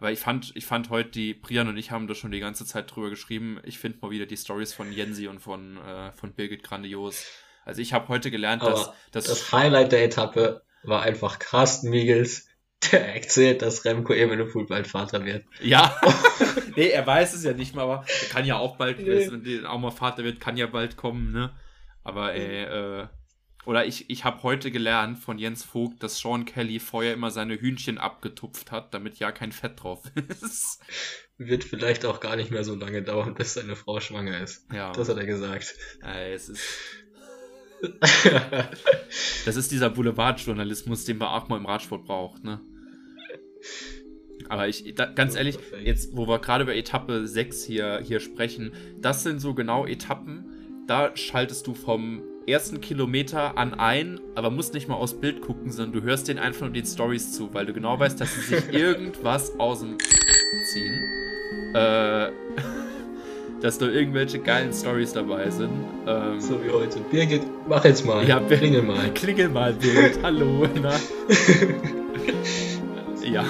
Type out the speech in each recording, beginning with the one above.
Aber ich fand, ich fand heute, die Brian und ich haben da schon die ganze Zeit drüber geschrieben. Ich finde mal wieder die Stories von Jensi und von, äh, von Birgit grandios. Also ich habe heute gelernt, dass, dass. Das Highlight der Etappe war einfach Carsten Miegels, der erzählt, dass Remco Evenepoel bald Vater wird. Ja. nee, er weiß es ja nicht mal, aber er kann ja auch bald, nee. wenn auch mal Vater wird, kann ja bald kommen, ne? Aber ey, äh, oder ich, ich habe heute gelernt von Jens Vogt, dass Sean Kelly vorher immer seine Hühnchen abgetupft hat, damit ja kein Fett drauf ist. Wird vielleicht auch gar nicht mehr so lange dauern, bis seine Frau schwanger ist. Ja. Das hat er gesagt. Ey, es ist. das ist dieser Boulevardjournalismus, den man auch mal im Radsport braucht, ne? Aber ich, da, ganz ehrlich, jetzt, wo wir gerade über Etappe 6 hier, hier sprechen, das sind so genau Etappen, da schaltest du vom ersten Kilometer an ein, aber musst nicht mal aufs Bild gucken, sondern du hörst den einfach nur den Stories zu, weil du genau weißt, dass sie sich irgendwas aus dem ziehen. Äh, dass da irgendwelche geilen Stories dabei sind. Ähm, so wie heute. Birgit, mach jetzt mal. Ja, klingel mal. Klingel mal, Birgit. Hallo. Na? ja.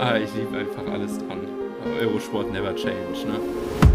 ah, ich liebe einfach alles dran. Eurosport never change, ne?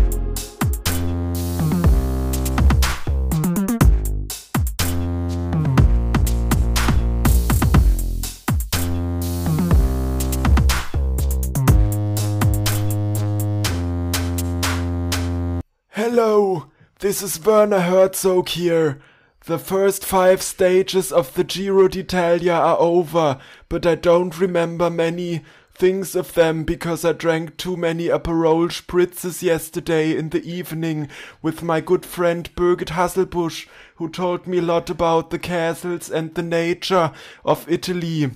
This is Werner Herzog here. The first five stages of the Giro d'Italia are over, but I don't remember many things of them because I drank too many Aperol spritzes yesterday in the evening with my good friend Birgit Hasselbusch, who told me a lot about the castles and the nature of Italy.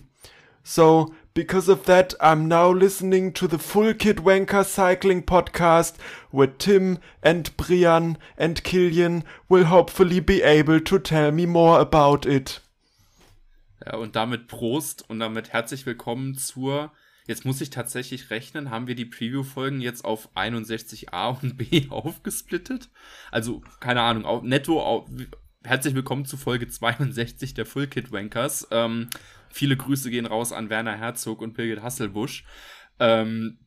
So, because of that, I'm now listening to the Full Kit Wanker Cycling Podcast, where Tim and Brian and Killian will hopefully be able to tell me more about it. Ja, und damit Prost und damit herzlich willkommen zur. Jetzt muss ich tatsächlich rechnen, haben wir die Preview-Folgen jetzt auf 61a und b aufgesplittet? Also, keine Ahnung, netto, auf, herzlich willkommen zu Folge 62 der Full Kit Wankers. Ähm, Viele Grüße gehen raus an Werner Herzog und Birgit Hasselbusch. Ähm,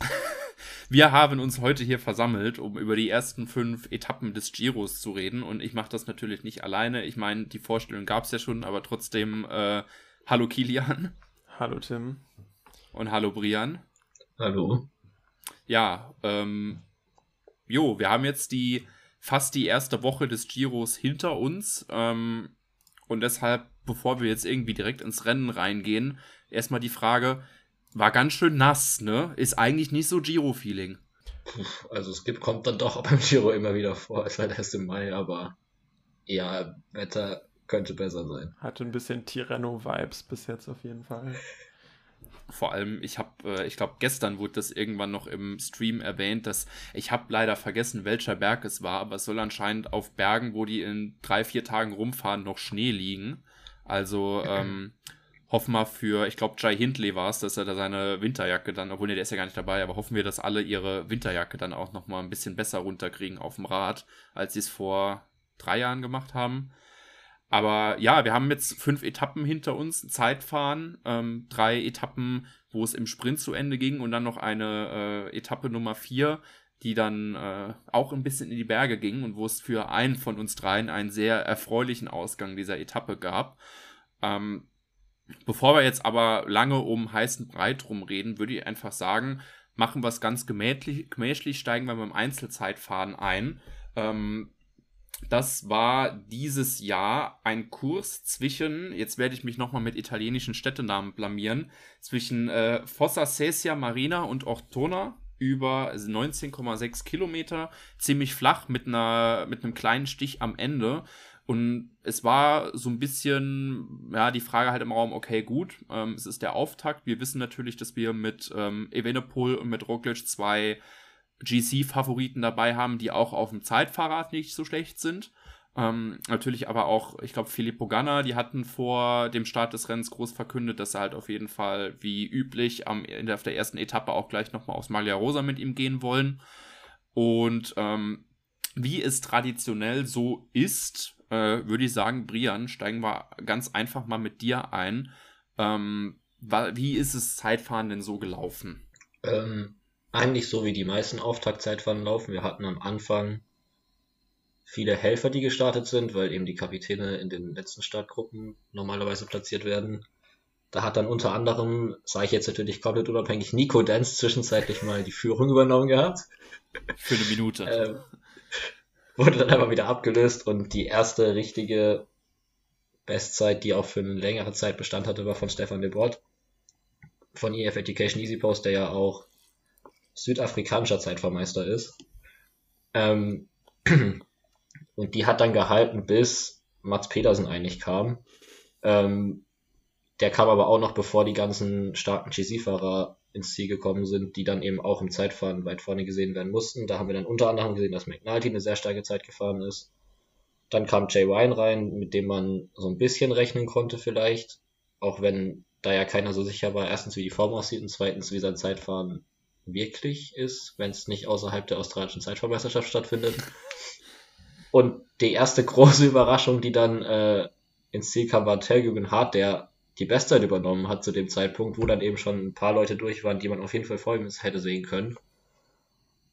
wir haben uns heute hier versammelt, um über die ersten fünf Etappen des Giros zu reden. Und ich mache das natürlich nicht alleine. Ich meine, die Vorstellung gab es ja schon, aber trotzdem, äh, hallo Kilian. Hallo Tim. Und hallo Brian. Hallo. Ja, ähm, jo, wir haben jetzt die fast die erste Woche des Giros hinter uns. Ähm, und deshalb bevor wir jetzt irgendwie direkt ins Rennen reingehen, erstmal die Frage, war ganz schön nass, ne? Ist eigentlich nicht so Giro-Feeling. Also es gibt, kommt dann doch beim Giro immer wieder vor, es war erst im Mai, aber ja, Wetter könnte besser sein. Hatte ein bisschen Tirreno-Vibes bis jetzt auf jeden Fall. Vor allem, ich habe, äh, ich glaube, gestern wurde das irgendwann noch im Stream erwähnt, dass ich habe leider vergessen, welcher Berg es war, aber es soll anscheinend auf Bergen, wo die in drei, vier Tagen rumfahren, noch Schnee liegen. Also ähm, hoffen wir für, ich glaube, Jai Hindley war es, dass er da seine Winterjacke dann, obwohl nee, der ist ja gar nicht dabei, aber hoffen wir, dass alle ihre Winterjacke dann auch nochmal ein bisschen besser runterkriegen auf dem Rad, als sie es vor drei Jahren gemacht haben. Aber ja, wir haben jetzt fünf Etappen hinter uns, Zeitfahren, ähm, drei Etappen, wo es im Sprint zu Ende ging und dann noch eine äh, Etappe Nummer vier, die dann äh, auch ein bisschen in die Berge ging und wo es für einen von uns dreien einen sehr erfreulichen Ausgang dieser Etappe gab. Ähm, bevor wir jetzt aber lange um heißen Breit rumreden, würde ich einfach sagen, machen wir es ganz gemächlich, gemächlich steigen wir beim Einzelzeitfahren ein. Ähm, das war dieses Jahr ein Kurs zwischen, jetzt werde ich mich nochmal mit italienischen Städtenamen blamieren, zwischen äh, Fossa Sesia Marina und Ortona über 19,6 Kilometer, ziemlich flach mit einer, mit einem kleinen Stich am Ende. Und es war so ein bisschen, ja, die Frage halt im Raum, okay, gut, ähm, es ist der Auftakt. Wir wissen natürlich, dass wir mit ähm, Evenepoel und mit Roglic zwei GC-Favoriten dabei haben, die auch auf dem Zeitfahrrad nicht so schlecht sind. Ähm, natürlich aber auch, ich glaube, Filippo Ganna, die hatten vor dem Start des Rennens groß verkündet, dass sie halt auf jeden Fall, wie üblich, am, auf der ersten Etappe auch gleich nochmal aus Maglia Rosa mit ihm gehen wollen. Und ähm, wie es traditionell so ist, äh, würde ich sagen, Brian, steigen wir ganz einfach mal mit dir ein. Ähm, wie ist es Zeitfahren denn so gelaufen? Ähm, eigentlich so wie die meisten Auftaktzeitfahren laufen. Wir hatten am Anfang viele Helfer, die gestartet sind, weil eben die Kapitäne in den letzten Startgruppen normalerweise platziert werden. Da hat dann unter anderem, sage ich jetzt natürlich komplett unabhängig, Nico Dance zwischenzeitlich mal die Führung übernommen gehabt. Für eine Minute. Ähm, wurde dann aber wieder abgelöst und die erste richtige Bestzeit, die auch für eine längere Zeit Bestand hatte, war von Stefan de Bort von EF Education Easy Post, der ja auch südafrikanischer Zeitvermeister ist. Ähm, und die hat dann gehalten, bis Mats Petersen eigentlich kam. Ähm, der kam aber auch noch, bevor die ganzen starken GC-Fahrer ins Ziel gekommen sind, die dann eben auch im Zeitfahren weit vorne gesehen werden mussten. Da haben wir dann unter anderem gesehen, dass McNulty eine sehr starke Zeit gefahren ist. Dann kam Jay Wine rein, mit dem man so ein bisschen rechnen konnte vielleicht, auch wenn da ja keiner so sicher war, erstens wie die Form aussieht und zweitens wie sein Zeitfahren wirklich ist, wenn es nicht außerhalb der australischen Zeitfahrmeisterschaft stattfindet. Und die erste große Überraschung, die dann äh, ins Ziel kam, war Telgüben Hart, der die Bestzeit übernommen hat zu dem Zeitpunkt, wo dann eben schon ein paar Leute durch waren, die man auf jeden Fall vor hätte sehen können.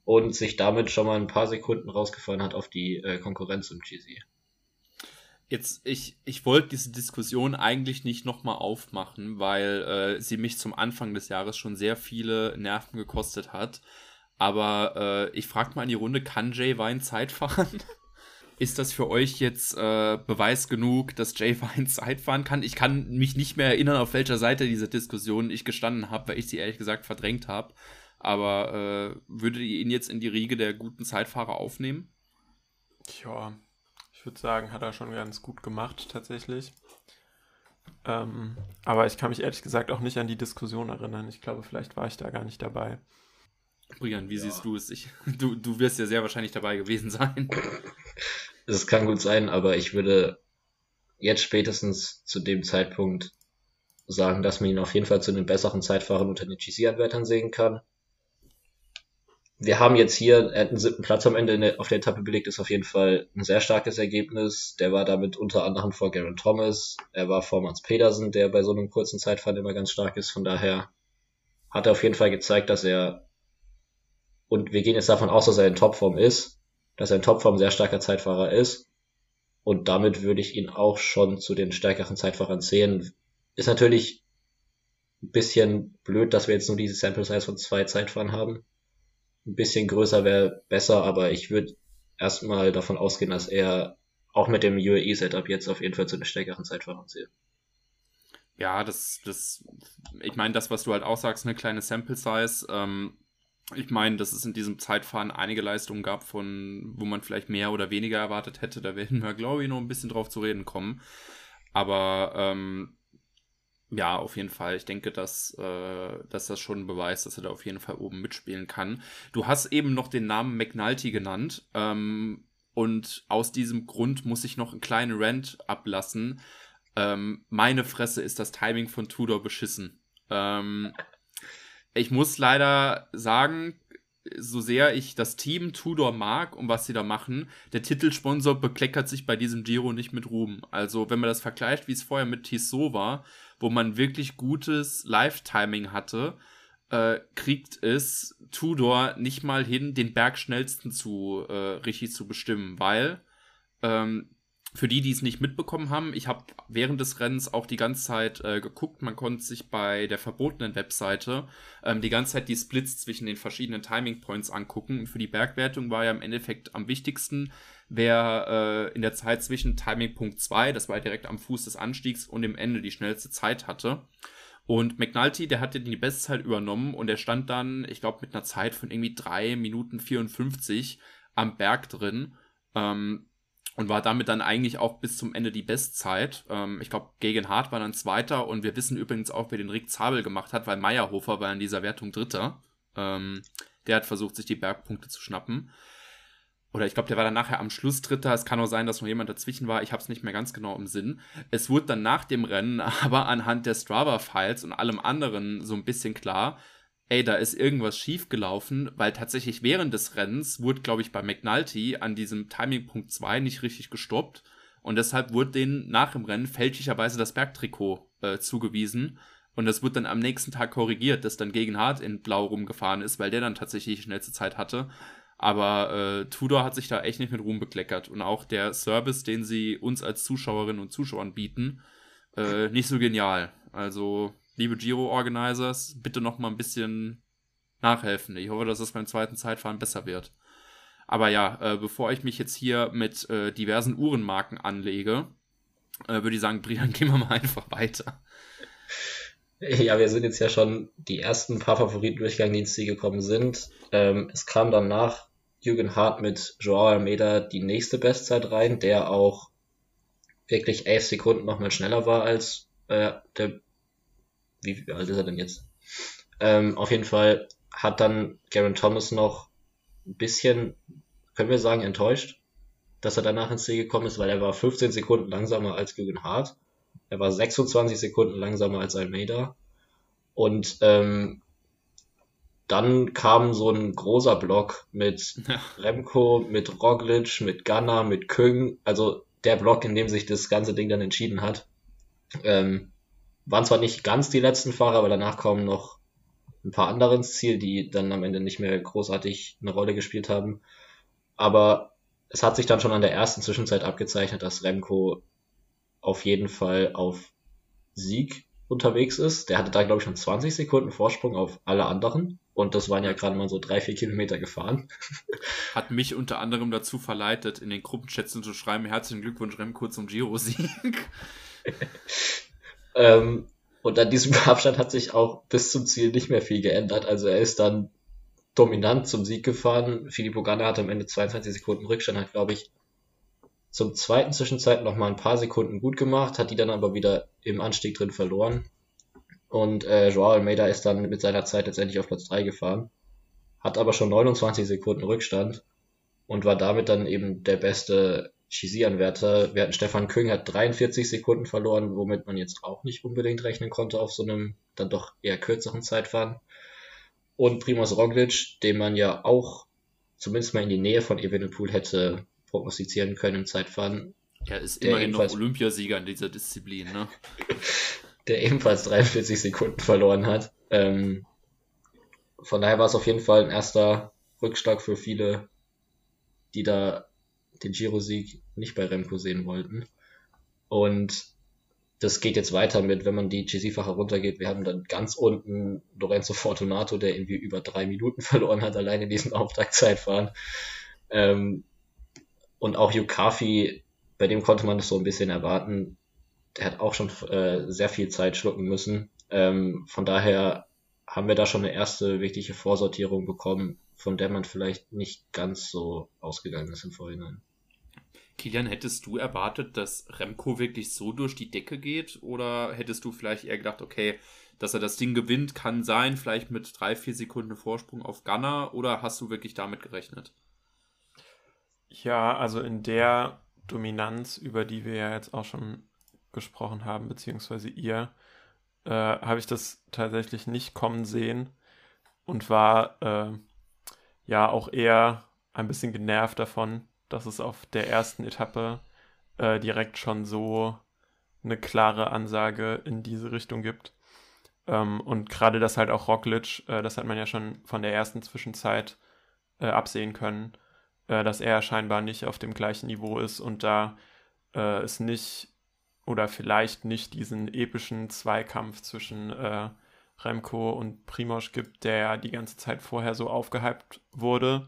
Und sich damit schon mal ein paar Sekunden rausgefallen hat auf die äh, Konkurrenz im GC. Jetzt, ich, ich wollte diese Diskussion eigentlich nicht nochmal aufmachen, weil äh, sie mich zum Anfang des Jahres schon sehr viele Nerven gekostet hat. Aber äh, ich frage mal in die Runde, kann Jay Wein Zeit fahren? Ist das für euch jetzt äh, Beweis genug, dass Jay Wein Zeit fahren kann? Ich kann mich nicht mehr erinnern, auf welcher Seite dieser Diskussion ich gestanden habe, weil ich sie ehrlich gesagt verdrängt habe. Aber äh, würdet ihr ihn jetzt in die Riege der guten Zeitfahrer aufnehmen? Ja, ich würde sagen, hat er schon ganz gut gemacht, tatsächlich. Ähm, aber ich kann mich ehrlich gesagt auch nicht an die Diskussion erinnern. Ich glaube, vielleicht war ich da gar nicht dabei. Brian, wie ja. siehst du es? Ich, du, du wirst ja sehr wahrscheinlich dabei gewesen sein. Es kann gut sein, aber ich würde jetzt spätestens zu dem Zeitpunkt sagen, dass man ihn auf jeden Fall zu den besseren Zeitfahrern unter den GC-Anwärtern sehen kann wir haben jetzt hier, er einen siebten Platz am Ende auf der Etappe belegt, ist auf jeden Fall ein sehr starkes Ergebnis. Der war damit unter anderem vor Garen Thomas, er war vor Mats Pedersen, der bei so einem kurzen Zeitfahren immer ganz stark ist. Von daher hat er auf jeden Fall gezeigt, dass er, und wir gehen jetzt davon aus, dass er in Topform ist, dass er in Topform sehr starker Zeitfahrer ist. Und damit würde ich ihn auch schon zu den stärkeren Zeitfahrern zählen. Ist natürlich ein bisschen blöd, dass wir jetzt nur diese Sample Size von zwei Zeitfahren haben ein bisschen größer wäre besser, aber ich würde erstmal davon ausgehen, dass er auch mit dem UAE-Setup jetzt auf jeden Fall zu einer stärkeren Zeitfahrern zählt. Ja, das, das, ich meine, das, was du halt auch sagst, eine kleine Sample Size. Ähm, ich meine, dass es in diesem Zeitfahren einige Leistungen gab, von wo man vielleicht mehr oder weniger erwartet hätte. Da werden wir, glaube ich, noch ein bisschen drauf zu reden kommen. Aber ähm, ja, auf jeden Fall. Ich denke, dass, äh, dass das schon beweist, dass er da auf jeden Fall oben mitspielen kann. Du hast eben noch den Namen McNulty genannt. Ähm, und aus diesem Grund muss ich noch einen kleinen Rant ablassen. Ähm, meine Fresse ist das Timing von Tudor beschissen. Ähm, ich muss leider sagen, so sehr ich das Team Tudor mag und was sie da machen, der Titelsponsor bekleckert sich bei diesem Giro nicht mit Ruhm. Also, wenn man das vergleicht, wie es vorher mit Tissot war, wo man wirklich gutes Live-Timing hatte, äh, kriegt es Tudor nicht mal hin, den Bergschnellsten zu äh, richtig zu bestimmen, weil ähm, für die, die es nicht mitbekommen haben, ich habe während des Rennens auch die ganze Zeit äh, geguckt. Man konnte sich bei der verbotenen Webseite ähm, die ganze Zeit die Splits zwischen den verschiedenen Timing Points angucken. Und für die Bergwertung war ja im Endeffekt am wichtigsten, wer äh, in der Zeit zwischen Timing Punkt 2, das war direkt am Fuß des Anstiegs, und dem Ende die schnellste Zeit hatte. Und McNulty, der hatte die Bestzeit übernommen und er stand dann, ich glaube, mit einer Zeit von irgendwie 3 Minuten 54 am Berg drin. Ähm, und war damit dann eigentlich auch bis zum Ende die Bestzeit. Ähm, ich glaube, gegen Hart war dann Zweiter und wir wissen übrigens auch, wer den Rick Zabel gemacht hat, weil Meyerhofer war in dieser Wertung Dritter. Ähm, der hat versucht, sich die Bergpunkte zu schnappen. Oder ich glaube, der war dann nachher am Schluss Dritter. Es kann auch sein, dass noch jemand dazwischen war. Ich habe es nicht mehr ganz genau im Sinn. Es wurde dann nach dem Rennen aber anhand der Strava-Files und allem anderen so ein bisschen klar, ey, da ist irgendwas schiefgelaufen, weil tatsächlich während des Rennens wurde, glaube ich, bei McNulty an diesem Timing-Punkt 2 nicht richtig gestoppt. Und deshalb wurde denen nach dem Rennen fälschlicherweise das Bergtrikot äh, zugewiesen. Und das wird dann am nächsten Tag korrigiert, dass dann gegen Hart in Blau rumgefahren ist, weil der dann tatsächlich die schnellste Zeit hatte. Aber äh, Tudor hat sich da echt nicht mit Ruhm bekleckert. Und auch der Service, den sie uns als Zuschauerinnen und Zuschauern bieten, äh, nicht so genial. Also, liebe Giro-Organizers, bitte noch mal ein bisschen nachhelfen. Ich hoffe, dass es beim zweiten Zeitfahren besser wird. Aber ja, äh, bevor ich mich jetzt hier mit äh, diversen Uhrenmarken anlege, äh, würde ich sagen, Brian, gehen wir mal einfach weiter. Ja, wir sind jetzt ja schon die ersten paar Favoriten durchgegangen, die ins Ziel gekommen sind. Ähm, es kam dann nach Jürgen Hart mit Joao Almeida die nächste Bestzeit rein, der auch wirklich elf Sekunden nochmal schneller war als äh, der. Wie, wie alt ist er denn jetzt? Ähm, auf jeden Fall hat dann Garen Thomas noch ein bisschen, können wir sagen, enttäuscht, dass er danach ins Ziel gekommen ist, weil er war 15 Sekunden langsamer als Jürgen Hart. Er war 26 Sekunden langsamer als Almeida. Und ähm, dann kam so ein großer Block mit ja. Remco, mit Roglic, mit Gunnar, mit Küng. Also der Block, in dem sich das ganze Ding dann entschieden hat. Ähm, waren zwar nicht ganz die letzten Fahrer, aber danach kommen noch ein paar andere ins Ziel, die dann am Ende nicht mehr großartig eine Rolle gespielt haben. Aber es hat sich dann schon an der ersten Zwischenzeit abgezeichnet, dass Remco auf jeden Fall auf Sieg unterwegs ist. Der hatte da, glaube ich, schon 20 Sekunden Vorsprung auf alle anderen. Und das waren ja gerade mal so drei, vier Kilometer gefahren. Hat mich unter anderem dazu verleitet, in den Gruppenchats zu schreiben, herzlichen Glückwunsch Remco zum Giro-Sieg. ähm, und an diesem Abstand hat sich auch bis zum Ziel nicht mehr viel geändert. Also er ist dann dominant zum Sieg gefahren. Filippo Ganna hat am Ende 22 Sekunden Rückstand, hat, glaube ich, zum zweiten Zwischenzeit noch mal ein paar Sekunden gut gemacht, hat die dann aber wieder im Anstieg drin verloren. Und äh, Joao Almeida ist dann mit seiner Zeit letztendlich auf Platz 3 gefahren, hat aber schon 29 Sekunden Rückstand und war damit dann eben der beste Chisi-Anwärter. Wir hatten Stefan Küng hat 43 Sekunden verloren, womit man jetzt auch nicht unbedingt rechnen konnte auf so einem dann doch eher kürzeren Zeitfahren. Und Primoz Roglic, den man ja auch zumindest mal in die Nähe von Evenepoel hätte prognostizieren können im Zeitfahren. Er ist immerhin noch Olympiasieger in dieser Disziplin, ne? der ebenfalls 43 Sekunden verloren hat. Ähm, von daher war es auf jeden Fall ein erster Rückschlag für viele, die da den Giro-Sieg nicht bei Remco sehen wollten. Und das geht jetzt weiter mit, wenn man die GC-Facher runtergeht. Wir haben dann ganz unten Lorenzo Fortunato, der irgendwie über drei Minuten verloren hat, allein in diesem Auftaktzeitfahren. Ähm, und auch Yukafi, bei dem konnte man das so ein bisschen erwarten. Der hat auch schon äh, sehr viel Zeit schlucken müssen. Ähm, von daher haben wir da schon eine erste wichtige Vorsortierung bekommen, von der man vielleicht nicht ganz so ausgegangen ist im Vorhinein. Kilian, hättest du erwartet, dass Remco wirklich so durch die Decke geht? Oder hättest du vielleicht eher gedacht, okay, dass er das Ding gewinnt, kann sein, vielleicht mit drei, vier Sekunden Vorsprung auf Gunner? Oder hast du wirklich damit gerechnet? Ja, also in der Dominanz, über die wir ja jetzt auch schon gesprochen haben, beziehungsweise ihr, äh, habe ich das tatsächlich nicht kommen sehen und war äh, ja auch eher ein bisschen genervt davon, dass es auf der ersten Etappe äh, direkt schon so eine klare Ansage in diese Richtung gibt. Ähm, und gerade das halt auch Roglic, äh, das hat man ja schon von der ersten Zwischenzeit äh, absehen können, äh, dass er scheinbar nicht auf dem gleichen Niveau ist und da äh, es nicht oder vielleicht nicht diesen epischen Zweikampf zwischen äh, Remco und Primosch gibt, der die ganze Zeit vorher so aufgehypt wurde.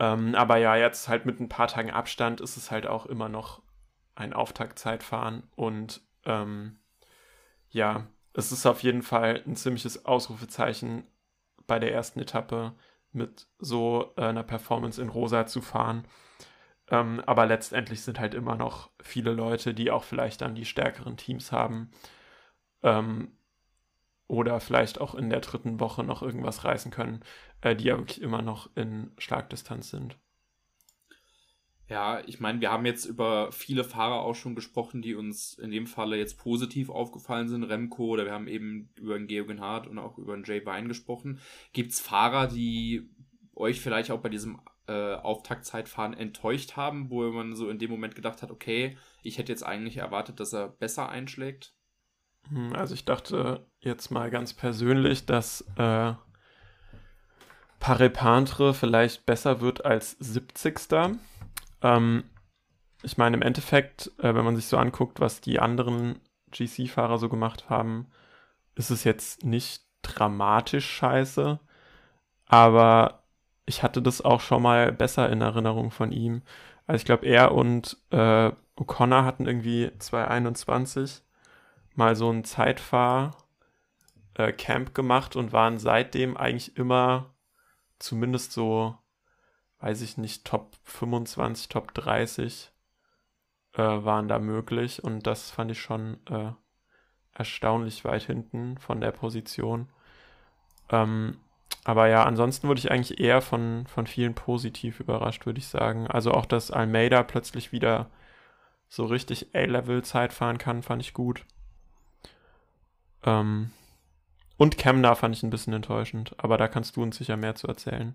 Ähm, aber ja, jetzt halt mit ein paar Tagen Abstand ist es halt auch immer noch ein Auftaktzeitfahren und ähm, ja, es ist auf jeden Fall ein ziemliches Ausrufezeichen bei der ersten Etappe mit so einer Performance in Rosa zu fahren. Ähm, aber letztendlich sind halt immer noch viele Leute, die auch vielleicht dann die stärkeren Teams haben ähm, oder vielleicht auch in der dritten Woche noch irgendwas reißen können, äh, die ja wirklich immer noch in Schlagdistanz sind. Ja, ich meine, wir haben jetzt über viele Fahrer auch schon gesprochen, die uns in dem Falle jetzt positiv aufgefallen sind. Remco oder wir haben eben über den Georgen Hart und auch über den Jay Vine gesprochen. Gibt es Fahrer, die euch vielleicht auch bei diesem äh, Auftaktzeitfahren enttäuscht haben, wo man so in dem Moment gedacht hat, okay, ich hätte jetzt eigentlich erwartet, dass er besser einschlägt? Hm, also ich dachte jetzt mal ganz persönlich, dass äh, Parepantre vielleicht besser wird als 70. Ähm, ich meine, im Endeffekt, äh, wenn man sich so anguckt, was die anderen GC-Fahrer so gemacht haben, ist es jetzt nicht dramatisch scheiße. Aber ich hatte das auch schon mal besser in Erinnerung von ihm. Also ich glaube, er und äh, O'Connor hatten irgendwie 2021 mal so ein Zeitfahr-Camp äh, gemacht und waren seitdem eigentlich immer zumindest so, weiß ich nicht, Top 25, Top 30 äh, waren da möglich und das fand ich schon äh, erstaunlich weit hinten von der Position. Ähm, aber ja, ansonsten wurde ich eigentlich eher von, von vielen positiv überrascht, würde ich sagen. Also auch, dass Almeida plötzlich wieder so richtig A-Level-Zeit fahren kann, fand ich gut. Ähm, und Kemner fand ich ein bisschen enttäuschend, aber da kannst du uns sicher mehr zu erzählen.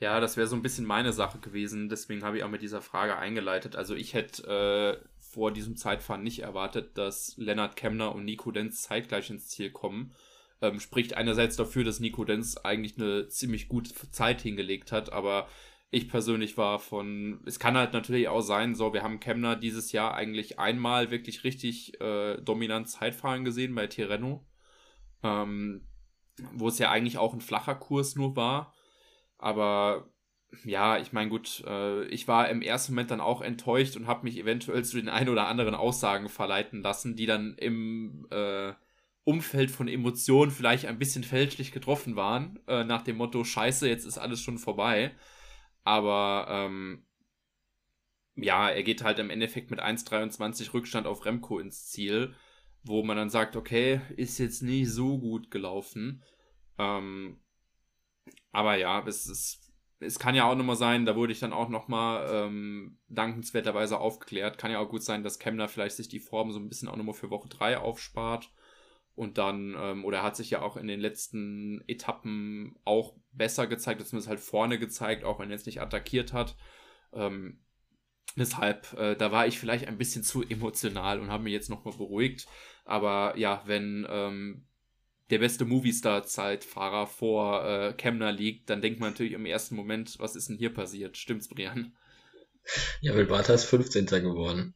Ja, das wäre so ein bisschen meine Sache gewesen, deswegen habe ich auch mit dieser Frage eingeleitet. Also ich hätte äh, vor diesem Zeitfahren nicht erwartet, dass Lennart Kemner und Nico Denz zeitgleich ins Ziel kommen. Ähm, spricht einerseits dafür, dass Nico Denz eigentlich eine ziemlich gute Zeit hingelegt hat, aber ich persönlich war von, es kann halt natürlich auch sein, so, wir haben Kemner dieses Jahr eigentlich einmal wirklich richtig äh, dominant Zeitfahren gesehen bei Tirreno, ähm, wo es ja eigentlich auch ein flacher Kurs nur war. Aber ja, ich meine, gut, äh, ich war im ersten Moment dann auch enttäuscht und habe mich eventuell zu den ein oder anderen Aussagen verleiten lassen, die dann im äh, Umfeld von Emotionen vielleicht ein bisschen fälschlich getroffen waren, äh, nach dem Motto, scheiße, jetzt ist alles schon vorbei. Aber ähm, ja, er geht halt im Endeffekt mit 1,23 Rückstand auf Remco ins Ziel, wo man dann sagt, okay, ist jetzt nicht so gut gelaufen. Ähm, aber ja, es ist, es kann ja auch nochmal sein, da wurde ich dann auch nochmal ähm, dankenswerterweise aufgeklärt. Kann ja auch gut sein, dass Kemner vielleicht sich die Form so ein bisschen auch nochmal für Woche 3 aufspart und dann, ähm, oder er hat sich ja auch in den letzten Etappen auch besser gezeigt, zumindest halt vorne gezeigt, auch wenn er jetzt nicht attackiert hat. Ähm, deshalb, äh, da war ich vielleicht ein bisschen zu emotional und habe mich jetzt nochmal beruhigt. Aber ja, wenn ähm, der beste Movistar-Zeitfahrer vor äh, Kemner liegt, dann denkt man natürlich im ersten Moment, was ist denn hier passiert? Stimmt's, Brian? Ja, Wilbata ist 15. geworden.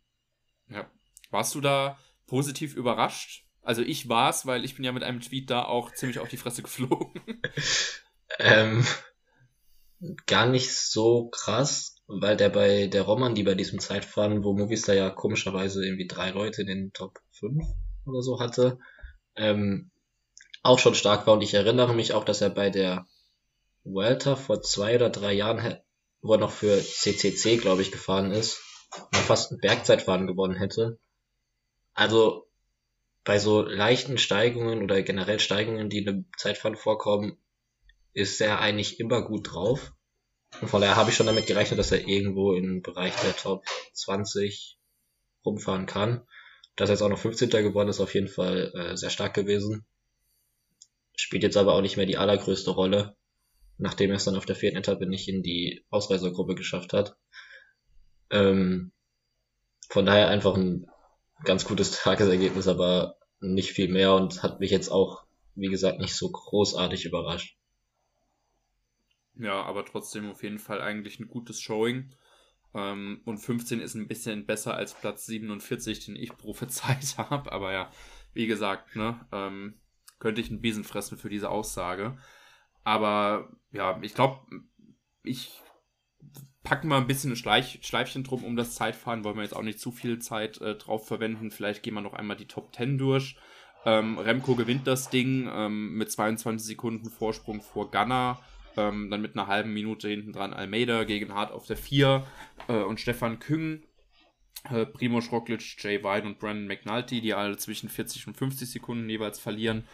Ja. Warst du da positiv überrascht? Also ich war's, weil ich bin ja mit einem Tweet da auch ziemlich auf die Fresse geflogen. ähm, gar nicht so krass, weil der bei der Roman, die bei diesem Zeitfahren, wo Movistar ja komischerweise irgendwie drei Leute in den Top 5 oder so hatte, ähm, auch schon stark war. Und ich erinnere mich auch, dass er bei der Welter vor zwei oder drei Jahren, wo er noch für CCC, glaube ich, gefahren ist, fast ein Bergzeitfahren gewonnen hätte. Also bei so leichten Steigungen oder generell Steigungen, die in einem Zeitfahren vorkommen, ist er eigentlich immer gut drauf. Und von daher habe ich schon damit gerechnet, dass er irgendwo im Bereich der Top 20 rumfahren kann. Dass er jetzt auch noch 15. geworden ist, auf jeden Fall äh, sehr stark gewesen. Spielt jetzt aber auch nicht mehr die allergrößte Rolle, nachdem er es dann auf der vierten Etappe nicht in die Ausreisergruppe geschafft hat. Ähm, von daher einfach ein ganz gutes Tagesergebnis, aber nicht viel mehr und hat mich jetzt auch, wie gesagt, nicht so großartig überrascht. Ja, aber trotzdem auf jeden Fall eigentlich ein gutes Showing. Ähm, und 15 ist ein bisschen besser als Platz 47, den ich prophezeit habe. Aber ja, wie gesagt, ne, ähm, könnte ich einen Besen fressen für diese Aussage. Aber ja, ich glaube, ich packen wir ein bisschen ein Schleich, Schleifchen drum um das Zeitfahren, wollen wir jetzt auch nicht zu viel Zeit äh, drauf verwenden. Vielleicht gehen wir noch einmal die Top 10 durch. Ähm, Remco gewinnt das Ding ähm, mit 22 Sekunden Vorsprung vor Gunner. Ähm, dann mit einer halben Minute hinten dran Almeida gegen Hart auf der 4 äh, und Stefan Küng, äh, Primo Roglic, Jay White und Brandon McNulty, die alle zwischen 40 und 50 Sekunden jeweils verlieren.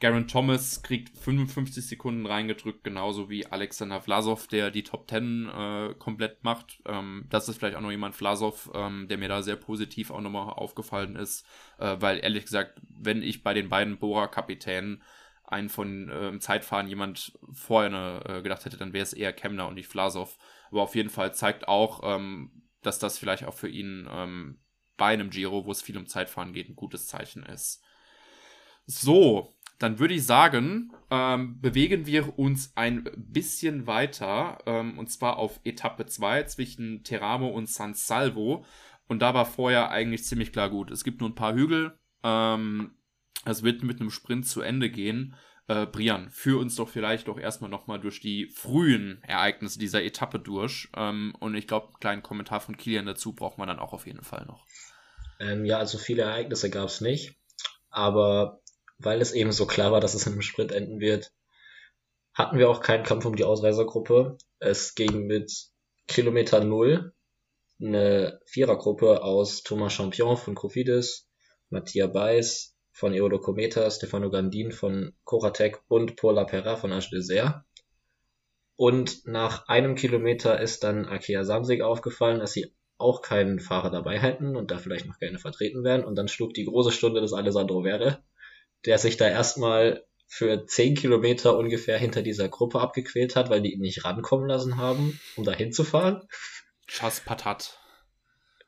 Garen Thomas kriegt 55 Sekunden reingedrückt, genauso wie Alexander Vlasov, der die Top 10 äh, komplett macht. Ähm, das ist vielleicht auch noch jemand Vlasov, ähm, der mir da sehr positiv auch nochmal aufgefallen ist, äh, weil ehrlich gesagt, wenn ich bei den beiden Bora-Kapitänen einen von äh, im Zeitfahren jemand vorher äh, gedacht hätte, dann wäre es eher Kemner und nicht Vlasov. Aber auf jeden Fall zeigt auch, ähm, dass das vielleicht auch für ihn ähm, bei einem Giro, wo es viel um Zeitfahren geht, ein gutes Zeichen ist. So, dann würde ich sagen, ähm, bewegen wir uns ein bisschen weiter, ähm, und zwar auf Etappe 2 zwischen Teramo und San Salvo. Und da war vorher eigentlich ziemlich klar gut. Es gibt nur ein paar Hügel. Ähm, es wird mit einem Sprint zu Ende gehen. Äh, Brian, führ uns doch vielleicht doch erstmal nochmal durch die frühen Ereignisse dieser Etappe durch. Ähm, und ich glaube, einen kleinen Kommentar von Kilian dazu braucht man dann auch auf jeden Fall noch. Ähm, ja, also viele Ereignisse gab es nicht. Aber weil es eben so klar war, dass es einem Sprint enden wird, hatten wir auch keinen Kampf um die Ausreisergruppe. Es ging mit Kilometer Null eine Vierergruppe aus Thomas Champion von Cofidis, Mattia Beis von Eolo Cometa, Stefano Gandin von Coratec und Paul Lapera von Age Desert. Und nach einem Kilometer ist dann Akea Samsig aufgefallen, dass sie auch keinen Fahrer dabei hätten und da vielleicht noch gerne vertreten werden. Und dann schlug die große Stunde des Alessandro Verre, der sich da erstmal für zehn Kilometer ungefähr hinter dieser Gruppe abgequält hat, weil die ihn nicht rankommen lassen haben, um da hinzufahren. Chas Patat.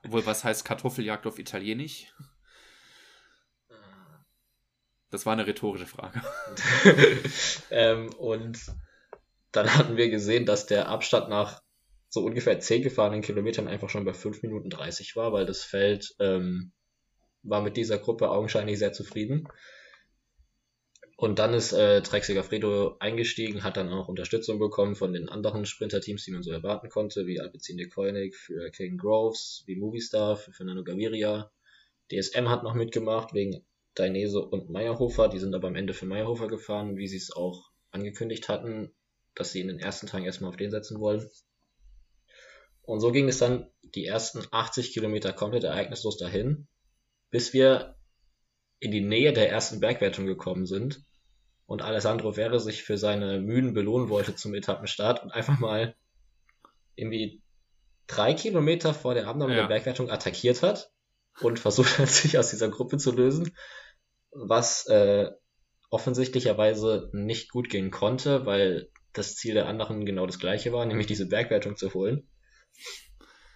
Obwohl, was heißt Kartoffeljagd auf Italienisch? Das war eine rhetorische Frage. ähm, und dann hatten wir gesehen, dass der Abstand nach so ungefähr 10 gefahrenen Kilometern einfach schon bei 5 Minuten 30 war, weil das Feld ähm, war mit dieser Gruppe augenscheinlich sehr zufrieden. Und dann ist äh, Trek Segafredo eingestiegen, hat dann auch Unterstützung bekommen von den anderen Sprinter-Teams, die man so erwarten konnte, wie Alpecin de Koenig für King Groves, wie Movistar für Fernando Gaviria. DSM hat noch mitgemacht wegen Dainese und Meyerhofer. Die sind aber am Ende für Meyerhofer gefahren, wie sie es auch angekündigt hatten, dass sie in den ersten Tagen erstmal auf den setzen wollen. Und so ging es dann die ersten 80 Kilometer komplett ereignislos dahin, bis wir in die Nähe der ersten Bergwertung gekommen sind und Alessandro Verre sich für seine Mühen belohnen wollte zum Etappenstart und einfach mal irgendwie drei Kilometer vor der Abnahme ja. der Bergwertung attackiert hat und versucht hat, sich aus dieser Gruppe zu lösen, was äh, offensichtlicherweise nicht gut gehen konnte, weil das Ziel der anderen genau das gleiche war, nämlich diese Bergwertung zu holen.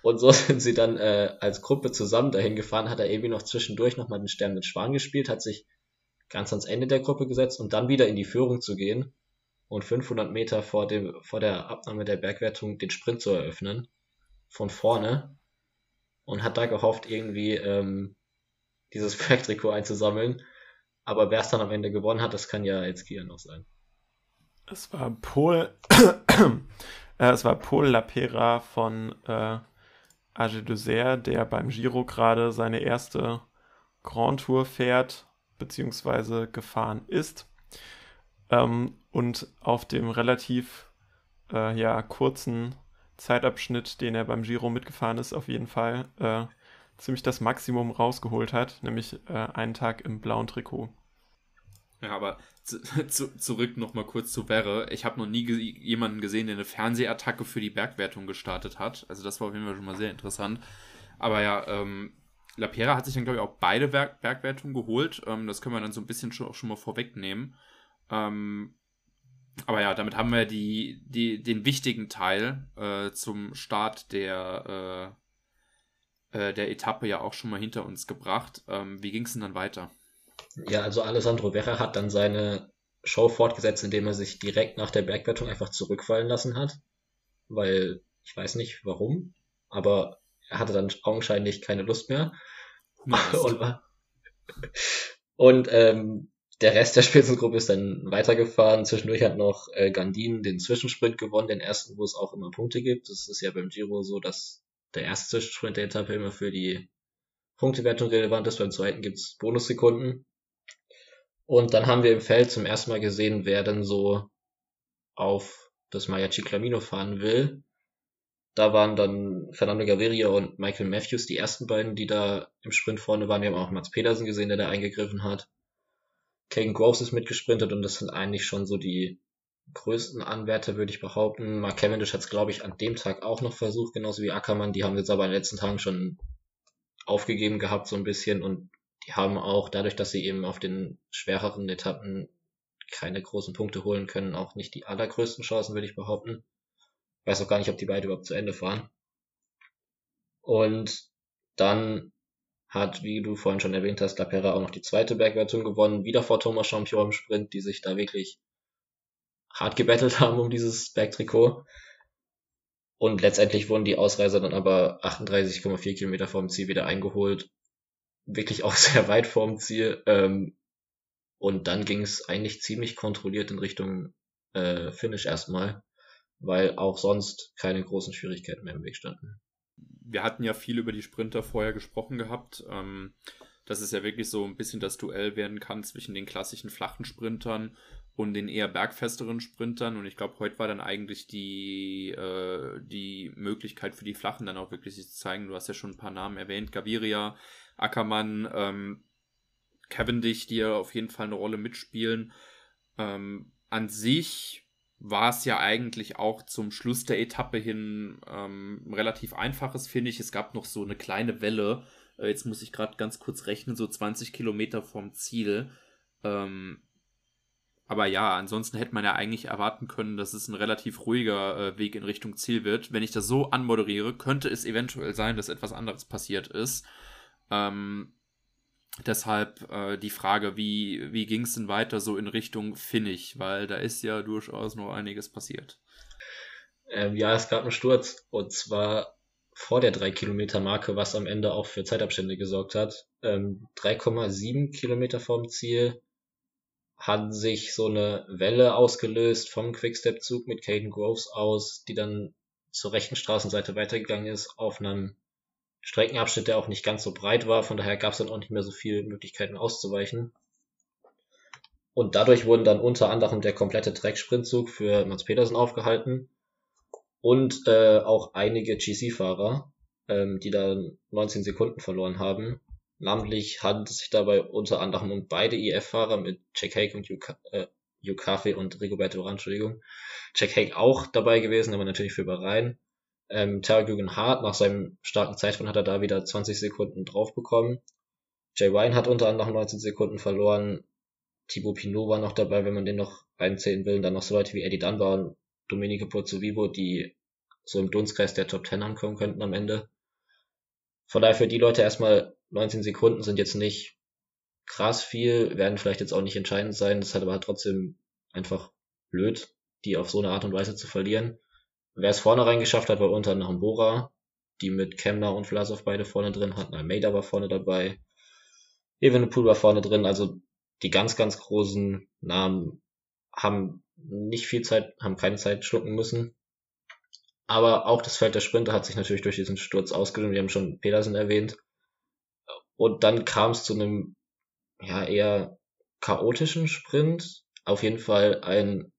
Und so sind sie dann äh, als Gruppe zusammen dahin gefahren, hat er irgendwie noch zwischendurch nochmal den Stern mit Schwan gespielt, hat sich ganz ans Ende der Gruppe gesetzt und dann wieder in die Führung zu gehen und 500 Meter vor, dem, vor der Abnahme der Bergwertung den Sprint zu eröffnen, von vorne, und hat da gehofft, irgendwie ähm, dieses Bergtrikot einzusammeln. Aber wer es dann am Ende gewonnen hat, das kann ja jetzt Kia noch sein. Es war Paul, äh, es war Paul Lapera von äh, Age Dessert, der beim Giro gerade seine erste Grand Tour fährt beziehungsweise gefahren ist. Ähm, und auf dem relativ äh, ja, kurzen Zeitabschnitt, den er beim Giro mitgefahren ist, auf jeden Fall äh, ziemlich das Maximum rausgeholt hat, nämlich äh, einen Tag im blauen Trikot. Ja, aber zu, zu, zurück nochmal kurz zu Verre. Ich habe noch nie ge jemanden gesehen, der eine Fernsehattacke für die Bergwertung gestartet hat. Also das war auf jeden Fall schon mal sehr interessant. Aber ja, ähm, Lapierre hat sich dann, glaube ich, auch beide Berg Bergwertungen geholt. Ähm, das können wir dann so ein bisschen schon, schon mal vorwegnehmen. Ähm, aber ja, damit haben wir die, die, den wichtigen Teil äh, zum Start der, äh, äh, der Etappe ja auch schon mal hinter uns gebracht. Ähm, wie ging es denn dann weiter? Ja, also Alessandro Werra hat dann seine Show fortgesetzt, indem er sich direkt nach der Bergwertung einfach zurückfallen lassen hat. Weil ich weiß nicht warum, aber er hatte dann augenscheinlich keine Lust mehr. Nice. und, und ähm, der Rest der Spitzengruppe ist dann weitergefahren. Zwischendurch hat noch äh, Gandin den Zwischensprint gewonnen, den ersten, wo es auch immer Punkte gibt. Das ist ja beim Giro so, dass der erste Zwischensprint der Etappe immer für die Punktewertung relevant ist. Beim zweiten gibt's Bonussekunden. Und dann haben wir im Feld zum ersten Mal gesehen, wer denn so auf das Maya Ciclamino fahren will. Da waren dann Fernando Gaviria und Michael Matthews die ersten beiden, die da im Sprint vorne waren. Wir haben auch Mats Pedersen gesehen, der da eingegriffen hat. Kagan Groves ist mitgesprintet und das sind eigentlich schon so die größten Anwärter, würde ich behaupten. Mark Cavendish hat es, glaube ich, an dem Tag auch noch versucht, genauso wie Ackermann. Die haben jetzt aber in den letzten Tagen schon aufgegeben gehabt, so ein bisschen. Und die haben auch, dadurch, dass sie eben auf den schwereren Etappen keine großen Punkte holen können, auch nicht die allergrößten Chancen, würde ich behaupten weiß auch gar nicht, ob die beide überhaupt zu Ende fahren. Und dann hat, wie du vorhin schon erwähnt hast, Lapera auch noch die zweite Bergwertung gewonnen, wieder vor Thomas Champion im Sprint, die sich da wirklich hart gebettelt haben um dieses Bergtrikot. Und letztendlich wurden die Ausreißer dann aber 38,4 Kilometer vorm Ziel wieder eingeholt. Wirklich auch sehr weit vorm Ziel. Ähm, und dann ging es eigentlich ziemlich kontrolliert in Richtung äh, Finish erstmal, weil auch sonst keine großen Schwierigkeiten mehr im Weg standen. Wir hatten ja viel über die Sprinter vorher gesprochen gehabt. Ähm, dass es ja wirklich so ein bisschen das Duell werden kann zwischen den klassischen flachen Sprintern und den eher bergfesteren Sprintern. Und ich glaube, heute war dann eigentlich die, äh, die Möglichkeit für die Flachen dann auch wirklich sich zu zeigen. Du hast ja schon ein paar Namen erwähnt. Gaviria, Ackermann, ähm, Cavendish, die ja auf jeden Fall eine Rolle mitspielen. Ähm, an sich war es ja eigentlich auch zum Schluss der Etappe hin ähm, relativ einfaches, finde ich. Es gab noch so eine kleine Welle. Äh, jetzt muss ich gerade ganz kurz rechnen, so 20 Kilometer vom Ziel. Ähm, aber ja, ansonsten hätte man ja eigentlich erwarten können, dass es ein relativ ruhiger äh, Weg in Richtung Ziel wird. Wenn ich das so anmoderiere, könnte es eventuell sein, dass etwas anderes passiert ist. Ähm, deshalb äh, die Frage, wie, wie ging es denn weiter so in Richtung Finnig? Weil da ist ja durchaus noch einiges passiert. Ähm, ja, es gab einen Sturz und zwar vor der 3 Kilometer Marke, was am Ende auch für Zeitabstände gesorgt hat. Ähm, 3,7 Kilometer vom Ziel hat sich so eine Welle ausgelöst vom Quickstep-Zug mit Caden Groves aus, die dann zur rechten Straßenseite weitergegangen ist, auf einem Streckenabschnitt, der auch nicht ganz so breit war. Von daher gab es dann auch nicht mehr so viele Möglichkeiten auszuweichen. Und dadurch wurden dann unter anderem der komplette Track-Sprintzug für Mats Petersen aufgehalten und äh, auch einige GC-Fahrer, ähm, die dann 19 Sekunden verloren haben. Namentlich handelt es sich dabei unter anderem um beide IF-Fahrer mit Jack Hake und Yukafe äh, und Rigoberto Oran, Entschuldigung. Jack Hake auch dabei gewesen, aber natürlich für Bahrain. Ähm, Tergügen Hart, nach seinem starken Zeitfund hat er da wieder 20 Sekunden drauf bekommen. Jay Ryan hat unter anderem 19 Sekunden verloren. Thibaut Pinot war noch dabei, wenn man den noch reinzählen will. Und dann noch so Leute wie Eddie Dunbar und Domenico Pozzovivo, die so im Dunstkreis der Top 10 ankommen könnten am Ende. Von daher für die Leute erstmal 19 Sekunden sind jetzt nicht krass viel, werden vielleicht jetzt auch nicht entscheidend sein. Das halt aber trotzdem einfach blöd, die auf so eine Art und Weise zu verlieren. Wer es vorne reingeschafft hat, war unter anderem Bora, die mit Kemner und Vlasov beide vorne drin hatten. Almeida war vorne dabei. Evenepoel war vorne drin. Also die ganz, ganz großen Namen haben nicht viel Zeit, haben keine Zeit schlucken müssen. Aber auch das Feld der Sprinter hat sich natürlich durch diesen Sturz ausgedünnt. Wir haben schon Pedersen erwähnt. Und dann kam es zu einem ja eher chaotischen Sprint. Auf jeden Fall ein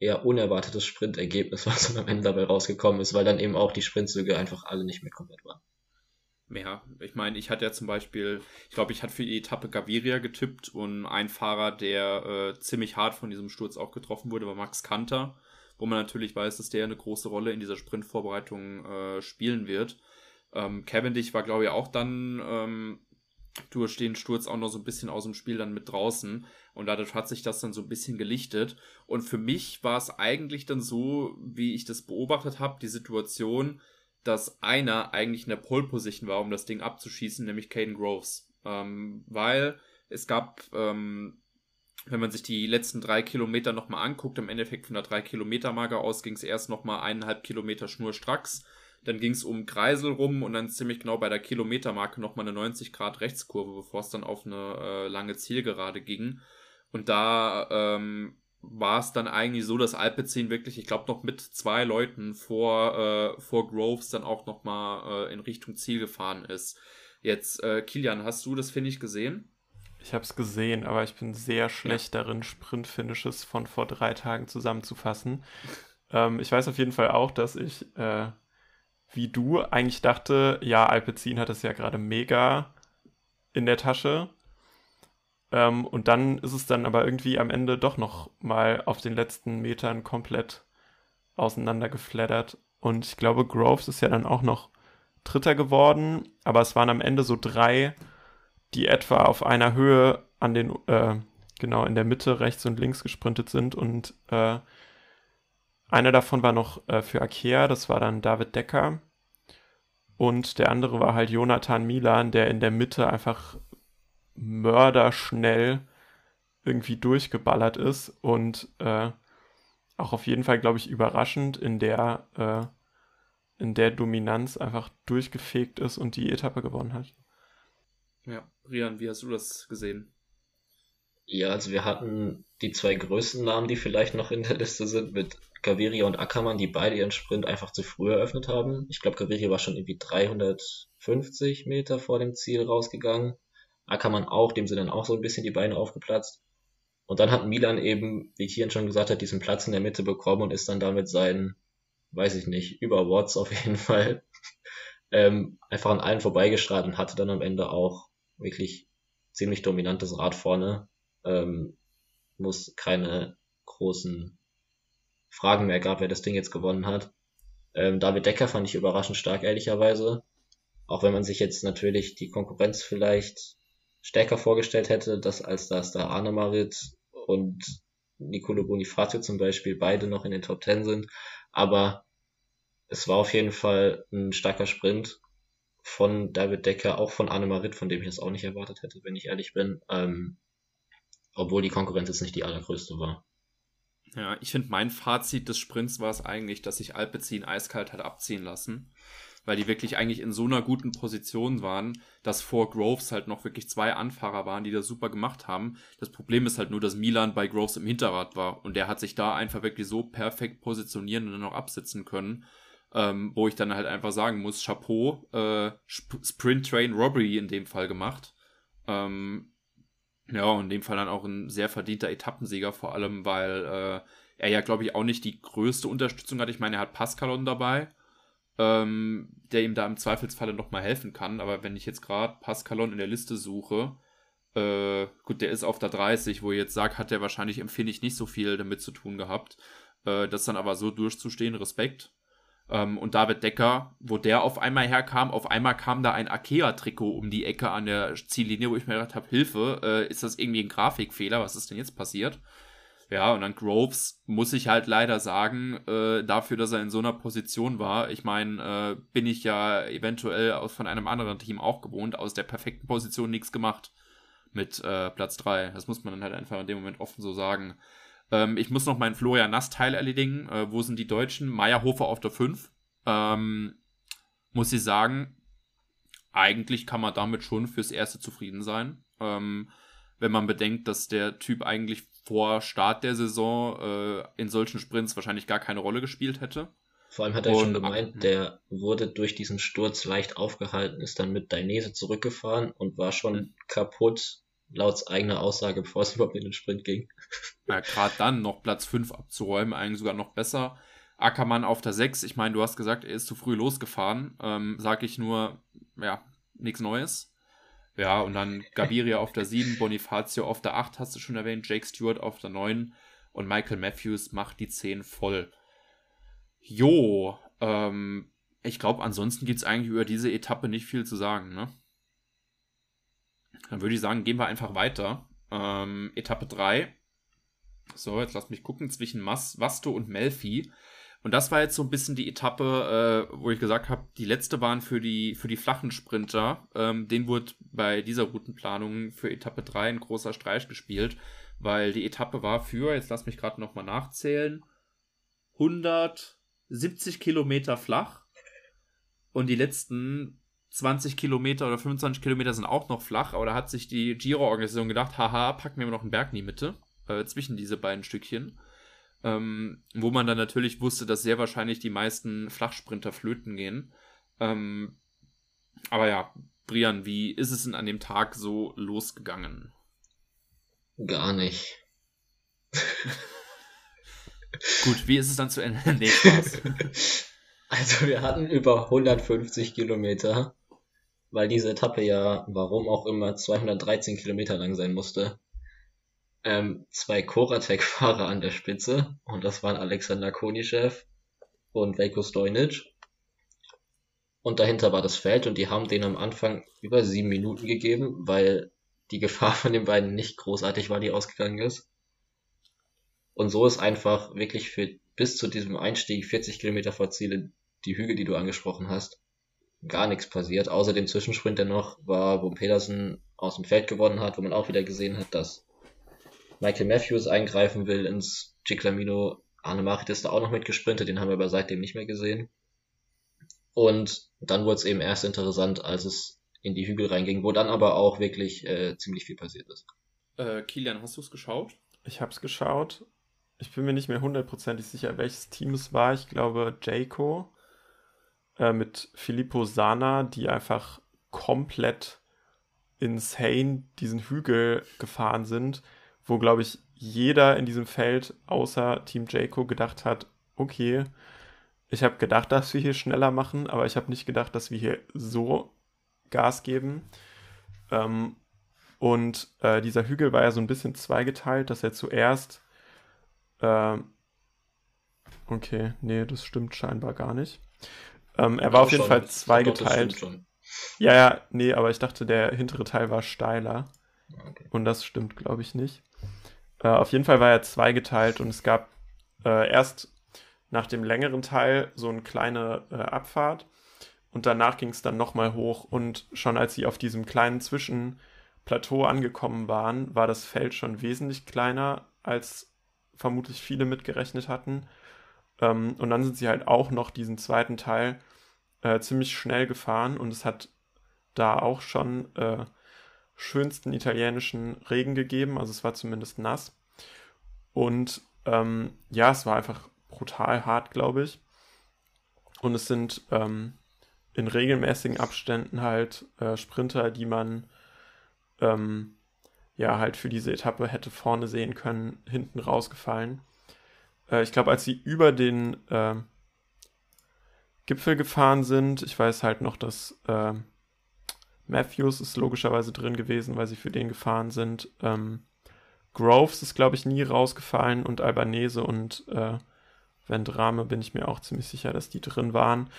eher unerwartetes Sprintergebnis, was dann am Ende dabei rausgekommen ist, weil dann eben auch die Sprintzüge einfach alle nicht mehr komplett waren. Ja, ich meine, ich hatte ja zum Beispiel, ich glaube, ich hatte für die Etappe Gaviria getippt und ein Fahrer, der äh, ziemlich hart von diesem Sturz auch getroffen wurde, war Max Kanter wo man natürlich weiß, dass der eine große Rolle in dieser Sprintvorbereitung äh, spielen wird. Ähm, Cavendish war, glaube ich, auch dann ähm, durch den Sturz auch noch so ein bisschen aus dem Spiel dann mit draußen. Und dadurch hat sich das dann so ein bisschen gelichtet. Und für mich war es eigentlich dann so, wie ich das beobachtet habe, die Situation, dass einer eigentlich in der Pole Position war, um das Ding abzuschießen, nämlich Caden Groves. Ähm, weil es gab ähm, wenn man sich die letzten drei Kilometer nochmal anguckt, im Endeffekt von der drei Kilometer Marke aus ging es erst nochmal eineinhalb Kilometer schnurstracks. Dann ging es um Kreisel rum und dann ziemlich genau bei der Kilometermarke nochmal eine 90 Grad Rechtskurve, bevor es dann auf eine äh, lange Zielgerade ging. Und da ähm, war es dann eigentlich so, dass Alpecin wirklich, ich glaube, noch mit zwei Leuten vor, äh, vor Groves dann auch nochmal äh, in Richtung Ziel gefahren ist. Jetzt, äh, Kilian, hast du das, finde ich, gesehen? Ich habe es gesehen, aber ich bin sehr schlecht ja. darin, Sprint-Finishes von vor drei Tagen zusammenzufassen. ähm, ich weiß auf jeden Fall auch, dass ich, äh, wie du, eigentlich dachte, ja, Alpecin hat es ja gerade mega in der Tasche. Ähm, und dann ist es dann aber irgendwie am Ende doch noch mal auf den letzten Metern komplett auseinandergeflattert. Und ich glaube, Groves ist ja dann auch noch Dritter geworden, aber es waren am Ende so drei die etwa auf einer Höhe an den, äh, genau in der Mitte rechts und links gesprintet sind und äh, einer davon war noch äh, für Akea, das war dann David Decker. Und der andere war halt Jonathan Milan, der in der Mitte einfach mörderschnell irgendwie durchgeballert ist und äh, auch auf jeden Fall, glaube ich, überraschend in der, äh, in der Dominanz einfach durchgefegt ist und die Etappe gewonnen hat. Ja, Rian, wie hast du das gesehen? Ja, also wir hatten die zwei größten Namen, die vielleicht noch in der Liste sind, mit Gaviria und Ackermann, die beide ihren Sprint einfach zu früh eröffnet haben. Ich glaube, Gaviria war schon irgendwie 350 Meter vor dem Ziel rausgegangen. Ackermann auch, dem sind dann auch so ein bisschen die Beine aufgeplatzt. Und dann hat Milan eben, wie Kian schon gesagt hat, diesen Platz in der Mitte bekommen und ist dann damit seinen, weiß ich nicht, über Watts auf jeden Fall, ähm, einfach an allen vorbeigestrahlt und hatte dann am Ende auch wirklich ziemlich dominantes Rad vorne ähm, muss keine großen Fragen mehr gab, wer das Ding jetzt gewonnen hat. Ähm, David Decker fand ich überraschend stark, ehrlicherweise. Auch wenn man sich jetzt natürlich die Konkurrenz vielleicht stärker vorgestellt hätte, dass als dass da Arne Marit und Nicolo Bonifacio zum Beispiel beide noch in den Top Ten sind. Aber es war auf jeden Fall ein starker Sprint von David Decker, auch von Arne Marit, von dem ich das auch nicht erwartet hätte, wenn ich ehrlich bin. Ähm, obwohl die Konkurrenz jetzt nicht die allergrößte war. Ja, ich finde, mein Fazit des Sprints war es eigentlich, dass sich Alpecin eiskalt hat abziehen lassen, weil die wirklich eigentlich in so einer guten Position waren, dass vor Groves halt noch wirklich zwei Anfahrer waren, die das super gemacht haben. Das Problem ist halt nur, dass Milan bei Groves im Hinterrad war und der hat sich da einfach wirklich so perfekt positionieren und dann noch absitzen können. Ähm, wo ich dann halt einfach sagen muss, Chapeau, äh, Sprint Train Robbery in dem Fall gemacht. Ähm, ja, und in dem Fall dann auch ein sehr verdienter Etappensieger, vor allem, weil äh, er ja, glaube ich, auch nicht die größte Unterstützung hat. Ich meine, er hat Pascalon dabei, ähm, der ihm da im Zweifelsfalle nochmal helfen kann. Aber wenn ich jetzt gerade Pascalon in der Liste suche, äh, gut, der ist auf der 30, wo ich jetzt sage, hat der wahrscheinlich, empfinde ich, nicht so viel damit zu tun gehabt. Äh, das dann aber so durchzustehen, Respekt. Ähm, und David Decker, wo der auf einmal herkam, auf einmal kam da ein Akea-Trikot um die Ecke an der Ziellinie, wo ich mir gedacht habe, Hilfe, äh, ist das irgendwie ein Grafikfehler? Was ist denn jetzt passiert? Ja, und dann Groves muss ich halt leider sagen, äh, dafür, dass er in so einer Position war. Ich meine, äh, bin ich ja eventuell aus, von einem anderen Team auch gewohnt, aus der perfekten Position nichts gemacht mit äh, Platz 3. Das muss man dann halt einfach in dem Moment offen so sagen. Ähm, ich muss noch meinen Florian Nass-Teil erledigen. Äh, wo sind die Deutschen? Meyerhofer auf der 5. Ähm, muss ich sagen, eigentlich kann man damit schon fürs Erste zufrieden sein. Ähm, wenn man bedenkt, dass der Typ eigentlich vor Start der Saison äh, in solchen Sprints wahrscheinlich gar keine Rolle gespielt hätte. Vor allem hat er Und, schon gemeint, der wurde durch diesen Sturz leicht aufgehalten, ist dann mit Dainese zurückgefahren und war schon mhm. kaputt laut eigener Aussage, bevor es überhaupt in den Sprint ging. Ja, gerade dann noch Platz 5 abzuräumen, eigentlich sogar noch besser. Ackermann auf der 6, ich meine, du hast gesagt, er ist zu früh losgefahren. Ähm, sag ich nur, ja, nichts Neues. Ja, und dann Gaviria auf der 7, Bonifacio auf der 8, hast du schon erwähnt, Jake Stewart auf der 9 und Michael Matthews macht die 10 voll. Jo, ähm, ich glaube, ansonsten gibt es eigentlich über diese Etappe nicht viel zu sagen, ne? Dann würde ich sagen, gehen wir einfach weiter. Ähm, Etappe 3. So, jetzt lass mich gucken, zwischen Mas, Vasto und Melfi. Und das war jetzt so ein bisschen die Etappe, äh, wo ich gesagt habe, die letzte waren für die, für die flachen Sprinter. Ähm, den wurde bei dieser Routenplanung für Etappe 3 ein großer Streich gespielt, weil die Etappe war für, jetzt lass mich gerade nochmal nachzählen, 170 Kilometer flach. Und die letzten 20 Kilometer oder 25 Kilometer sind auch noch flach, aber da hat sich die Giro-Organisation gedacht, haha, packen wir noch einen Berg in die Mitte, äh, zwischen diese beiden Stückchen. Ähm, wo man dann natürlich wusste, dass sehr wahrscheinlich die meisten Flachsprinter flöten gehen. Ähm, aber ja, Brian, wie ist es denn an dem Tag so losgegangen? Gar nicht. Gut, wie ist es dann zu Ende? nee. Also wir hatten über 150 Kilometer weil diese Etappe ja, warum auch immer, 213 Kilometer lang sein musste. Ähm, zwei Koratek-Fahrer an der Spitze und das waren Alexander Konischew und Veiko Stojnic. Und dahinter war das Feld und die haben den am Anfang über sieben Minuten gegeben, weil die Gefahr von den beiden nicht großartig war, die ausgegangen ist. Und so ist einfach wirklich für bis zu diesem Einstieg 40 Kilometer vor Ziele die Hügel, die du angesprochen hast, gar nichts passiert, außer dem Zwischensprint, der noch war, wo Pedersen aus dem Feld gewonnen hat, wo man auch wieder gesehen hat, dass Michael Matthews eingreifen will ins Ciclamino. Arne Marit ist da auch noch mitgesprintet, den haben wir aber seitdem nicht mehr gesehen. Und dann wurde es eben erst interessant, als es in die Hügel reinging, wo dann aber auch wirklich äh, ziemlich viel passiert ist. Äh, Kilian, hast du es geschaut? Ich habe es geschaut. Ich bin mir nicht mehr hundertprozentig sicher, welches Team es war. Ich glaube, Jayco äh, mit Filippo Sana, die einfach komplett insane diesen Hügel gefahren sind, wo, glaube ich, jeder in diesem Feld außer Team Jayco gedacht hat, okay, ich habe gedacht, dass wir hier schneller machen, aber ich habe nicht gedacht, dass wir hier so Gas geben. Ähm, und äh, dieser Hügel war ja so ein bisschen zweigeteilt, dass er zuerst. Äh, okay, nee, das stimmt scheinbar gar nicht. Ähm, er war auf jeden schon, Fall zweigeteilt. Ja, ja, nee, aber ich dachte, der hintere Teil war steiler. Ah, okay. Und das stimmt, glaube ich, nicht. Äh, auf jeden Fall war er zweigeteilt und es gab äh, erst nach dem längeren Teil so eine kleine äh, Abfahrt und danach ging es dann nochmal hoch und schon als sie auf diesem kleinen Zwischenplateau angekommen waren, war das Feld schon wesentlich kleiner, als vermutlich viele mitgerechnet hatten. Ähm, und dann sind sie halt auch noch diesen zweiten Teil äh, ziemlich schnell gefahren und es hat da auch schon äh, schönsten italienischen Regen gegeben, also es war zumindest nass. Und ähm, ja, es war einfach brutal hart, glaube ich. Und es sind ähm, in regelmäßigen Abständen halt äh, Sprinter, die man ähm, ja halt für diese Etappe hätte vorne sehen können, hinten rausgefallen. Äh, ich glaube, als sie über den äh, Gipfel gefahren sind, ich weiß halt noch, dass äh, Matthews ist logischerweise drin gewesen, weil sie für den gefahren sind. Ähm, Groves ist, glaube ich, nie rausgefallen und Albanese und äh, Vendrame bin ich mir auch ziemlich sicher, dass die drin waren.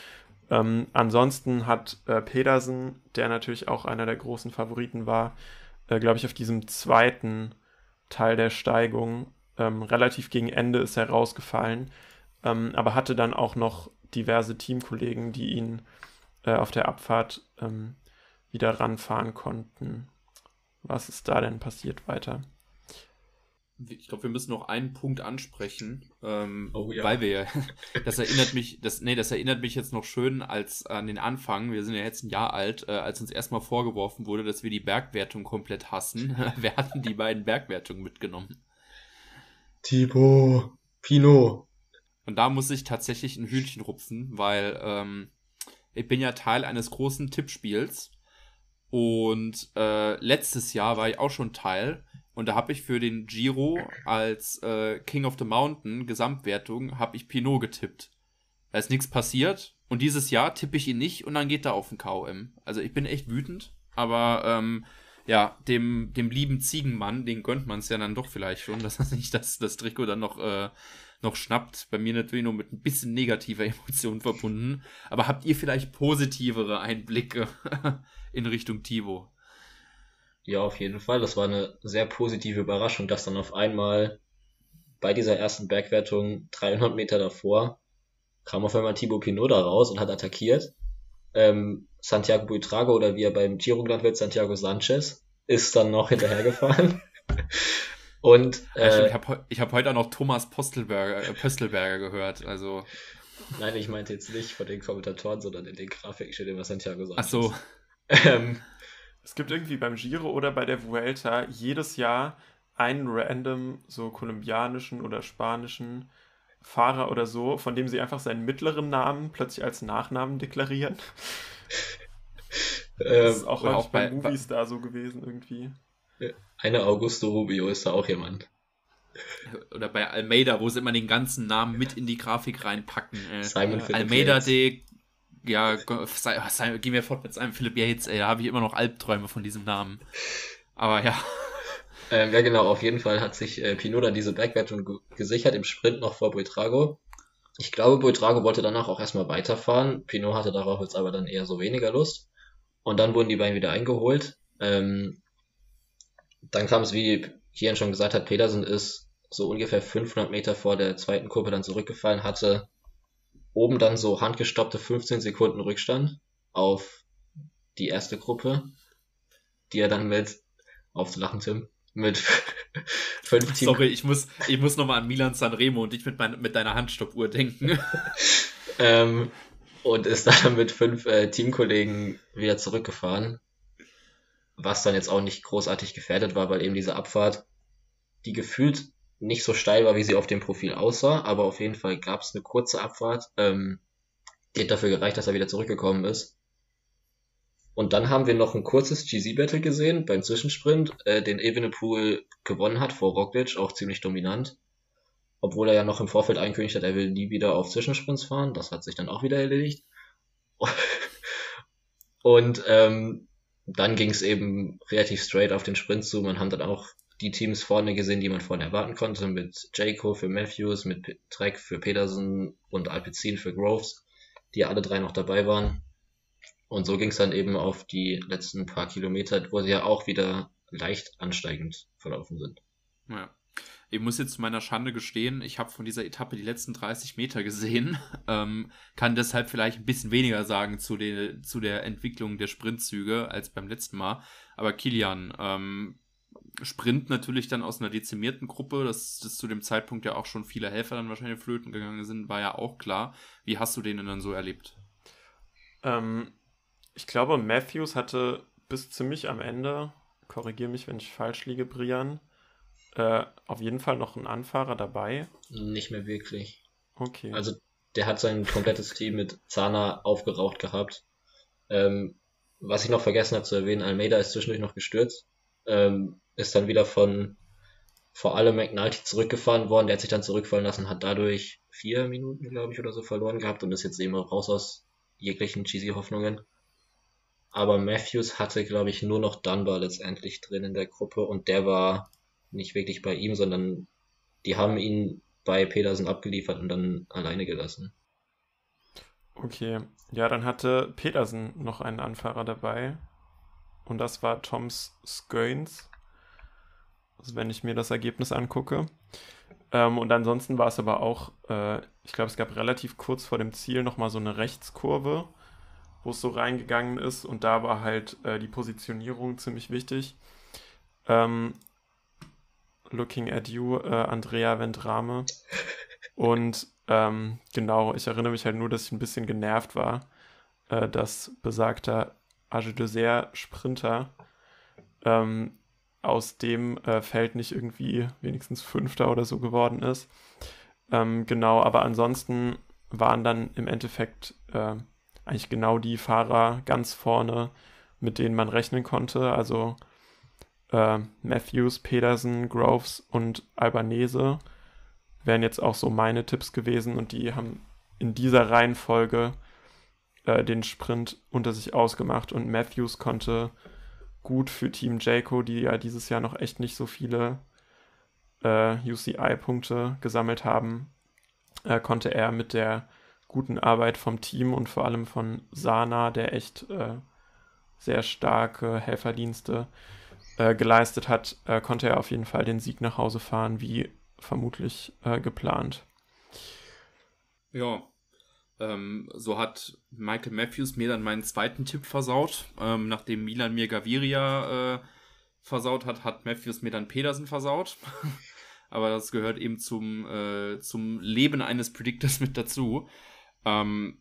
Ähm, ansonsten hat äh, Pedersen, der natürlich auch einer der großen Favoriten war, äh, glaube ich, auf diesem zweiten Teil der Steigung ähm, relativ gegen Ende ist er rausgefallen, ähm, aber hatte dann auch noch diverse Teamkollegen, die ihn äh, auf der Abfahrt ähm, wieder ranfahren konnten. Was ist da denn passiert weiter? ich glaube, wir müssen noch einen Punkt ansprechen, ähm, oh, ja. weil wir, das erinnert mich, das, nee, das erinnert mich jetzt noch schön als an den Anfang. Wir sind ja jetzt ein Jahr alt, äh, als uns erstmal vorgeworfen wurde, dass wir die Bergwertung komplett hassen. wir hatten die beiden Bergwertungen mitgenommen. Tipo, Pino. Und da muss ich tatsächlich ein Hühnchen rupfen, weil ähm, ich bin ja Teil eines großen Tippspiels. Und äh, letztes Jahr war ich auch schon Teil. Und da habe ich für den Giro als äh, King of the Mountain Gesamtwertung habe ich Pinot getippt. Da ist nichts passiert und dieses Jahr tippe ich ihn nicht und dann geht er auf den KOM. Also ich bin echt wütend, aber ähm, ja, dem, dem lieben Ziegenmann, den gönnt man es ja dann doch vielleicht schon, dass er sich das, das Trikot dann noch, äh, noch schnappt. Bei mir natürlich nur mit ein bisschen negativer Emotion verbunden. Aber habt ihr vielleicht positivere Einblicke in Richtung Tivo? Ja, auf jeden Fall. Das war eine sehr positive Überraschung, dass dann auf einmal bei dieser ersten Bergwertung 300 Meter davor kam auf einmal Thibaut Pinot da raus und hat attackiert. Ähm, Santiago Buitrago oder wie er beim Giro genannt wird, Santiago Sanchez, ist dann noch hinterhergefahren. und äh, ich habe ich hab heute auch noch Thomas Postelberger, äh, Pöstelberger gehört. Also Nein, ich meinte jetzt nicht von den Kommentatoren, sondern in den Grafiken steht immer Santiago Sanchez. Ach so. Ähm, es gibt irgendwie beim Giro oder bei der Vuelta jedes Jahr einen random so kolumbianischen oder spanischen Fahrer oder so, von dem sie einfach seinen mittleren Namen plötzlich als Nachnamen deklarieren. Das ist auch, auch bei, bei Movies da so gewesen irgendwie. Eine Augusto Rubio ist da auch jemand. Oder bei Almeida, wo sie immer den ganzen Namen mit in die Grafik reinpacken. Äh, Simon Almeida de ja, gehen wir fort mit seinem Philip Yates, ey, da habe ich immer noch Albträume von diesem Namen. Aber ja. Ähm, ja, genau, auf jeden Fall hat sich äh, Pinot dann diese Bergwertung gesichert im Sprint noch vor Buitrago. Ich glaube, Buitrago wollte danach auch erstmal weiterfahren. Pinot hatte darauf jetzt aber dann eher so weniger Lust. Und dann wurden die beiden wieder eingeholt. Ähm, dann kam es, wie Kian schon gesagt hat, Pedersen ist so ungefähr 500 Meter vor der zweiten Kurve dann zurückgefallen, hatte oben dann so handgestoppte 15 Sekunden Rückstand. auf die erste Gruppe, die er dann mit, aufzulachen, Tim, mit fünf Teams. Sorry, ich muss, ich muss nochmal an Milan Sanremo und dich mit, mein, mit deiner Handstoppuhr denken. ähm, und ist dann mit fünf äh, Teamkollegen wieder zurückgefahren. Was dann jetzt auch nicht großartig gefährdet war, weil eben diese Abfahrt, die gefühlt nicht so steil war, wie sie auf dem Profil aussah, aber auf jeden Fall gab es eine kurze Abfahrt, ähm, die hat dafür gereicht, dass er wieder zurückgekommen ist. Und dann haben wir noch ein kurzes GZ-Battle gesehen beim Zwischensprint, äh, den Evenepoel gewonnen hat vor Roglic, auch ziemlich dominant. Obwohl er ja noch im Vorfeld angekündigt hat, er will nie wieder auf Zwischensprints fahren. Das hat sich dann auch wieder erledigt. Und ähm, dann ging es eben relativ straight auf den Sprint zu. Man hat dann auch die Teams vorne gesehen, die man vorne erwarten konnte, mit Jayco für Matthews, mit Trek für Peterson und Alpecin für Groves, die alle drei noch dabei waren. Und so ging es dann eben auf die letzten paar Kilometer, wo sie ja auch wieder leicht ansteigend verlaufen sind. Ja. Ich muss jetzt zu meiner Schande gestehen, ich habe von dieser Etappe die letzten 30 Meter gesehen, ähm, kann deshalb vielleicht ein bisschen weniger sagen zu, den, zu der Entwicklung der Sprintzüge als beim letzten Mal. Aber Kilian, ähm, Sprint natürlich dann aus einer dezimierten Gruppe, dass, dass zu dem Zeitpunkt ja auch schon viele Helfer dann wahrscheinlich flöten gegangen sind, war ja auch klar. Wie hast du den denn dann so erlebt? Ähm, ich glaube, Matthews hatte bis ziemlich am Ende, korrigiere mich, wenn ich falsch liege, Brian, äh, auf jeden Fall noch einen Anfahrer dabei. Nicht mehr wirklich. Okay. Also der hat sein komplettes Team mit Zana aufgeraucht gehabt. Ähm, was ich noch vergessen habe zu erwähnen, Almeida ist zwischendurch noch gestürzt. Ähm, ist dann wieder von vor allem McNulty zurückgefahren worden. Der hat sich dann zurückfallen lassen, hat dadurch vier Minuten, glaube ich, oder so verloren gehabt und ist jetzt eben raus aus jeglichen cheesy Hoffnungen. Aber Matthews hatte, glaube ich, nur noch Dunbar letztendlich drin in der Gruppe und der war nicht wirklich bei ihm, sondern die haben ihn bei Pedersen abgeliefert und dann alleine gelassen. Okay, ja, dann hatte Pedersen noch einen Anfahrer dabei und das war Toms Sköns also wenn ich mir das Ergebnis angucke. Ähm, und ansonsten war es aber auch, äh, ich glaube, es gab relativ kurz vor dem Ziel nochmal so eine Rechtskurve, wo es so reingegangen ist und da war halt äh, die Positionierung ziemlich wichtig. Ähm, looking at you, äh, Andrea Vendrame. Und ähm, genau, ich erinnere mich halt nur, dass ich ein bisschen genervt war, äh, dass besagter Age de Sprinter ähm, aus dem äh, Feld nicht irgendwie wenigstens Fünfter oder so geworden ist. Ähm, genau, aber ansonsten waren dann im Endeffekt äh, eigentlich genau die Fahrer ganz vorne, mit denen man rechnen konnte. Also äh, Matthews, Pedersen, Groves und Albanese wären jetzt auch so meine Tipps gewesen und die haben in dieser Reihenfolge äh, den Sprint unter sich ausgemacht und Matthews konnte gut für Team Jayco, die ja dieses Jahr noch echt nicht so viele äh, UCI-Punkte gesammelt haben, äh, konnte er mit der guten Arbeit vom Team und vor allem von Sana, der echt äh, sehr starke Helferdienste äh, geleistet hat, äh, konnte er auf jeden Fall den Sieg nach Hause fahren, wie vermutlich äh, geplant. Ja, ähm, so hat Michael Matthews mir dann meinen zweiten Tipp versaut. Ähm, nachdem Milan mir Gaviria äh, versaut hat, hat Matthews mir dann Pedersen versaut. Aber das gehört eben zum, äh, zum Leben eines Predictors mit dazu. Ähm,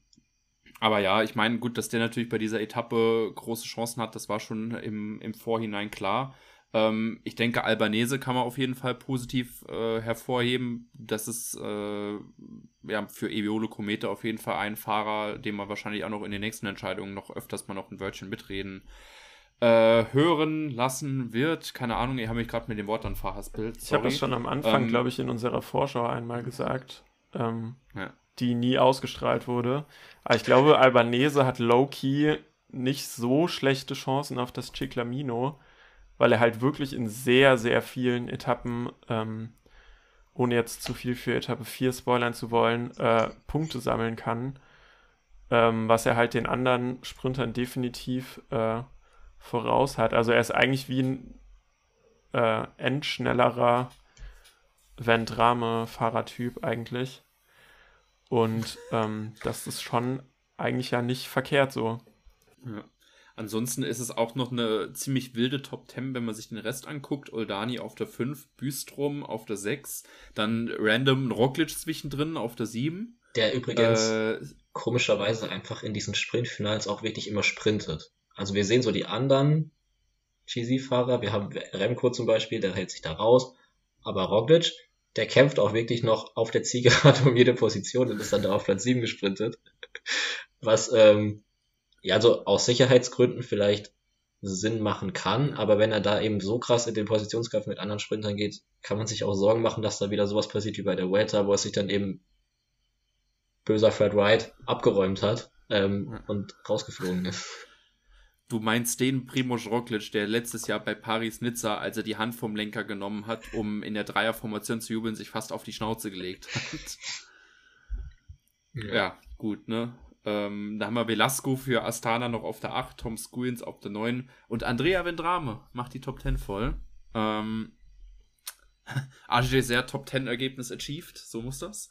aber ja, ich meine, gut, dass der natürlich bei dieser Etappe große Chancen hat, das war schon im, im Vorhinein klar. Ähm, ich denke, Albanese kann man auf jeden Fall positiv äh, hervorheben. Das ist äh, ja, für Eviolo Komete auf jeden Fall ein Fahrer, den man wahrscheinlich auch noch in den nächsten Entscheidungen noch öfters mal noch ein Wörtchen mitreden äh, hören lassen wird. Keine Ahnung, ich habe mich gerade mit dem Wort dann verhaspelt. Ich habe es schon am Anfang, ähm, glaube ich, in unserer Vorschau einmal gesagt, ähm, ja. Die nie ausgestrahlt wurde. Aber ich glaube, Albanese hat low-key nicht so schlechte Chancen auf das Ciclamino weil er halt wirklich in sehr, sehr vielen Etappen, ähm, ohne jetzt zu viel für Etappe 4 spoilern zu wollen, äh, Punkte sammeln kann. Ähm, was er halt den anderen Sprintern definitiv äh, voraus hat. Also er ist eigentlich wie ein äh, endschnellerer Vendrame-Fahrertyp eigentlich. Und ähm, das ist schon eigentlich ja nicht verkehrt so. Ja. Ansonsten ist es auch noch eine ziemlich wilde Top 10, wenn man sich den Rest anguckt. Oldani auf der 5, Büstrom auf der 6, dann random Roglic zwischendrin auf der 7. Der übrigens äh, komischerweise einfach in diesen Sprintfinals auch wirklich immer sprintet. Also wir sehen so die anderen GC-Fahrer, wir haben Remco zum Beispiel, der hält sich da raus, aber Roglic, der kämpft auch wirklich noch auf der Zielgerade um jede Position und ist dann da auf Platz 7 gesprintet. Was ähm, ja, also aus Sicherheitsgründen vielleicht Sinn machen kann, aber wenn er da eben so krass in den Positionskampf mit anderen Sprintern geht, kann man sich auch Sorgen machen, dass da wieder sowas passiert wie bei der Welter, wo es sich dann eben böser Fred Wright abgeräumt hat ähm, und rausgeflogen ist. Du meinst den Primoz Roglic, der letztes Jahr bei Paris-Nizza, als er die Hand vom Lenker genommen hat, um in der Dreierformation zu jubeln, sich fast auf die Schnauze gelegt hat. Ja, ja gut, ne? Ähm, da haben wir Velasco für Astana noch auf der 8, Tom Squins auf der 9 und Andrea Vendrame macht die Top 10 voll. Ähm, AG sehr Top 10 Ergebnis achieved, so muss das.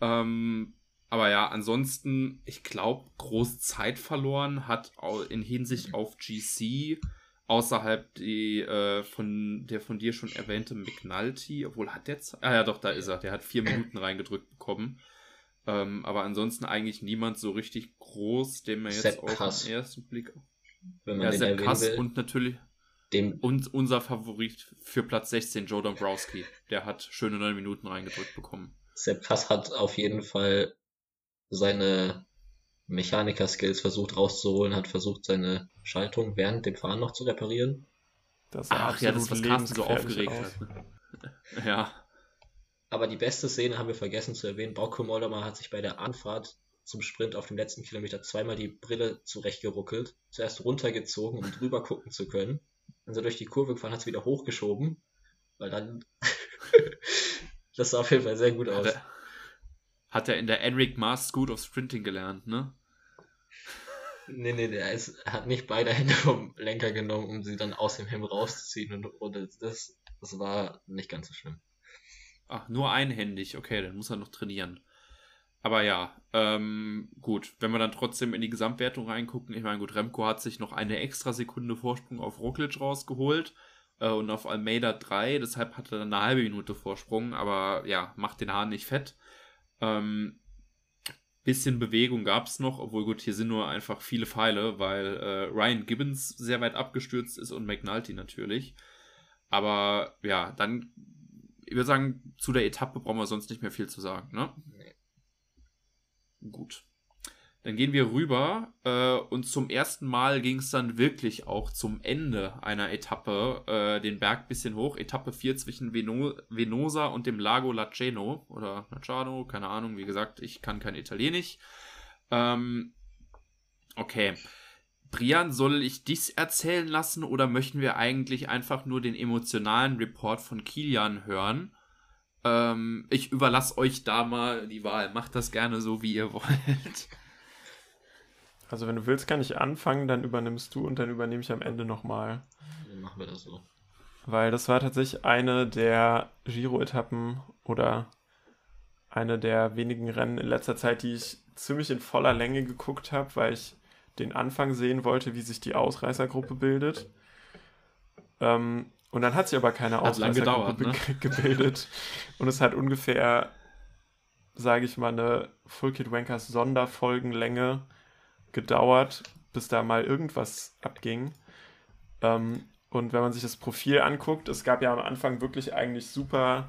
Ähm, aber ja, ansonsten, ich glaube, groß Zeit verloren hat in Hinsicht auf GC außerhalb die, äh, von der von dir schon erwähnte McNulty, obwohl hat der Zeit, ah ja doch, da ist er, der hat vier Minuten reingedrückt bekommen. Ähm, aber ansonsten eigentlich niemand so richtig groß, den man jetzt auf den ersten Blick. Wenn man ja, Sepp Pass will. und natürlich dem und unser Favorit für Platz 16, Joe Dombrowski. Der hat schöne neun Minuten reingedrückt bekommen. Sepp Pass hat auf jeden Fall seine Mechaniker-Skills versucht rauszuholen, hat versucht, seine Schaltung während dem Fahren noch zu reparieren. Das Ach ja, das was Carsten so aufgeregt aus. hat. ja. Aber die beste Szene haben wir vergessen zu erwähnen. Bauko Mollermann hat sich bei der Anfahrt zum Sprint auf dem letzten Kilometer zweimal die Brille zurechtgeruckelt. Zuerst runtergezogen, um drüber gucken zu können. Dann so durch die Kurve gefahren, hat es wieder hochgeschoben. Weil dann. das sah auf jeden Fall sehr gut aus. Hat er, hat er in der Enric Mars School of Sprinting gelernt, ne? Nee, nee, der ist, hat nicht beide Hände vom Lenker genommen, um sie dann aus dem Helm rauszuziehen. Und, und das, das war nicht ganz so schlimm. Ach, nur einhändig, okay, dann muss er noch trainieren. Aber ja, ähm, gut, wenn wir dann trotzdem in die Gesamtwertung reingucken, ich meine, gut, Remco hat sich noch eine extra Sekunde Vorsprung auf Roglic rausgeholt äh, und auf Almeida 3, deshalb hat er dann eine halbe Minute Vorsprung, aber ja, macht den Hahn nicht fett. Ähm, bisschen Bewegung gab es noch, obwohl gut, hier sind nur einfach viele Pfeile, weil äh, Ryan Gibbons sehr weit abgestürzt ist und McNulty natürlich. Aber ja, dann ich würde sagen, zu der Etappe brauchen wir sonst nicht mehr viel zu sagen, ne? Nee. Gut. Dann gehen wir rüber äh, und zum ersten Mal ging es dann wirklich auch zum Ende einer Etappe äh, den Berg bisschen hoch. Etappe 4 zwischen Veno Venosa und dem Lago Laceno oder Lacciano, keine Ahnung. Wie gesagt, ich kann kein Italienisch. Ähm, okay. Brian, soll ich dies erzählen lassen oder möchten wir eigentlich einfach nur den emotionalen Report von Kilian hören? Ähm, ich überlasse euch da mal die Wahl. Macht das gerne so, wie ihr wollt. Also wenn du willst, kann ich anfangen, dann übernimmst du und dann übernehme ich am Ende nochmal. Dann machen wir das so. Weil das war tatsächlich eine der Giro-Etappen oder eine der wenigen Rennen in letzter Zeit, die ich ziemlich in voller Länge geguckt habe, weil ich den Anfang sehen wollte, wie sich die Ausreißergruppe bildet. Ähm, und dann hat sich aber keine hat Ausreißergruppe ne? gebildet. Und es hat ungefähr, sage ich mal, eine Full Kid Wankers Sonderfolgenlänge gedauert, bis da mal irgendwas abging. Ähm, und wenn man sich das Profil anguckt, es gab ja am Anfang wirklich eigentlich super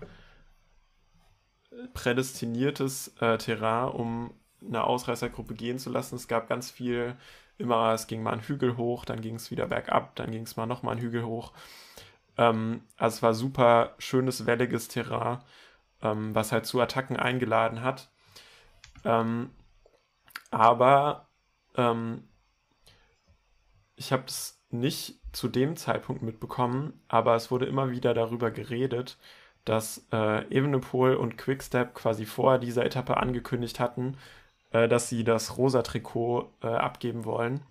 prädestiniertes äh, Terrain, um eine Ausreißergruppe gehen zu lassen. Es gab ganz viel, immer, es ging mal einen Hügel hoch, dann ging es wieder bergab, dann ging es mal nochmal einen Hügel hoch. Ähm, also es war super schönes, welliges Terrain, ähm, was halt zu Attacken eingeladen hat. Ähm, aber ähm, ich habe es nicht zu dem Zeitpunkt mitbekommen, aber es wurde immer wieder darüber geredet, dass äh, Evenepoel und Quickstep quasi vor dieser Etappe angekündigt hatten, äh, dass sie das rosa Trikot äh, abgeben wollen.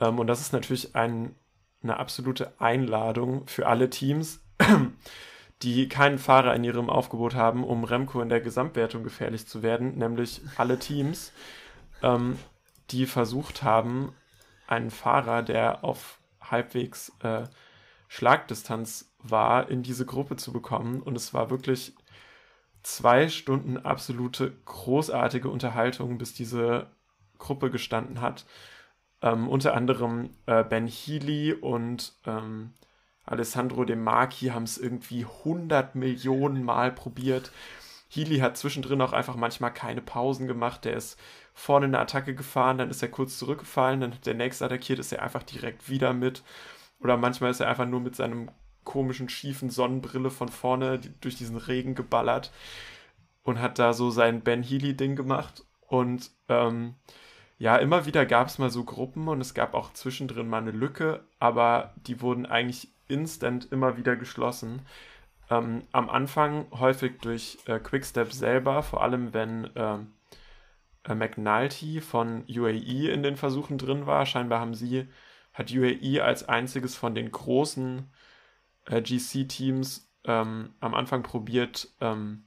Ähm, und das ist natürlich ein, eine absolute Einladung für alle Teams, die keinen Fahrer in ihrem Aufgebot haben, um Remco in der Gesamtwertung gefährlich zu werden, nämlich alle Teams, ähm, die versucht haben, einen Fahrer, der auf halbwegs äh, Schlagdistanz war, in diese Gruppe zu bekommen. Und es war wirklich zwei Stunden absolute großartige Unterhaltung, bis diese Gruppe gestanden hat. Ähm, unter anderem äh, Ben Healy und ähm, Alessandro De Marchi haben es irgendwie 100 Millionen Mal probiert. Healy hat zwischendrin auch einfach manchmal keine Pausen gemacht. Der ist vorne eine Attacke gefahren, dann ist er kurz zurückgefallen, dann hat der nächste attackiert, ist er einfach direkt wieder mit. Oder manchmal ist er einfach nur mit seinem komischen, schiefen Sonnenbrille von vorne durch diesen Regen geballert und hat da so sein Ben Healy-Ding gemacht. Und ähm, ja, immer wieder gab es mal so Gruppen und es gab auch zwischendrin mal eine Lücke, aber die wurden eigentlich instant immer wieder geschlossen. Ähm, am Anfang häufig durch äh, Quickstep selber, vor allem wenn ähm, äh, McNulty von UAE in den Versuchen drin war. Scheinbar haben sie, hat UAE als einziges von den großen äh, GC-Teams ähm, am Anfang probiert, ähm,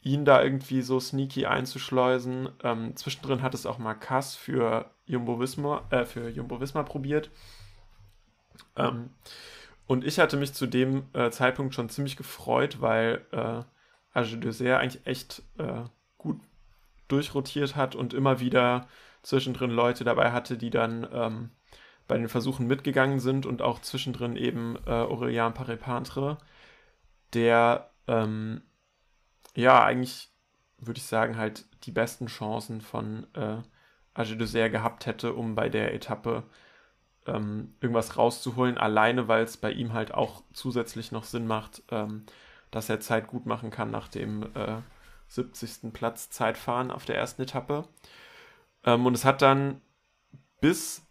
ihn da irgendwie so sneaky einzuschleusen. Ähm, zwischendrin hat es auch mal Kass für Jumbo Visma, äh, für Jumbo Visma probiert. Ähm, und ich hatte mich zu dem äh, Zeitpunkt schon ziemlich gefreut, weil äh, Age eigentlich echt äh, gut durchrotiert hat und immer wieder zwischendrin Leute dabei hatte, die dann ähm, bei den Versuchen mitgegangen sind und auch zwischendrin eben äh, Aurelien Paré-Pantre, der ähm, ja eigentlich, würde ich sagen, halt die besten Chancen von äh, Age Dessert gehabt hätte, um bei der Etappe ähm, irgendwas rauszuholen, alleine weil es bei ihm halt auch zusätzlich noch Sinn macht, ähm, dass er Zeit gut machen kann nach dem äh, 70. Platz Zeitfahren auf der ersten Etappe. Ähm, und es hat dann bis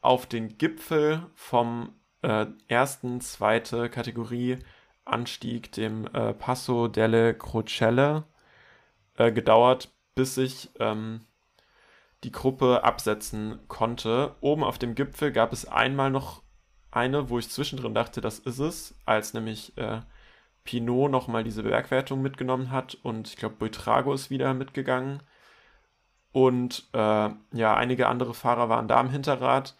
auf den Gipfel vom äh, ersten, zweite Kategorie Anstieg, dem äh, Passo delle Crocelle, äh, gedauert, bis sich ähm, die Gruppe absetzen konnte. Oben auf dem Gipfel gab es einmal noch eine, wo ich zwischendrin dachte, das ist es, als nämlich äh, Pinot nochmal diese Bergwertung mitgenommen hat und ich glaube, Buitrago ist wieder mitgegangen. Und äh, ja, einige andere Fahrer waren da im Hinterrad.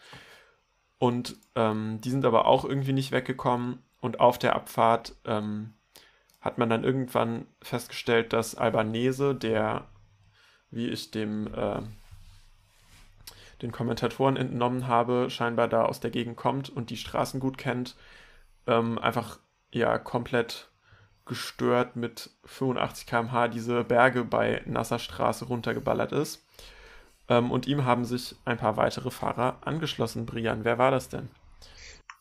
Und ähm, die sind aber auch irgendwie nicht weggekommen. Und auf der Abfahrt ähm, hat man dann irgendwann festgestellt, dass Albanese, der, wie ich dem äh, den Kommentatoren entnommen habe, scheinbar da aus der Gegend kommt und die Straßen gut kennt, ähm, einfach ja komplett gestört mit 85 km/h diese Berge bei Nasser Straße runtergeballert ist. Ähm, und ihm haben sich ein paar weitere Fahrer angeschlossen. Brian, wer war das denn?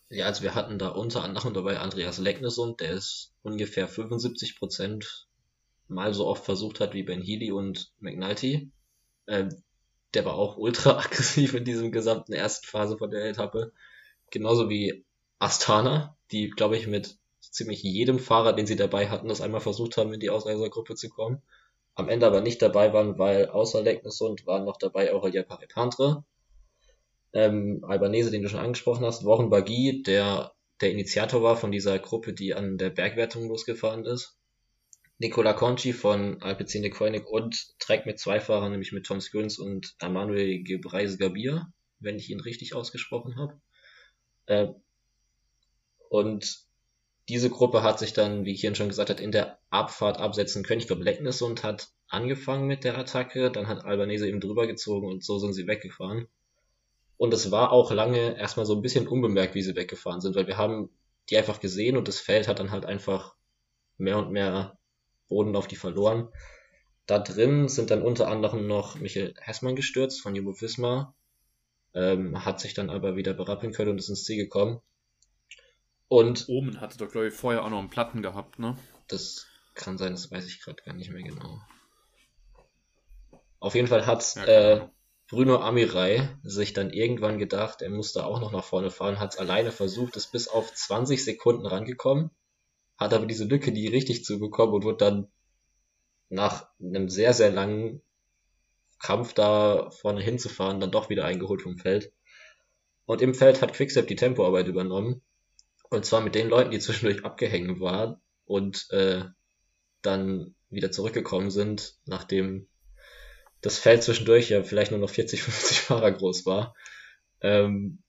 Ja, also wir hatten da unter anderem dabei Andreas Lecknesund, der ist ungefähr 75 Prozent mal so oft versucht hat wie Ben Healy und McNulty. Ähm, der war auch ultra aggressiv in diesem gesamten ersten Phase von der Etappe. Genauso wie Astana, die, glaube ich, mit ziemlich jedem Fahrer, den sie dabei hatten, das einmal versucht haben, in die Ausreisergruppe zu kommen. Am Ende aber nicht dabei waren, weil außer Lecknesund waren noch dabei Aurelien Paripantre, ähm, Albanese, den du schon angesprochen hast, Warren Bagui, der der Initiator war von dieser Gruppe, die an der Bergwertung losgefahren ist. Nicola Conci von Alpecin Koenig und trägt mit zwei Fahrern, nämlich mit Tom Sküns und Emmanuel Gebreise Gabir, wenn ich ihn richtig ausgesprochen habe. Äh, und diese Gruppe hat sich dann, wie Kian schon gesagt hat, in der Abfahrt absetzen können. Ich glaube, Lecknesund hat angefangen mit der Attacke, dann hat Albanese eben drüber gezogen und so sind sie weggefahren. Und es war auch lange erstmal so ein bisschen unbemerkt, wie sie weggefahren sind, weil wir haben die einfach gesehen und das Feld hat dann halt einfach mehr und mehr Boden auf die verloren. Da drin sind dann unter anderem noch Michael Hessmann gestürzt von Jumbo Visma, ähm, hat sich dann aber wieder berappeln können und ist ins Ziel gekommen. Und Omen hatte doch, glaube ich, vorher auch noch einen Platten gehabt, ne? Das kann sein, das weiß ich gerade gar nicht mehr genau. Auf jeden Fall hat ja, äh, Bruno Amirai sich dann irgendwann gedacht, er musste auch noch nach vorne fahren, hat es alleine versucht, ist bis auf 20 Sekunden rangekommen, hat aber diese Lücke nie richtig zu bekommen und wurde dann nach einem sehr, sehr langen Kampf da vorne hinzufahren, dann doch wieder eingeholt vom Feld. Und im Feld hat Quickstep die Tempoarbeit übernommen. Und zwar mit den Leuten, die zwischendurch abgehängt waren und äh, dann wieder zurückgekommen sind, nachdem das Feld zwischendurch ja vielleicht nur noch 40, 50 Fahrer groß war. Ähm,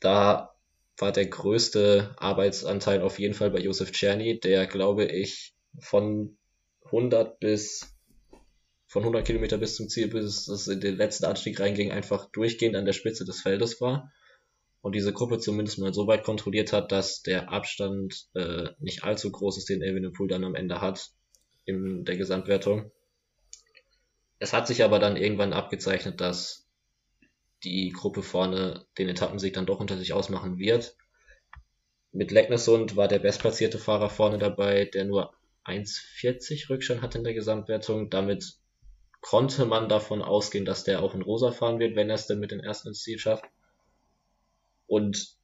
da war der größte Arbeitsanteil auf jeden Fall bei Josef Czerny, der, glaube ich, von 100 bis von 100 Kilometer bis zum Ziel, bis es in den letzten Anstieg reinging, einfach durchgehend an der Spitze des Feldes war und diese Gruppe zumindest mal so weit kontrolliert hat, dass der Abstand äh, nicht allzu groß ist, den Evenepoel dann am Ende hat in der Gesamtwertung. Es hat sich aber dann irgendwann abgezeichnet, dass die Gruppe vorne den Etappensieg dann doch unter sich ausmachen wird. Mit Lecknesund war der bestplatzierte Fahrer vorne dabei, der nur 1,40 Rückstand hat in der Gesamtwertung. Damit konnte man davon ausgehen, dass der auch in Rosa fahren wird, wenn er es denn mit den ersten ins Ziel schafft. Und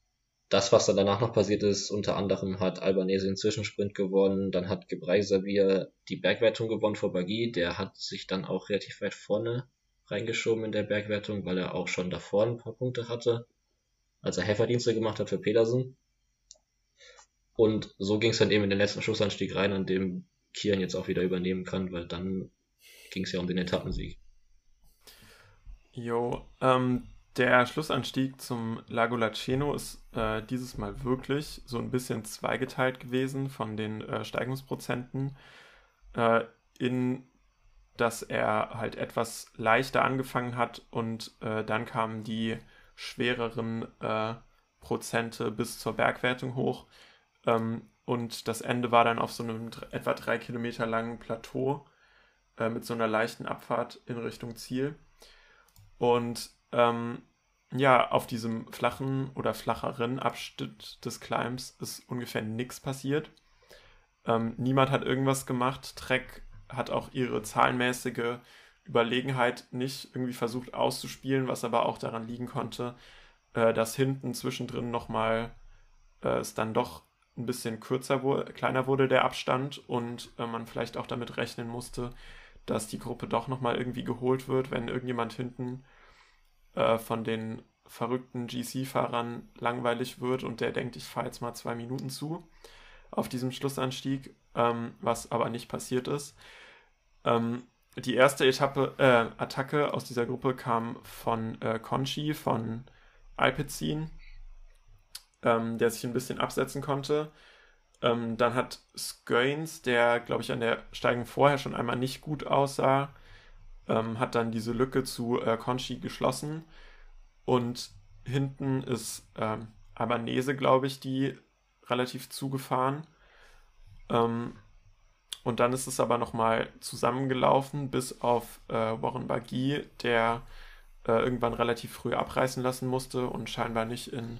das, was dann danach noch passiert ist, unter anderem hat Albanese den Zwischensprint gewonnen, dann hat Gebrei Sabir die Bergwertung gewonnen vor Bagui, der hat sich dann auch relativ weit vorne reingeschoben in der Bergwertung, weil er auch schon davor ein paar Punkte hatte, als er Helferdienste gemacht hat für Pedersen. Und so ging es dann eben in den letzten Schussanstieg rein, an dem Kian jetzt auch wieder übernehmen kann, weil dann ging es ja um den Etappensieg. Jo, ähm, der Schlussanstieg zum Lago Laceno ist äh, dieses Mal wirklich so ein bisschen zweigeteilt gewesen von den äh, Steigungsprozenten, äh, in dass er halt etwas leichter angefangen hat und äh, dann kamen die schwereren äh, Prozente bis zur Bergwertung hoch. Ähm, und das Ende war dann auf so einem etwa drei Kilometer langen Plateau äh, mit so einer leichten Abfahrt in Richtung Ziel. Und ähm, ja, auf diesem flachen oder flacheren Abschnitt des Climbs ist ungefähr nichts passiert. Ähm, niemand hat irgendwas gemacht. Trek hat auch ihre zahlenmäßige Überlegenheit nicht irgendwie versucht auszuspielen, was aber auch daran liegen konnte, äh, dass hinten zwischendrin nochmal äh, es dann doch ein bisschen kürzer wurde, kleiner wurde der Abstand und äh, man vielleicht auch damit rechnen musste, dass die Gruppe doch nochmal irgendwie geholt wird, wenn irgendjemand hinten äh, von den verrückten GC-Fahrern langweilig wird und der denkt, ich fahre jetzt mal zwei Minuten zu auf diesem Schlussanstieg, ähm, was aber nicht passiert ist. Ähm, die erste Etappe, äh, Attacke aus dieser Gruppe kam von äh, Conchi, von Alpecin, ähm, der sich ein bisschen absetzen konnte. Ähm, dann hat Sköins, der, glaube ich, an der Steigung vorher schon einmal nicht gut aussah, ähm, hat dann diese Lücke zu äh, Conchi geschlossen. Und hinten ist ähm, Albanese, glaube ich, die relativ zugefahren. Ähm, und dann ist es aber nochmal zusammengelaufen, bis auf äh, Warren Bagui, der äh, irgendwann relativ früh abreißen lassen musste und scheinbar nicht in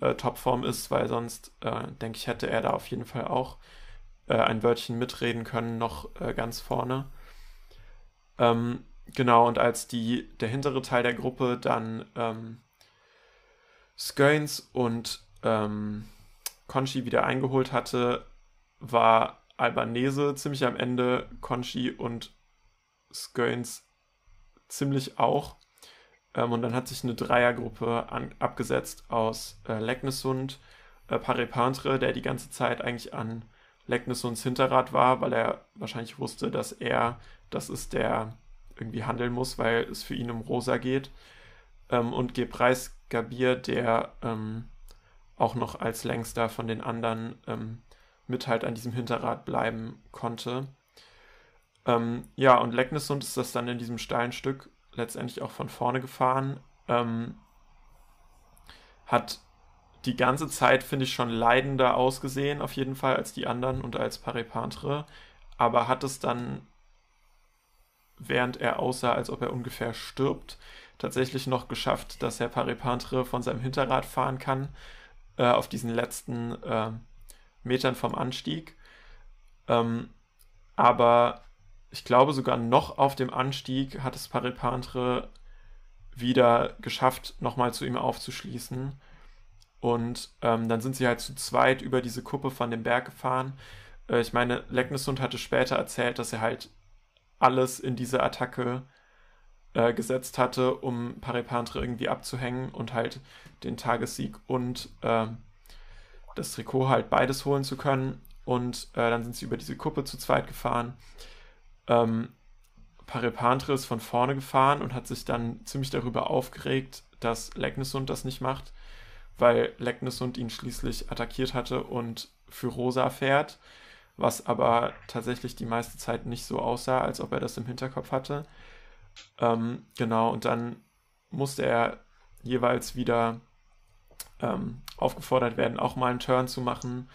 äh, Topform ist, weil sonst, äh, denke ich, hätte er da auf jeden Fall auch äh, ein Wörtchen mitreden können, noch äh, ganz vorne. Ähm, genau, und als die, der hintere Teil der Gruppe dann ähm, Sköins und ähm, Conchi wieder eingeholt hatte, war Albanese ziemlich am Ende, Conchi und Sköins ziemlich auch. Ähm, und dann hat sich eine Dreiergruppe an, abgesetzt aus äh, Leknesund, äh, Paripantre, der die ganze Zeit eigentlich an Leknesunds Hinterrad war, weil er wahrscheinlich wusste, dass er das ist, der irgendwie handeln muss, weil es für ihn um Rosa geht. Ähm, und Gebreis Gabir, der ähm, auch noch als längster von den anderen ähm, mit halt an diesem Hinterrad bleiben konnte. Ähm, ja, und Leknesund ist das dann in diesem steilen Stück letztendlich auch von vorne gefahren. Ähm, hat die ganze Zeit, finde ich, schon leidender ausgesehen, auf jeden Fall, als die anderen und als Paripantre. Aber hat es dann, während er aussah, als ob er ungefähr stirbt, tatsächlich noch geschafft, dass Herr Paripantre von seinem Hinterrad fahren kann, äh, auf diesen letzten äh, Metern vom Anstieg. Ähm, aber ich glaube sogar noch auf dem Anstieg hat es Paripantre wieder geschafft, nochmal zu ihm aufzuschließen. Und ähm, dann sind sie halt zu zweit über diese Kuppe von dem Berg gefahren. Äh, ich meine, Lecknessund hatte später erzählt, dass er halt alles in diese Attacke äh, gesetzt hatte, um Paripantre irgendwie abzuhängen und halt den Tagessieg und äh, das Trikot halt beides holen zu können. Und äh, dann sind sie über diese Kuppe zu zweit gefahren. Ähm, Paripantre ist von vorne gefahren und hat sich dann ziemlich darüber aufgeregt, dass Leknesund das nicht macht, weil Leknesund ihn schließlich attackiert hatte und für Rosa fährt, was aber tatsächlich die meiste Zeit nicht so aussah, als ob er das im Hinterkopf hatte. Ähm, genau, und dann musste er jeweils wieder ähm, aufgefordert werden, auch mal einen Turn zu machen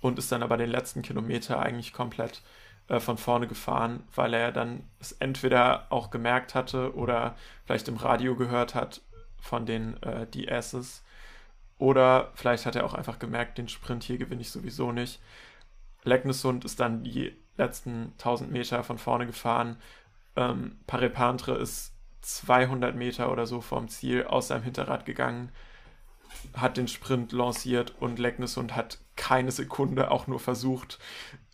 und ist dann aber den letzten Kilometer eigentlich komplett äh, von vorne gefahren, weil er dann es entweder auch gemerkt hatte oder vielleicht im Radio gehört hat von den äh, DSs oder vielleicht hat er auch einfach gemerkt, den Sprint hier gewinne ich sowieso nicht. Leknesund ist dann die letzten 1000 Meter von vorne gefahren. Ähm, Parepantre ist 200 Meter oder so vom Ziel aus seinem Hinterrad gegangen, hat den Sprint lanciert und Leknesund hat keine Sekunde auch nur versucht,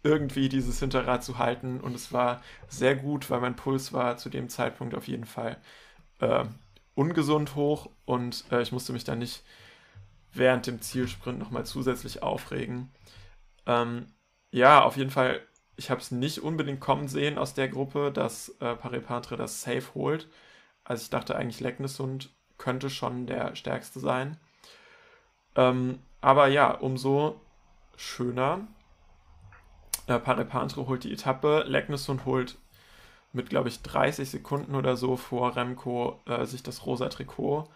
irgendwie dieses Hinterrad zu halten. Und es war sehr gut, weil mein Puls war zu dem Zeitpunkt auf jeden Fall äh, ungesund hoch und äh, ich musste mich dann nicht während dem Zielsprint nochmal zusätzlich aufregen. Ähm, ja, auf jeden Fall, ich habe es nicht unbedingt kommen sehen aus der Gruppe, dass äh, Parepatre das Safe holt. Also ich dachte eigentlich, Leknesund könnte schon der stärkste sein. Ähm, aber ja, umso schöner. Äh, Parepantre holt die Etappe, Leknesund holt mit, glaube ich, 30 Sekunden oder so vor Remco äh, sich das rosa Trikot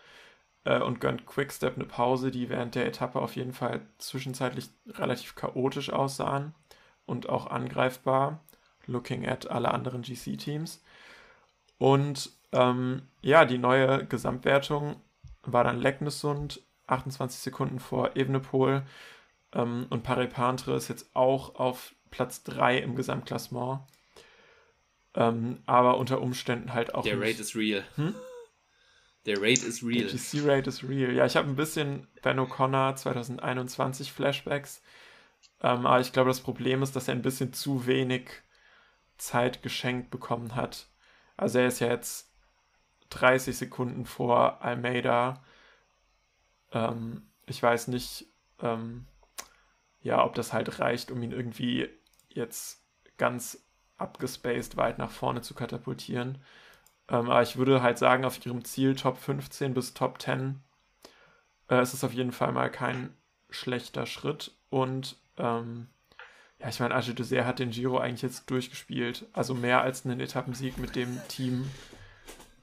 äh, und gönnt Quickstep eine Pause, die während der Etappe auf jeden Fall zwischenzeitlich relativ chaotisch aussahen und auch angreifbar, looking at alle anderen GC-Teams. Und ähm, ja, die neue Gesamtwertung war dann Leknesund 28 Sekunden vor Evenepoel ähm, und Paris-Pantre ist jetzt auch auf Platz 3 im Gesamtklassement. Ähm, aber unter Umständen halt auch. Der Rate ist real. Hm? Der Rate ist real. Der GC-Rate ist real. Ja, ich habe ein bisschen Ben O'Connor 2021 Flashbacks. Ähm, aber ich glaube, das Problem ist, dass er ein bisschen zu wenig Zeit geschenkt bekommen hat. Also er ist ja jetzt 30 Sekunden vor Almeida. Ähm, ich weiß nicht, ähm, ja, ob das halt reicht, um ihn irgendwie jetzt ganz abgespaced weit nach vorne zu katapultieren. Ähm, aber ich würde halt sagen, auf ihrem Ziel Top 15 bis Top 10 äh, ist es auf jeden Fall mal kein schlechter Schritt. Und ähm, ja, ich meine, Agile Dessert hat den Giro eigentlich jetzt durchgespielt. Also mehr als einen Etappensieg mit dem Team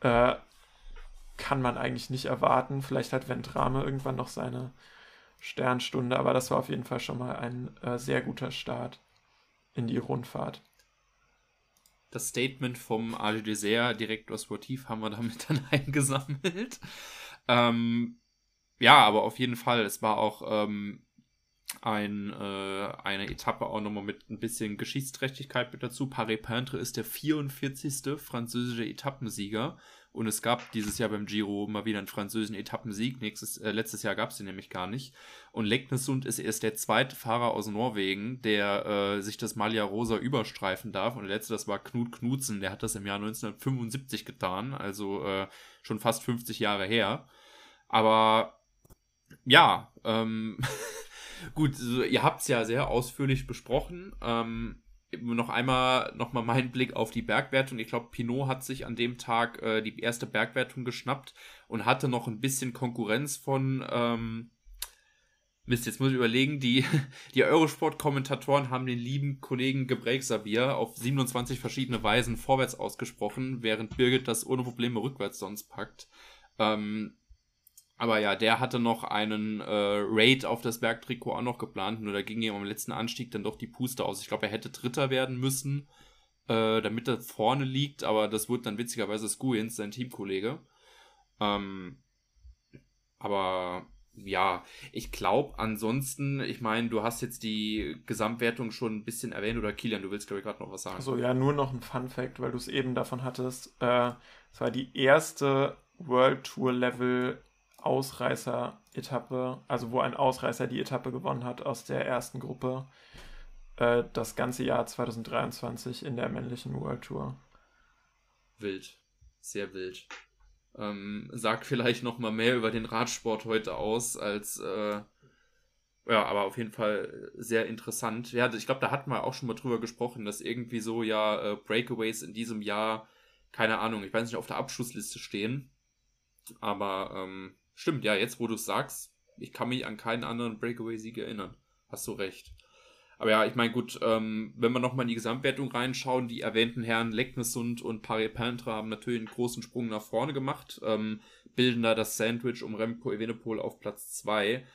äh, kann man eigentlich nicht erwarten. Vielleicht hat Ventrame irgendwann noch seine Sternstunde, aber das war auf jeden Fall schon mal ein äh, sehr guter Start in die Rundfahrt. Das Statement vom AG Dessert, Direktor Sportiv, haben wir damit dann eingesammelt. Ähm, ja, aber auf jeden Fall, es war auch ähm, ein, äh, eine Etappe auch nochmal mit ein bisschen Geschichtsträchtigkeit mit dazu. Paris-Peintre ist der 44. französische Etappensieger und es gab dieses Jahr beim Giro mal wieder einen französischen Etappensieg. Nächstes, äh, letztes Jahr gab es den nämlich gar nicht. Und Leknesund ist erst der zweite Fahrer aus Norwegen, der äh, sich das Malia Rosa überstreifen darf. Und der letzte, das war Knut Knudsen, der hat das im Jahr 1975 getan, also äh, schon fast 50 Jahre her. Aber ja, ähm, gut, so, ihr habt es ja sehr ausführlich besprochen. Ähm, noch einmal noch mal mein Blick auf die Bergwertung. Ich glaube, Pinot hat sich an dem Tag äh, die erste Bergwertung geschnappt und hatte noch ein bisschen Konkurrenz von ähm, Mist, jetzt muss ich überlegen, die, die Eurosport-Kommentatoren haben den lieben Kollegen Gebrek Sabir auf 27 verschiedene Weisen vorwärts ausgesprochen, während Birgit das ohne Probleme rückwärts sonst packt. Ähm, aber ja, der hatte noch einen äh, Raid auf das Bergtrikot auch noch geplant, nur da ging ihm am letzten Anstieg dann doch die Puste aus. Ich glaube, er hätte Dritter werden müssen, äh, damit er vorne liegt, aber das wurde dann witzigerweise Skuins, sein Teamkollege. Ähm, aber ja, ich glaube ansonsten, ich meine, du hast jetzt die Gesamtwertung schon ein bisschen erwähnt oder Kilian, du willst glaube ich gerade noch was sagen. Also ja, nur noch ein Fun Fact, weil du es eben davon hattest. Äh, es war die erste World Tour Level Ausreißer-Etappe, also wo ein Ausreißer die Etappe gewonnen hat aus der ersten Gruppe, äh, das ganze Jahr 2023 in der männlichen World Tour. Wild, sehr wild. Ähm, sagt vielleicht noch mal mehr über den Radsport heute aus als äh, ja, aber auf jeden Fall sehr interessant. Ja, ich glaube, da hatten wir auch schon mal drüber gesprochen, dass irgendwie so ja äh, Breakaways in diesem Jahr, keine Ahnung, ich weiß nicht, auf der Abschlussliste stehen. Aber ähm, stimmt, ja, jetzt wo du es sagst, ich kann mich an keinen anderen Breakaway-Sieg erinnern. Hast du recht. Aber ja, ich meine, gut, ähm, wenn wir nochmal in die Gesamtwertung reinschauen, die erwähnten Herren Leknesund und Pari Pantra haben natürlich einen großen Sprung nach vorne gemacht, ähm, bilden da das Sandwich um Remco Evenepoel auf Platz 2.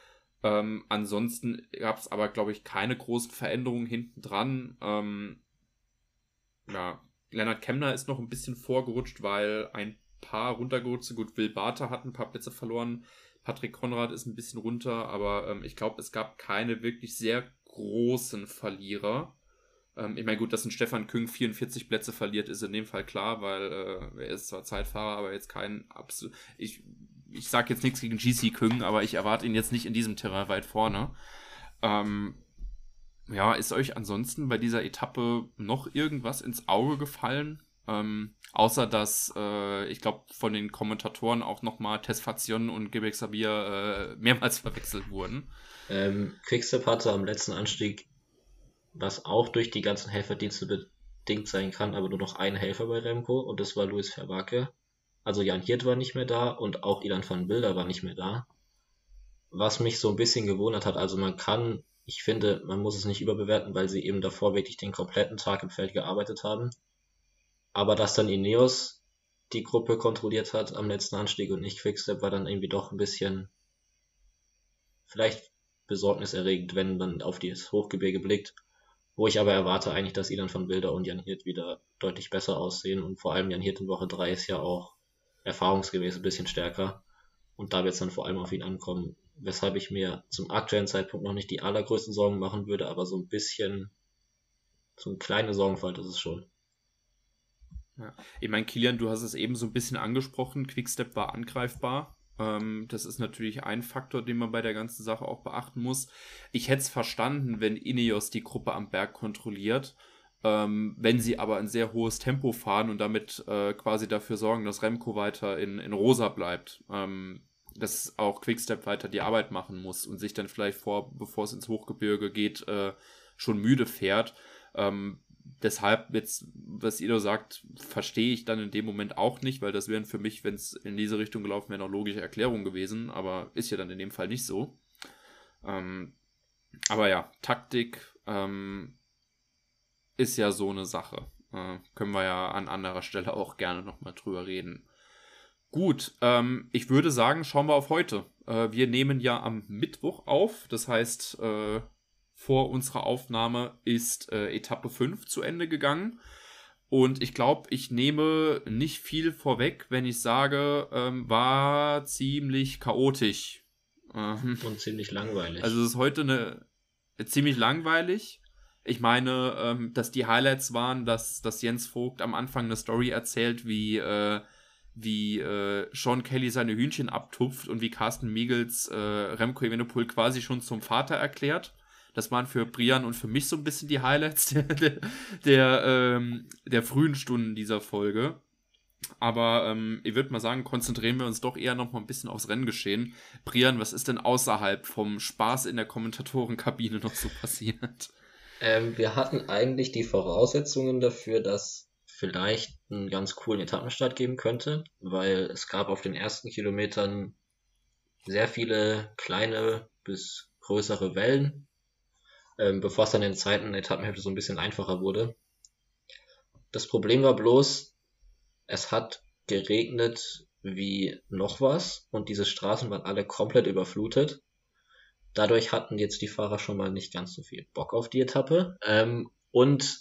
Ähm, ansonsten gab es aber, glaube ich, keine großen Veränderungen hinten dran. Ähm, ja, Leonard Kemner ist noch ein bisschen vorgerutscht, weil ein paar runtergerutscht. Gut, Will Barter hat ein paar Plätze verloren. Patrick Konrad ist ein bisschen runter, aber ähm, ich glaube, es gab keine wirklich sehr großen Verlierer. Ähm, ich meine, gut, dass ein Stefan Küng 44 Plätze verliert, ist in dem Fall klar, weil äh, er ist zwar Zeitfahrer, aber jetzt kein absolut. Ich, ich sage jetzt nichts gegen GC Küng, aber ich erwarte ihn jetzt nicht in diesem Terrain weit vorne. Ähm, ja, ist euch ansonsten bei dieser Etappe noch irgendwas ins Auge gefallen? Ähm, außer dass, äh, ich glaube, von den Kommentatoren auch nochmal Tesfation und Gebek Sabir äh, mehrmals verwechselt wurden. Ähm, Quickstep hatte am letzten Anstieg, was auch durch die ganzen Helferdienste bedingt sein kann, aber nur noch ein Helfer bei Remco und das war Luis Verwacke. Also Jan Hirt war nicht mehr da und auch Ilan van Bilder war nicht mehr da. Was mich so ein bisschen gewundert hat, also man kann, ich finde, man muss es nicht überbewerten, weil sie eben davor wirklich den kompletten Tag im Feld gearbeitet haben. Aber dass dann Ineos die Gruppe kontrolliert hat am letzten Anstieg und nicht Quickstep, war dann irgendwie doch ein bisschen vielleicht besorgniserregend, wenn man auf das Hochgebirge blickt. Wo ich aber erwarte eigentlich, dass Ilan von Bilder und Jan Hirt wieder deutlich besser aussehen. Und vor allem Jan Hirt in Woche 3 ist ja auch erfahrungsgemäß ein bisschen stärker. Und da wird es dann vor allem auf ihn ankommen. Weshalb ich mir zum aktuellen Zeitpunkt noch nicht die allergrößten Sorgen machen würde, aber so ein bisschen, so ein kleine Sorgenfalt ist es schon. Ja. Ich meine, Kilian, du hast es eben so ein bisschen angesprochen. Quickstep war angreifbar. Ähm, das ist natürlich ein Faktor, den man bei der ganzen Sache auch beachten muss. Ich hätte es verstanden, wenn Ineos die Gruppe am Berg kontrolliert. Ähm, wenn sie aber ein sehr hohes Tempo fahren und damit äh, quasi dafür sorgen, dass Remco weiter in, in rosa bleibt, ähm, dass auch Quickstep weiter die Arbeit machen muss und sich dann vielleicht vor, bevor es ins Hochgebirge geht, äh, schon müde fährt. Ähm, deshalb jetzt, was Ido sagt, verstehe ich dann in dem Moment auch nicht, weil das wären für mich, wenn es in diese Richtung gelaufen wäre, noch logische Erklärungen gewesen, aber ist ja dann in dem Fall nicht so. Ähm, aber ja, Taktik ähm, ist ja so eine Sache. Äh, können wir ja an anderer Stelle auch gerne nochmal drüber reden. Gut, ähm, ich würde sagen, schauen wir auf heute. Äh, wir nehmen ja am Mittwoch auf, das heißt, äh, vor unserer Aufnahme ist äh, Etappe 5 zu Ende gegangen. Und ich glaube, ich nehme nicht viel vorweg, wenn ich sage, ähm, war ziemlich chaotisch. Ähm, Und ziemlich langweilig. Also es ist heute eine ziemlich langweilig. Ich meine, ähm, dass die Highlights waren, dass, dass Jens Vogt am Anfang eine Story erzählt, wie, äh, wie äh, Sean Kelly seine Hühnchen abtupft und wie Carsten Miegels äh, Remco Evenepoel quasi schon zum Vater erklärt. Das waren für Brian und für mich so ein bisschen die Highlights der, der, der, ähm, der frühen Stunden dieser Folge. Aber ähm, ich würde mal sagen, konzentrieren wir uns doch eher noch mal ein bisschen aufs Renngeschehen. Brian, was ist denn außerhalb vom Spaß in der Kommentatorenkabine noch so passiert? Ähm, wir hatten eigentlich die Voraussetzungen dafür, dass vielleicht einen ganz coolen Etappenstart geben könnte, weil es gab auf den ersten Kilometern sehr viele kleine bis größere Wellen, ähm, bevor es dann in der zweiten Etappenhälfte so ein bisschen einfacher wurde. Das Problem war bloß, es hat geregnet wie noch was und diese Straßen waren alle komplett überflutet. Dadurch hatten jetzt die Fahrer schon mal nicht ganz so viel Bock auf die Etappe. Ähm, und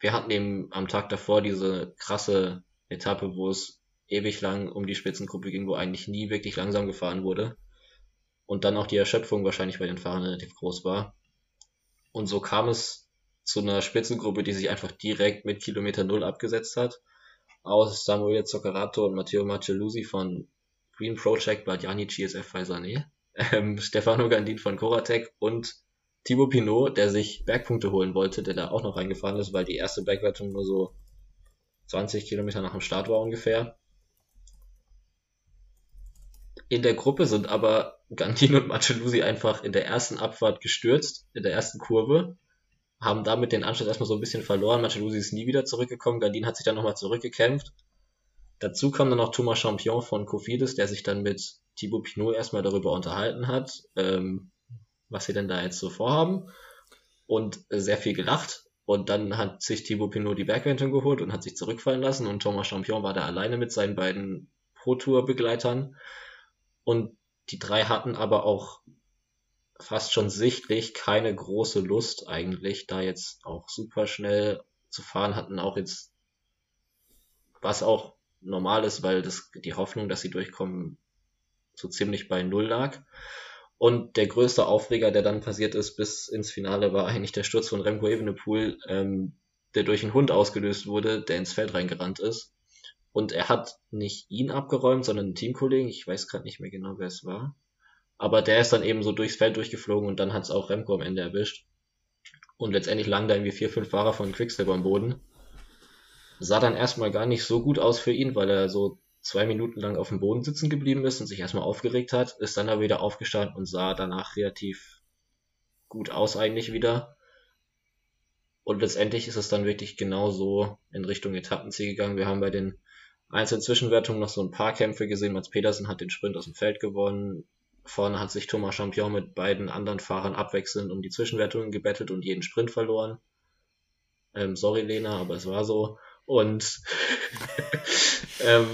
wir hatten eben am Tag davor diese krasse Etappe, wo es ewig lang um die Spitzengruppe ging, wo eigentlich nie wirklich langsam gefahren wurde. Und dann auch die Erschöpfung wahrscheinlich bei den Fahrern relativ groß war. Und so kam es zu einer Spitzengruppe, die sich einfach direkt mit Kilometer Null abgesetzt hat. Aus Samuel Zoccarato und Matteo Marcellusi von Green Project, Badiani GSF Faisane, ähm, Stefano Gandin von Koratek und Thibaut Pinot, der sich Bergpunkte holen wollte, der da auch noch reingefahren ist, weil die erste Bergwertung nur so 20 Kilometer nach dem Start war ungefähr. In der Gruppe sind aber Gantino und Marcellusi einfach in der ersten Abfahrt gestürzt, in der ersten Kurve, haben damit den Anschluss erstmal so ein bisschen verloren. Marcellusi ist nie wieder zurückgekommen, Gandin hat sich dann nochmal zurückgekämpft. Dazu kam dann noch Thomas Champion von Cofidis, der sich dann mit Thibaut Pinot erstmal darüber unterhalten hat, ähm, was sie denn da jetzt so vorhaben und sehr viel gelacht. Und dann hat sich Thibaut Pinot die Bergwertung geholt und hat sich zurückfallen lassen und Thomas Champion war da alleine mit seinen beiden Pro-Tour-Begleitern. Und die drei hatten aber auch fast schon sichtlich keine große Lust eigentlich, da jetzt auch super schnell zu fahren, hatten auch jetzt, was auch normal ist, weil das, die Hoffnung, dass sie durchkommen, so ziemlich bei Null lag. Und der größte Aufreger, der dann passiert ist bis ins Finale, war eigentlich der Sturz von Remco Evenepoel, ähm, der durch einen Hund ausgelöst wurde, der ins Feld reingerannt ist. Und er hat nicht ihn abgeräumt, sondern einen Teamkollegen. Ich weiß gerade nicht mehr genau, wer es war. Aber der ist dann eben so durchs Feld durchgeflogen und dann hat es auch Remco am Ende erwischt. Und letztendlich lagen da irgendwie vier, fünf Fahrer von Quicksilver am Boden. Sah dann erstmal gar nicht so gut aus für ihn, weil er so zwei Minuten lang auf dem Boden sitzen geblieben ist und sich erstmal aufgeregt hat, ist dann aber wieder aufgestanden und sah danach relativ gut aus eigentlich wieder. Und letztendlich ist es dann wirklich genau so in Richtung Etappenziel gegangen. Wir haben bei den einzelnen Zwischenwertungen noch so ein paar Kämpfe gesehen. Mats Petersen hat den Sprint aus dem Feld gewonnen. Vorne hat sich Thomas Champion mit beiden anderen Fahrern abwechselnd um die Zwischenwertungen gebettelt und jeden Sprint verloren. Ähm, sorry, Lena, aber es war so. Und ähm,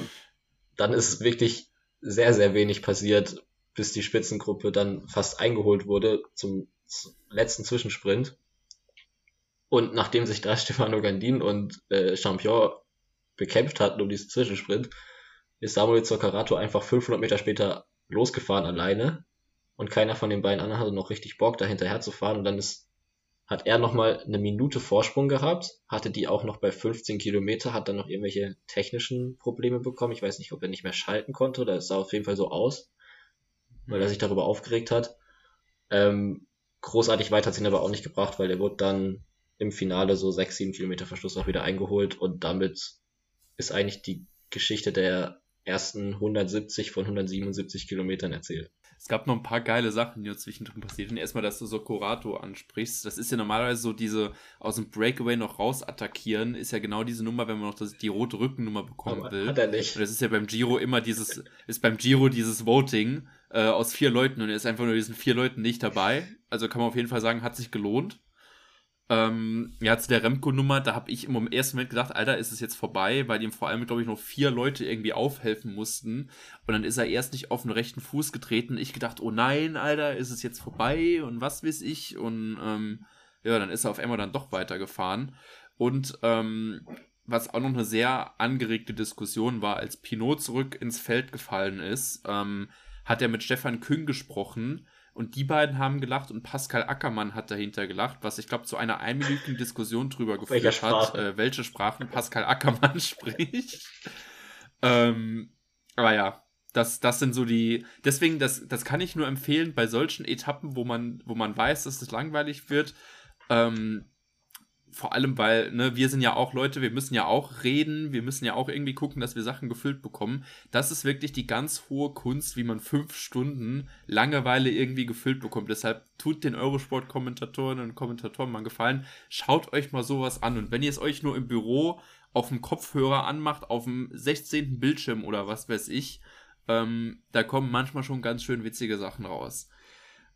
dann ist wirklich sehr, sehr wenig passiert, bis die Spitzengruppe dann fast eingeholt wurde zum letzten Zwischensprint. Und nachdem sich da Stefano Gandin und äh, Champion bekämpft hatten um diesen Zwischensprint, ist Samuel Zoccarato einfach 500 Meter später losgefahren alleine und keiner von den beiden anderen hatte noch richtig Bock, da hinterher zu fahren und dann ist hat er nochmal eine Minute Vorsprung gehabt, hatte die auch noch bei 15 Kilometer, hat dann noch irgendwelche technischen Probleme bekommen. Ich weiß nicht, ob er nicht mehr schalten konnte, oder es sah auf jeden Fall so aus, weil er sich darüber aufgeregt hat. Ähm, großartig weit hat es ihn aber auch nicht gebracht, weil er wurde dann im Finale so 6, 7 Kilometer Verschluss auch wieder eingeholt und damit ist eigentlich die Geschichte der ersten 170 von 177 Kilometern erzählt. Es gab noch ein paar geile Sachen, die uns zwischendrin passiert sind. Erstmal, dass du so Corato ansprichst. Das ist ja normalerweise so diese aus dem Breakaway noch raus attackieren, ist ja genau diese Nummer, wenn man noch das, die rote Rückennummer bekommen Aber will. Hat er nicht. Und das ist ja beim Giro immer dieses, ist beim Giro dieses Voting äh, aus vier Leuten und er ist einfach nur diesen vier Leuten nicht dabei. Also kann man auf jeden Fall sagen, hat sich gelohnt. Ähm, ja, zu der Remco-Nummer, da habe ich im ersten Moment gedacht, Alter, ist es jetzt vorbei, weil ihm vor allem, glaube ich, noch vier Leute irgendwie aufhelfen mussten. Und dann ist er erst nicht auf den rechten Fuß getreten. Ich gedacht, oh nein, Alter, ist es jetzt vorbei und was weiß ich. Und ähm, ja, dann ist er auf einmal dann doch weitergefahren. Und ähm, was auch noch eine sehr angeregte Diskussion war, als Pinot zurück ins Feld gefallen ist, ähm, hat er mit Stefan Küng gesprochen und die beiden haben gelacht und Pascal Ackermann hat dahinter gelacht, was ich glaube zu einer einminütigen Diskussion drüber geführt hat, äh, welche Sprachen Pascal Ackermann spricht. ähm, aber ja, das, das sind so die. Deswegen, das, das kann ich nur empfehlen bei solchen Etappen, wo man, wo man weiß, dass es langweilig wird. Ähm, vor allem, weil, ne, wir sind ja auch Leute, wir müssen ja auch reden, wir müssen ja auch irgendwie gucken, dass wir Sachen gefüllt bekommen. Das ist wirklich die ganz hohe Kunst, wie man fünf Stunden Langeweile irgendwie gefüllt bekommt. Deshalb tut den Eurosport-Kommentatoren und Kommentatoren mal einen Gefallen. Schaut euch mal sowas an. Und wenn ihr es euch nur im Büro auf dem Kopfhörer anmacht, auf dem 16. Bildschirm oder was weiß ich, ähm, da kommen manchmal schon ganz schön witzige Sachen raus.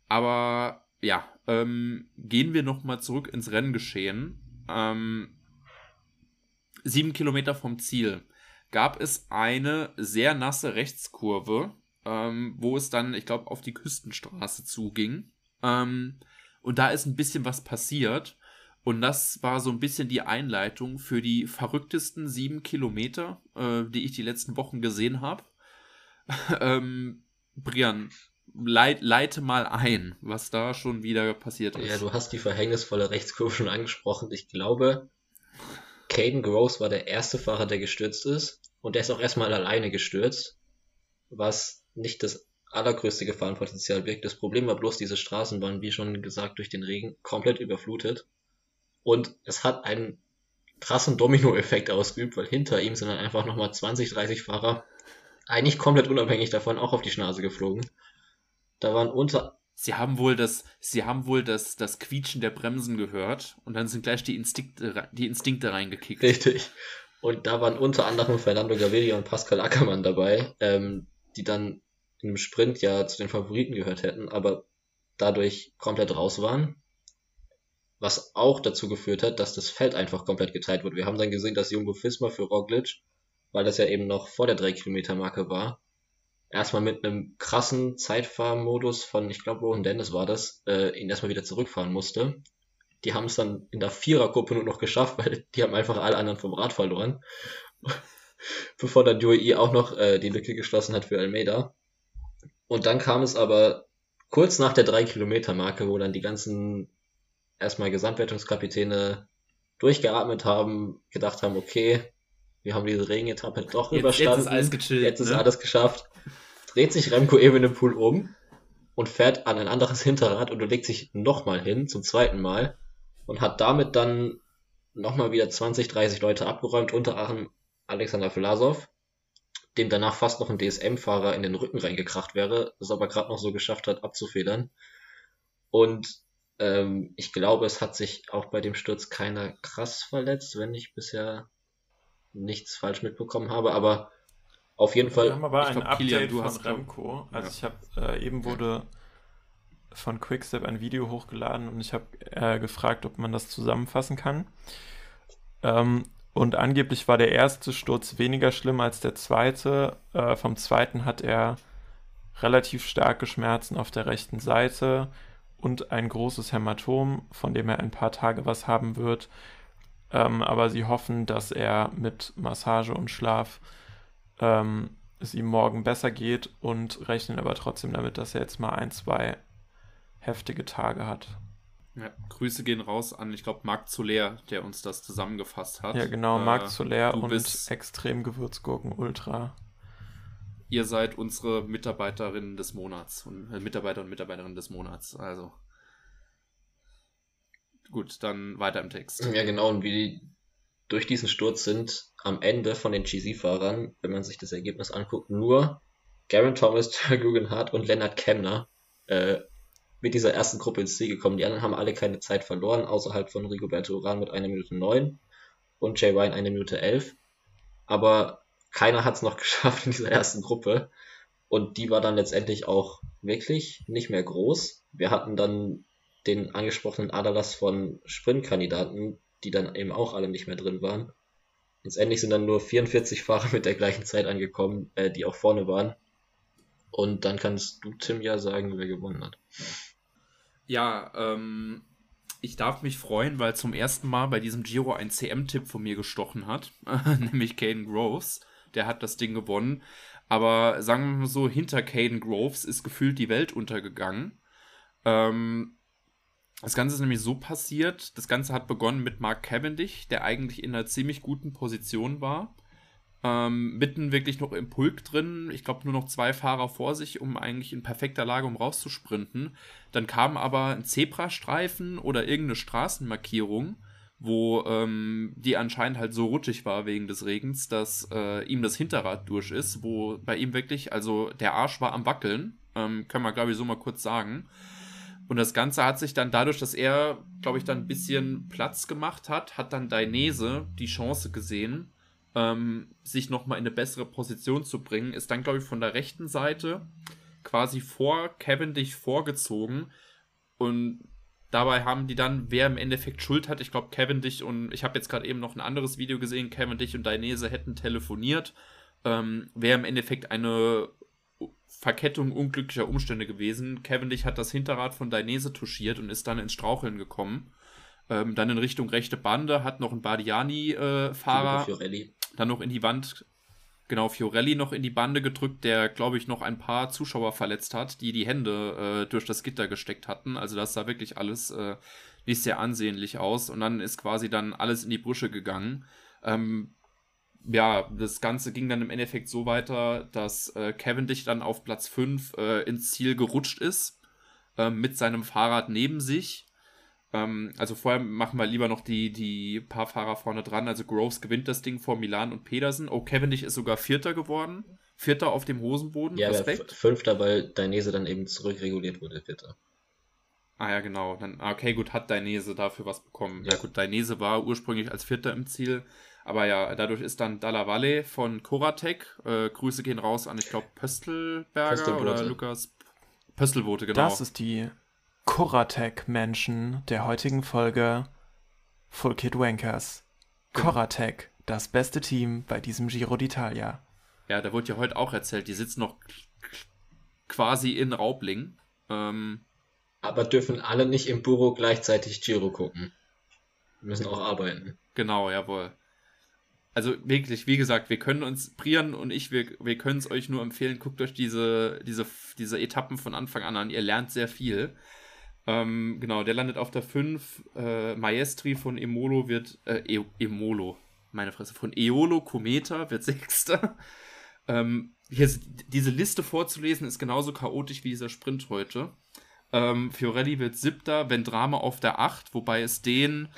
Aber ja, ähm, gehen wir nochmal zurück ins Renngeschehen. Ähm, sieben Kilometer vom Ziel gab es eine sehr nasse Rechtskurve, ähm, wo es dann, ich glaube, auf die Küstenstraße zuging. Ähm, und da ist ein bisschen was passiert. Und das war so ein bisschen die Einleitung für die verrücktesten sieben Kilometer, äh, die ich die letzten Wochen gesehen habe. ähm, Brian, leit, leite mal ein, was da schon wieder passiert ist. Ja, du hast die verhängnisvolle Rechtskurve schon angesprochen. Ich glaube, Caden Gross war der erste Fahrer, der gestürzt ist. Und der ist auch erstmal alleine gestürzt, was nicht das allergrößte Gefahrenpotenzial birgt. Das Problem war bloß, diese Straßen waren, wie schon gesagt, durch den Regen komplett überflutet. Und es hat einen krassen Dominoeffekt ausgeübt, weil hinter ihm sind dann einfach nochmal 20, 30 Fahrer eigentlich komplett unabhängig davon auch auf die Schnase geflogen. Da waren unter Sie haben wohl das, sie haben wohl das, das Quietschen der Bremsen gehört und dann sind gleich die Instinkte, die Instinkte reingekickt. Richtig. Und da waren unter anderem Fernando Gaviria und Pascal Ackermann dabei, ähm, die dann im Sprint ja zu den Favoriten gehört hätten, aber dadurch komplett raus waren. Was auch dazu geführt hat, dass das Feld einfach komplett geteilt wurde. Wir haben dann gesehen, dass Jumbo Fisma für Roglic, weil das ja eben noch vor der 3 Kilometer Marke war, erstmal mit einem krassen Zeitfahrmodus von, ich glaube, Rohan Dennis war das, äh, ihn erstmal wieder zurückfahren musste. Die haben es dann in der Vierergruppe nur noch geschafft, weil die haben einfach alle anderen vom Rad verloren. Bevor dann UAE auch noch äh, die Lücke geschlossen hat für Almeida. Und dann kam es aber kurz nach der 3-Kilometer-Marke, wo dann die ganzen erstmal Gesamtwertungskapitäne durchgeatmet haben, gedacht haben, okay, wir haben diese Regenetappe doch jetzt, überstanden. Jetzt ist alles gechillt. Jetzt ist ne? alles geschafft. Dreht sich Remco eben in den Pool um und fährt an ein anderes Hinterrad und legt sich nochmal hin, zum zweiten Mal, und hat damit dann nochmal wieder 20, 30 Leute abgeräumt, unter anderem Alexander Vlasov, dem danach fast noch ein DSM-Fahrer in den Rücken reingekracht wäre, das aber gerade noch so geschafft hat, abzufedern. Und ähm, ich glaube, es hat sich auch bei dem Sturz keiner krass verletzt, wenn ich bisher nichts falsch mitbekommen habe, aber auf jeden Fall. Wir haben aber ein glaub, Update Kilian, von Remco. Also ja. ich habe äh, eben wurde von Quickstep ein Video hochgeladen und ich habe äh, gefragt, ob man das zusammenfassen kann. Ähm, und angeblich war der erste Sturz weniger schlimm als der zweite. Äh, vom zweiten hat er relativ starke Schmerzen auf der rechten Seite und ein großes Hämatom, von dem er ein paar Tage was haben wird. Ähm, aber sie hoffen, dass er mit Massage und Schlaf ähm, es ihm morgen besser geht und rechnen aber trotzdem damit, dass er jetzt mal ein, zwei heftige Tage hat. Ja, Grüße gehen raus an, ich glaube, Marc Zoller, der uns das zusammengefasst hat. Ja, genau, Marc äh, Zoller und extrem Gewürzgurken Ultra. Ihr seid unsere Mitarbeiterinnen des Monats und äh, Mitarbeiter und Mitarbeiterinnen des Monats. Also gut, dann weiter im Text. Ja, genau, und wie durch diesen Sturz sind am Ende von den GC-Fahrern, wenn man sich das Ergebnis anguckt, nur Garen Thomas, Guggenhardt und Lennart Kemner äh, mit dieser ersten Gruppe ins Ziel gekommen. Die anderen haben alle keine Zeit verloren, außerhalb von Rigoberto Uran mit einer Minute neun und Jay Ryan eine Minute elf. Aber keiner hat es noch geschafft in dieser ersten Gruppe. Und die war dann letztendlich auch wirklich nicht mehr groß. Wir hatten dann den angesprochenen Aderlass von Sprintkandidaten, die dann eben auch alle nicht mehr drin waren. Letztendlich sind dann nur 44 Fahrer mit der gleichen Zeit angekommen, äh, die auch vorne waren. Und dann kannst du, Tim, ja sagen, wer gewonnen hat. Ja, ähm, ich darf mich freuen, weil zum ersten Mal bei diesem Giro ein CM-Tipp von mir gestochen hat, nämlich Caden Groves. Der hat das Ding gewonnen. Aber sagen wir mal so, hinter Caden Groves ist gefühlt die Welt untergegangen. Ähm, das Ganze ist nämlich so passiert. Das Ganze hat begonnen mit Mark Cavendish, der eigentlich in einer ziemlich guten Position war. Ähm, mitten wirklich noch im Pulk drin. Ich glaube, nur noch zwei Fahrer vor sich, um eigentlich in perfekter Lage, um rauszusprinten. Dann kam aber ein Zebrastreifen oder irgendeine Straßenmarkierung, wo ähm, die anscheinend halt so rutschig war wegen des Regens, dass äh, ihm das Hinterrad durch ist, wo bei ihm wirklich, also der Arsch war am Wackeln. Ähm, können wir, glaube ich, so mal kurz sagen. Und das Ganze hat sich dann dadurch, dass er, glaube ich, dann ein bisschen Platz gemacht hat, hat dann Dainese die Chance gesehen, ähm, sich nochmal in eine bessere Position zu bringen, ist dann, glaube ich, von der rechten Seite quasi vor Cavendish vorgezogen. Und dabei haben die dann, wer im Endeffekt Schuld hat, ich glaube Cavendish und ich habe jetzt gerade eben noch ein anderes Video gesehen, Cavendish und Dainese hätten telefoniert, ähm, wer im Endeffekt eine Verkettung unglücklicher Umstände gewesen. Cavendish hat das Hinterrad von Dainese touchiert und ist dann ins Straucheln gekommen. Ähm, dann in Richtung rechte Bande hat noch ein Bardiani-Fahrer äh, dann noch in die Wand, genau, Fiorelli noch in die Bande gedrückt, der, glaube ich, noch ein paar Zuschauer verletzt hat, die die Hände äh, durch das Gitter gesteckt hatten. Also das sah wirklich alles äh, nicht sehr ansehnlich aus. Und dann ist quasi dann alles in die Brüche gegangen. Ähm, ja, das Ganze ging dann im Endeffekt so weiter, dass äh, Cavendish dann auf Platz 5 äh, ins Ziel gerutscht ist, äh, mit seinem Fahrrad neben sich. Ähm, also vorher machen wir lieber noch die, die paar Fahrer vorne dran. Also Groves gewinnt das Ding vor Milan und Pedersen. Oh, Cavendish ist sogar Vierter geworden. Vierter auf dem Hosenboden. Ja, Respekt. Fünfter, weil Dainese dann eben zurückreguliert wurde, Vierter. Ah ja, genau. Dann, ah, okay, gut, hat Dainese dafür was bekommen. Ja, ja gut, Dainese war ursprünglich als Vierter im Ziel, Aber ja, dadurch ist dann Dalla Valle von Koratek. Äh, Grüße gehen raus an, ich glaube, Pöstelberger oder Lukas Pöstelbote, genau. Das ist die Koratek-Menschen der heutigen Folge Full Kid Wankers. Genau. Koratek, das beste Team bei diesem Giro d'Italia. Ja, da wurde ja heute auch erzählt, die sitzen noch quasi in Raubling. Ähm, Aber dürfen alle nicht im Büro gleichzeitig Giro gucken. Müssen auch arbeiten. genau, jawohl. Also wirklich, wie gesagt, wir können uns, Brian und ich, wir, wir können es euch nur empfehlen, guckt euch diese, diese, diese Etappen von Anfang an an. Ihr lernt sehr viel. Ähm, genau, der landet auf der 5. Äh, Maestri von Emolo wird, äh, e Emolo, meine Fresse, von Eolo Kometa wird Sechster. Ähm, hier diese Liste vorzulesen ist genauso chaotisch wie dieser Sprint heute. Ähm, Fiorelli wird Siebter, Vendrame auf der 8, wobei es den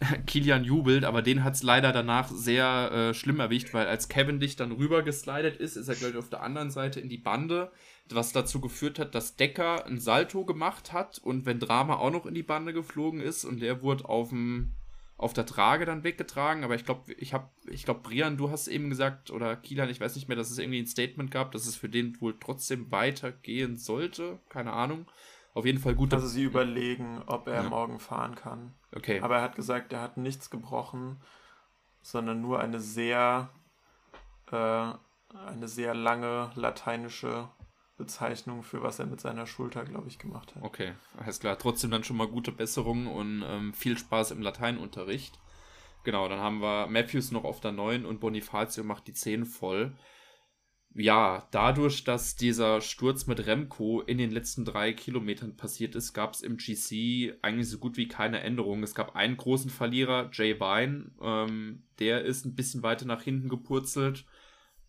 Kilian jubelt, aber den hat es leider danach sehr äh, schlimm erwischt, weil als Cavendish dann rüber geslidet ist, ist er, glaube ich, auf der anderen Seite in die Bande, was dazu geführt hat, dass Decker ein Salto gemacht hat und Vendrame auch noch in die Bande geflogen ist und der wurde auf dem auf der Trage dann weggetragen, aber ich glaube, ich habe, ich glaube, Brian, du hast eben gesagt, oder Kilian, ich weiß nicht mehr, dass es irgendwie ein Statement gab, dass es für den wohl trotzdem weitergehen sollte. Keine Ahnung. Auf jeden Fall gut. Also sie überlegen, ob er Ja. morgen fahren kann. Okay. Aber er hat gesagt, er hat nichts gebrochen, sondern nur eine sehr, äh, eine sehr lange lateinische Bezeichnung für was er mit seiner Schulter, glaube ich, gemacht hat. Okay, alles klar. Trotzdem dann schon mal gute Besserung und ähm, viel Spaß im Lateinunterricht. Genau, dann haben wir Matthews noch auf der 9 und Bonifacio macht die 10 voll. Ja, dadurch, dass dieser Sturz mit Remco in den letzten drei Kilometern passiert ist, gab es im GC eigentlich so gut wie keine Änderungen. Es gab einen großen Verlierer, Jay Vine. Ähm, der ist ein bisschen weiter nach hinten gepurzelt.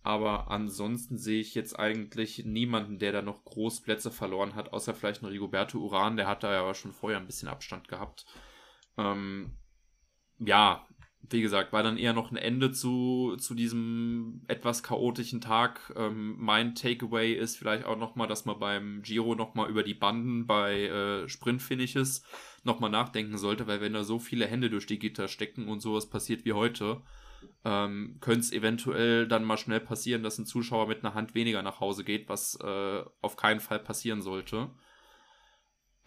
Aber ansonsten sehe ich jetzt eigentlich niemanden, der da noch groß Plätze verloren hat, außer vielleicht ein Rigoberto Uran, der hat da ja schon vorher ein bisschen Abstand gehabt. Ähm, ja, wie gesagt, war dann eher noch ein Ende zu, zu diesem etwas chaotischen Tag. Ähm, mein Takeaway ist vielleicht auch nochmal, dass man beim Giro nochmal über die Banden bei äh, Sprintfinishes nochmal nachdenken sollte, weil wenn da so viele Hände durch die Gitter stecken und sowas passiert wie heute, ähm, könnte es eventuell dann mal schnell passieren, dass ein Zuschauer mit einer Hand weniger nach Hause geht, was äh, auf keinen Fall passieren sollte.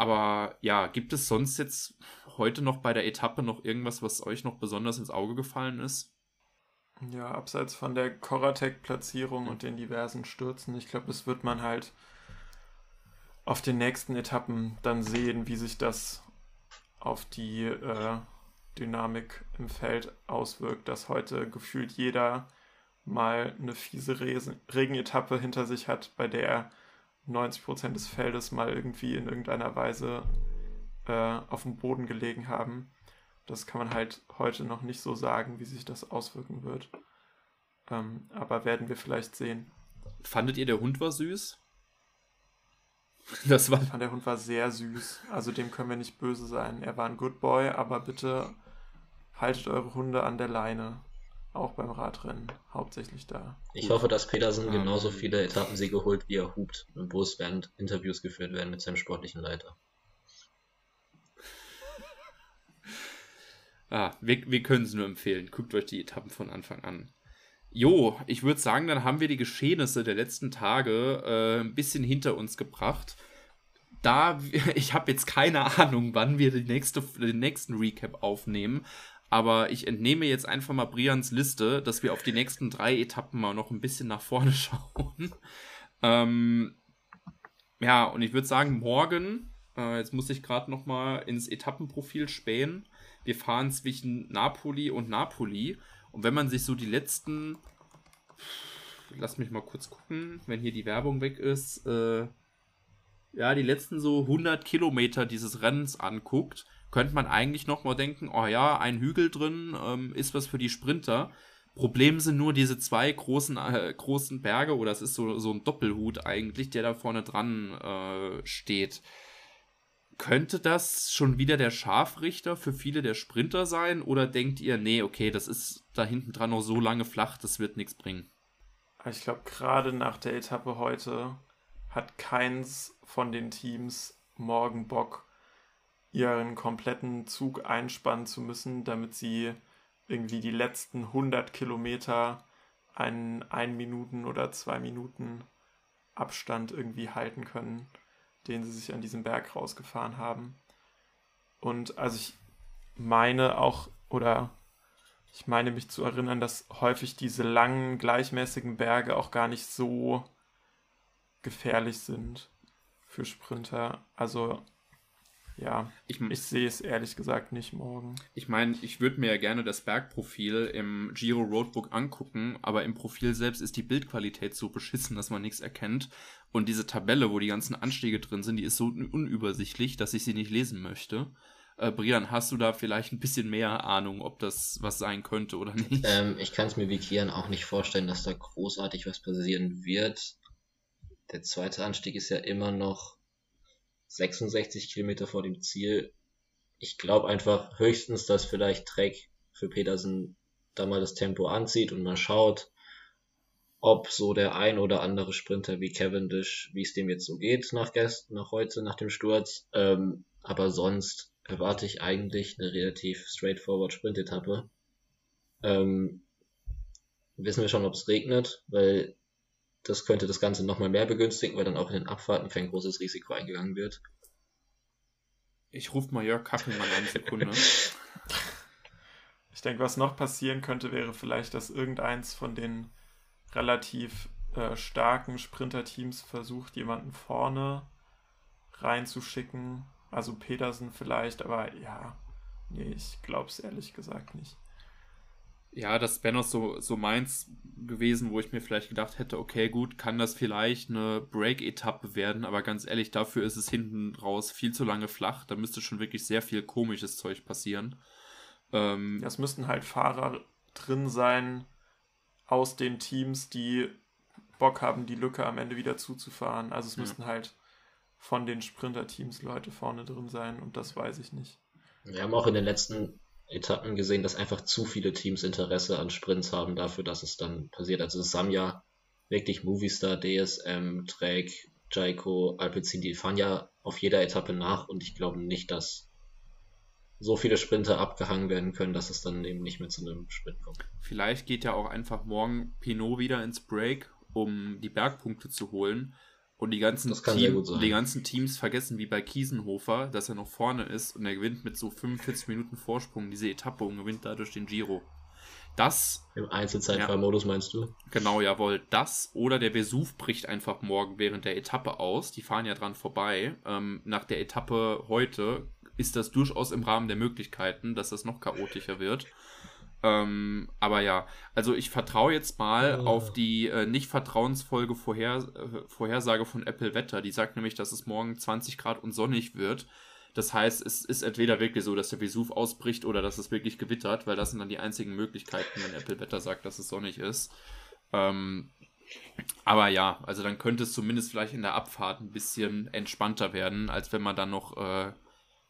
Aber ja, gibt es sonst jetzt heute noch bei der Etappe noch irgendwas, was euch noch besonders ins Auge gefallen ist? Ja, abseits von der Koratek-Platzierung und den diversen Stürzen, ich glaube, das wird man halt auf den nächsten Etappen dann sehen, wie sich das auf die äh, Dynamik im Feld auswirkt, dass heute gefühlt jeder mal eine fiese Regenetappe hinter sich hat, bei der 90% des Feldes mal irgendwie in irgendeiner Weise äh, auf dem Boden gelegen haben. Das kann man halt heute noch nicht so sagen, wie sich das auswirken wird. Ähm, aber werden wir vielleicht sehen. Fandet ihr, der Hund war süß? Das war. Ich fand, der Hund war sehr süß. Also dem können wir nicht böse sein. Er war ein Good Boy, aber bitte haltet eure Hunde an der Leine. Auch beim Radrennen. Hauptsächlich da. Ich hoffe, dass Petersen Ähm. genauso viele Etappensiege holt, wie er hupt im Bus, während Interviews geführt werden mit seinem sportlichen Leiter. Ah, wir, wir können es nur empfehlen. Guckt euch die Etappen von Anfang an. Jo, ich würde sagen, dann haben wir die Geschehnisse der letzten Tage äh, ein bisschen hinter uns gebracht. Da, ich habe jetzt keine Ahnung, wann wir die nächste, den nächsten Recap aufnehmen, aber ich entnehme jetzt einfach mal Brians Liste, dass wir auf die nächsten drei Etappen mal noch ein bisschen nach vorne schauen. ähm, ja, und ich würde sagen, morgen, äh, jetzt muss ich gerade noch mal ins Etappenprofil spähen. Wir fahren zwischen Napoli und Napoli. Und wenn man sich so die letzten, lass mich mal kurz gucken, wenn hier die Werbung weg ist, äh, ja, die letzten so 100 Kilometer dieses Rennens anguckt, könnte man eigentlich noch mal denken, oh ja, ein Hügel drin, ähm, ist was für die Sprinter. Problem sind nur diese zwei großen, äh, großen Berge, oder es ist so, so ein Doppelhut eigentlich, der da vorne dran äh, steht. Könnte das schon wieder der Scharfrichter für viele der Sprinter sein? Oder denkt ihr, nee, okay, das ist da hinten dran noch so lange flach, das wird nichts bringen? Ich glaube, gerade nach der Etappe heute hat keins von den Teams morgen Bock, ihren kompletten Zug einspannen zu müssen, damit sie irgendwie die letzten 100 Kilometer einen 1 Minuten oder 2 Minuten Abstand irgendwie halten können, den sie sich an diesem Berg rausgefahren haben. Und also ich meine auch, oder ich meine mich zu erinnern, dass häufig diese langen, gleichmäßigen Berge auch gar nicht so gefährlich sind für Sprinter. Also ja, ich, ich sehe es ehrlich gesagt nicht morgen. Ich meine, ich würde mir ja gerne das Bergprofil im Giro Roadbook angucken, aber im Profil selbst ist die Bildqualität so beschissen, dass man nichts erkennt. Und diese Tabelle, wo die ganzen Anstiege drin sind, die ist so unübersichtlich, dass ich sie nicht lesen möchte. Äh, Brian, hast du da vielleicht ein bisschen mehr Ahnung, ob das was sein könnte oder nicht? Ähm, ich kann es mir wie Kian auch nicht vorstellen, dass da großartig was passieren wird. Der zweite Anstieg ist ja immer noch 66 Kilometer vor dem Ziel. Ich glaube einfach höchstens, dass vielleicht Trek für Petersen da mal das Tempo anzieht und mal schaut, ob so der ein oder andere Sprinter wie Cavendish, wie es dem jetzt so geht nach gestern, nach heute, nach dem Sturz. Ähm, aber sonst erwarte ich eigentlich eine relativ straightforward Sprint-Etappe. Ähm, wissen wir schon, ob es regnet, weil das könnte das Ganze nochmal mehr begünstigen, weil dann auch in den Abfahrten kein großes Risiko eingegangen wird. Ich rufe mal Jörg Kachelmann an, Sekunde. ich denke, was noch passieren könnte, wäre vielleicht, dass irgendeins von den relativ äh, starken Sprinterteams versucht, jemanden vorne reinzuschicken, also Petersen vielleicht, aber ja, nee, ich glaube es ehrlich gesagt nicht. Ja, das wäre noch so, so meins gewesen, wo ich mir vielleicht gedacht hätte, okay, gut, kann das vielleicht eine Break-Etappe werden, aber ganz ehrlich, dafür ist es hinten raus viel zu lange flach. Da müsste schon wirklich sehr viel komisches Zeug passieren. Ähm, es müssten halt Fahrer drin sein aus den Teams, die Bock haben, die Lücke am Ende wieder zuzufahren. Also es ja. müssten halt von den Sprinter-Teams Leute vorne drin sein und das weiß ich nicht. Wir haben auch in den letzten Etappen gesehen, dass einfach zu viele Teams Interesse an Sprints haben dafür, dass es dann passiert. Also Samja, wirklich Movistar, DSM, Trek, Jaiko, Alpecin, die fahren ja auf jeder Etappe nach und ich glaube nicht, dass so viele Sprinter abgehangen werden können, dass es dann eben nicht mehr zu einem Sprint kommt. Vielleicht geht ja auch einfach morgen Pinot wieder ins Break, um die Bergpunkte zu holen und die ganzen, Team, die ganzen Teams vergessen, wie bei Kiesenhofer, dass er noch vorne ist und er gewinnt mit so 45 Minuten Vorsprung diese Etappe und gewinnt dadurch den Giro. Das. Im Einzelzeitfahrmodus ja, meinst du? Genau, jawohl. Das oder der Vesuv bricht einfach morgen während der Etappe aus. Die fahren ja dran vorbei. Ähm, nach der Etappe heute ist das durchaus im Rahmen der Möglichkeiten, dass das noch chaotischer wird. Ähm, aber ja, also ich vertraue jetzt mal oh. auf die äh, nicht vertrauensfolge Vorher äh, Vorhersage von Apple Wetter. Die sagt nämlich, dass es morgen 20 Grad und sonnig wird. Das heißt, es ist entweder wirklich so, dass der Vesuv ausbricht oder dass es wirklich gewittert, weil das sind dann die einzigen Möglichkeiten, wenn Apple Wetter sagt, dass es sonnig ist. Ähm, aber ja, also dann könnte es zumindest vielleicht in der Abfahrt ein bisschen entspannter werden, als wenn man dann noch äh,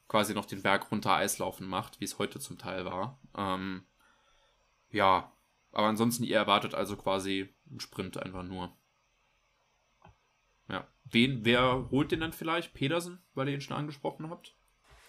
quasi noch den Berg runter Eislaufen macht, wie es heute zum Teil war. Ähm, ja, aber ansonsten, ihr erwartet also quasi einen Sprint einfach nur. Ja. Wen, wer holt den dann vielleicht? Pedersen, weil ihr ihn schon angesprochen habt?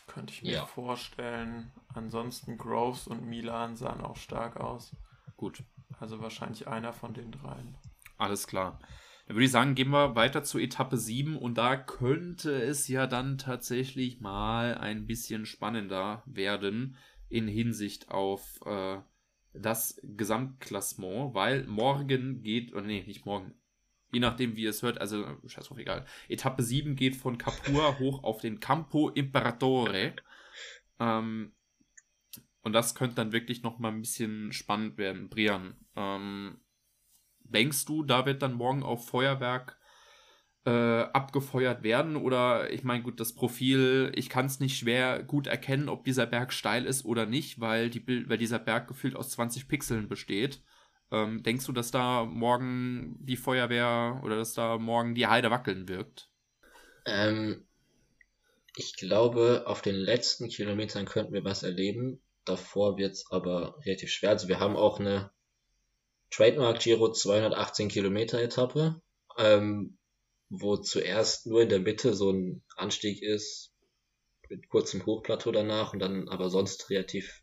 Könnte ich mir ja. vorstellen. Ansonsten Groves und Milan sahen auch stark aus. Gut. Also wahrscheinlich einer von den dreien. Alles klar. Dann würde ich sagen, gehen wir weiter zu Etappe 7 und da könnte es ja dann tatsächlich mal ein bisschen spannender werden in Hinsicht auf äh, das Gesamtklassement, weil morgen geht, oder nee, nicht morgen, je nachdem wie ihr es hört, also scheiß drauf, egal. Etappe 7 geht von Capua hoch auf den Campo Imperatore. Ähm, und das könnte dann wirklich nochmal ein bisschen spannend werden. Brian, ähm, denkst du, da wird dann morgen auf Feuerwerk äh, abgefeuert werden oder ich meine gut das Profil ich kann es nicht schwer gut erkennen ob dieser Berg steil ist oder nicht weil die Bild weil dieser Berg gefühlt aus 20 Pixeln besteht. Ähm, denkst du dass da morgen die Feuerwehr oder dass da morgen die Heide wackeln wirkt? Ähm, ich glaube auf den letzten Kilometern könnten wir was erleben. Davor wird es aber relativ schwer. Also wir haben auch eine Trademark Giro 218 Kilometer Etappe ähm, wo zuerst nur in der Mitte so ein Anstieg ist, mit kurzem Hochplateau danach und dann aber sonst relativ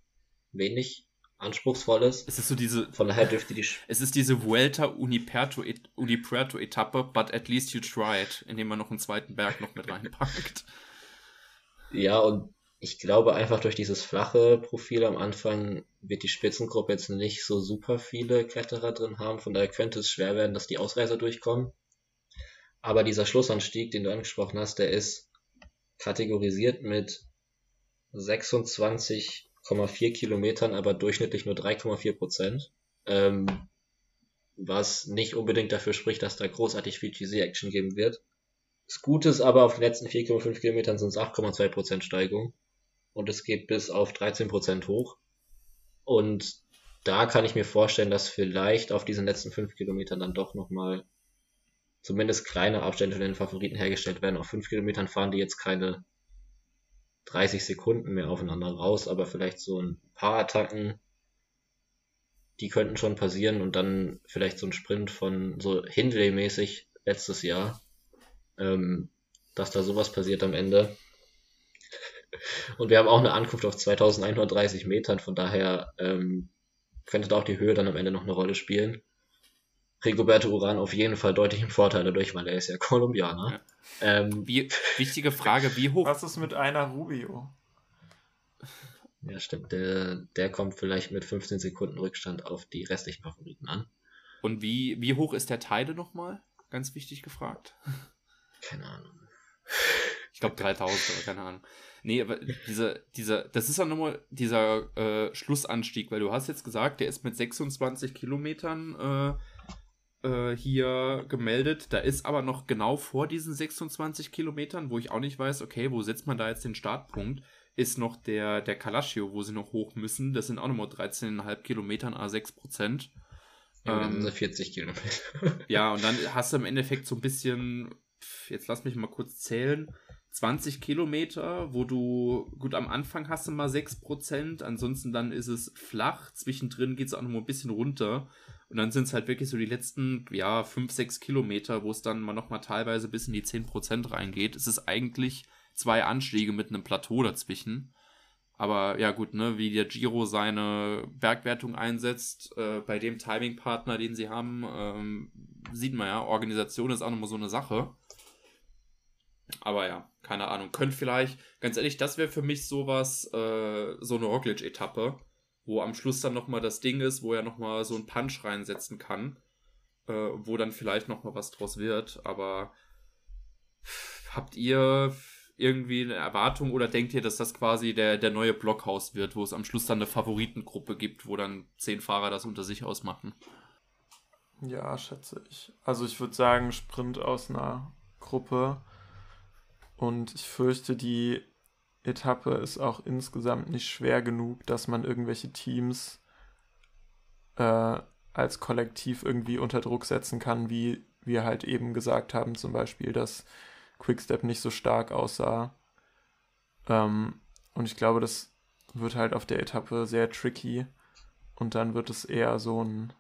wenig anspruchsvolles. Es ist so diese. Von daher dürfte die. Es ist diese Vuelta Uniperto, Unipuerto Etappe, but at least you tried, indem man noch einen zweiten Berg noch mit reinpackt. Ja, und ich glaube einfach durch dieses flache Profil am Anfang wird die Spitzengruppe jetzt nicht so super viele Kletterer drin haben. Von daher könnte es schwer werden, dass die Ausreißer durchkommen. Aber dieser Schlussanstieg, den du angesprochen hast, der ist kategorisiert mit 26,4 Kilometern, aber durchschnittlich nur 3,4 Prozent. Ähm, was nicht unbedingt dafür spricht, dass da großartig viel GC-Action geben wird. Das Gute ist aber, auf den letzten 4,5 Kilometern sind es 8,2 Prozent Steigung. Und es geht bis auf 13 Prozent hoch. Und da kann ich mir vorstellen, dass vielleicht auf diesen letzten 5 Kilometern dann doch nochmal zumindest kleine Abstände von den Favoriten hergestellt werden. Auf 5 Kilometern fahren die jetzt keine 30 Sekunden mehr aufeinander raus, aber vielleicht so ein paar Attacken, die könnten schon passieren und dann vielleicht so ein Sprint von so Hindley-mäßig letztes Jahr, ähm, dass da sowas passiert am Ende. Und wir haben auch eine Ankunft auf 2130 Metern, von daher ähm, könnte da auch die Höhe dann am Ende noch eine Rolle spielen. Rigoberto Uran auf jeden Fall deutlich im Vorteil dadurch, weil er ist ja Kolumbianer. Ja. Ähm, wie, wichtige Frage, wie hoch? Was ist mit einer Rubio? Ja, stimmt. Der, der kommt vielleicht mit 15 Sekunden Rückstand auf die restlichen Favoriten an. Und wie, wie hoch ist der Teile nochmal? Ganz wichtig gefragt. Keine Ahnung. Ich glaube 3000 oder keine Ahnung. Nee, aber dieser, dieser, das ist ja nochmal dieser äh, Schlussanstieg, weil du hast jetzt gesagt, der ist mit 26 Kilometern äh, äh, hier gemeldet. Da ist aber noch genau vor diesen 26 Kilometern, wo ich auch nicht weiß, okay, wo setzt man da jetzt den Startpunkt, ist noch der, der Kalashio, wo sie noch hoch müssen. Das sind auch nochmal 13,5 Kilometern, A6 Prozent. Ja, sie 40 Kilometer. ja, und dann hast du im Endeffekt so ein bisschen, jetzt lass mich mal kurz zählen, 20 Kilometer, wo du, gut, am Anfang hast du mal 6%, ansonsten dann ist es flach, zwischendrin geht es auch noch mal ein bisschen runter. Und dann sind es halt wirklich so die letzten, ja, 5, 6 Kilometer, wo es dann mal nochmal teilweise bis in die 10% reingeht. Es ist eigentlich zwei Anstiege mit einem Plateau dazwischen. Aber ja gut, ne, wie der Giro seine Bergwertung einsetzt, äh, bei dem Timing-Partner, den sie haben, ähm, sieht man ja, Organisation ist auch nochmal so eine Sache. Aber ja, keine Ahnung. Könnte vielleicht, ganz ehrlich, das wäre für mich sowas, äh, so eine Roglic-Etappe wo am Schluss dann nochmal das Ding ist, wo er nochmal so einen Punch reinsetzen kann, äh, wo dann vielleicht nochmal was draus wird. Aber habt ihr irgendwie eine Erwartung oder denkt ihr, dass das quasi der, der neue Blockhaus wird, wo es am Schluss dann eine Favoritengruppe gibt, wo dann zehn Fahrer das unter sich ausmachen? Ja, schätze ich. Also ich würde sagen, Sprint aus einer Gruppe. Und ich fürchte, die Etappe ist auch insgesamt nicht schwer genug, dass man irgendwelche Teams äh, als Kollektiv irgendwie unter Druck setzen kann, wie wir halt eben gesagt haben, zum Beispiel, dass Quickstep nicht so stark aussah. Ähm, und ich glaube, das wird halt auf der Etappe sehr tricky. Und dann wird es eher so ein,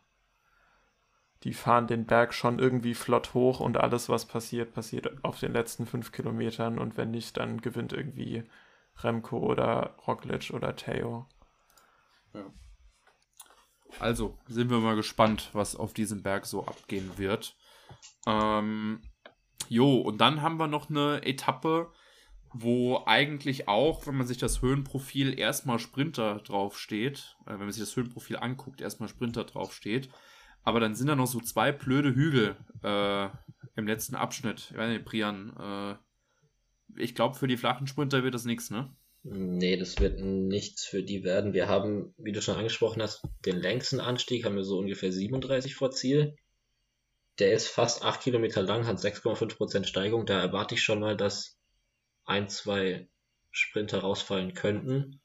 die fahren den Berg schon irgendwie flott hoch und alles, was passiert, passiert auf den letzten fünf Kilometern. Und wenn nicht, dann gewinnt irgendwie Remco oder Roglic oder Theo. Ja. Also sind wir mal gespannt, was auf diesem Berg so abgehen wird. Ähm, jo, und dann haben wir noch eine Etappe, wo eigentlich auch, wenn man sich das Höhenprofil erstmal Sprinter draufsteht, äh, wenn man sich das Höhenprofil anguckt, erstmal Sprinter draufsteht. Aber dann sind da noch so zwei blöde Hügel äh, im letzten Abschnitt. Ich weiß nicht, Brian, äh, ich glaube, für die flachen Sprinter wird das nichts, ne? Nee, das wird nichts für die werden. Wir haben, wie du schon angesprochen hast, den längsten Anstieg haben wir so ungefähr 37 vor Ziel. Der ist fast 8 Kilometer lang, hat 6,5% Steigung. Da erwarte ich schon mal, dass ein, zwei Sprinter rausfallen könnten.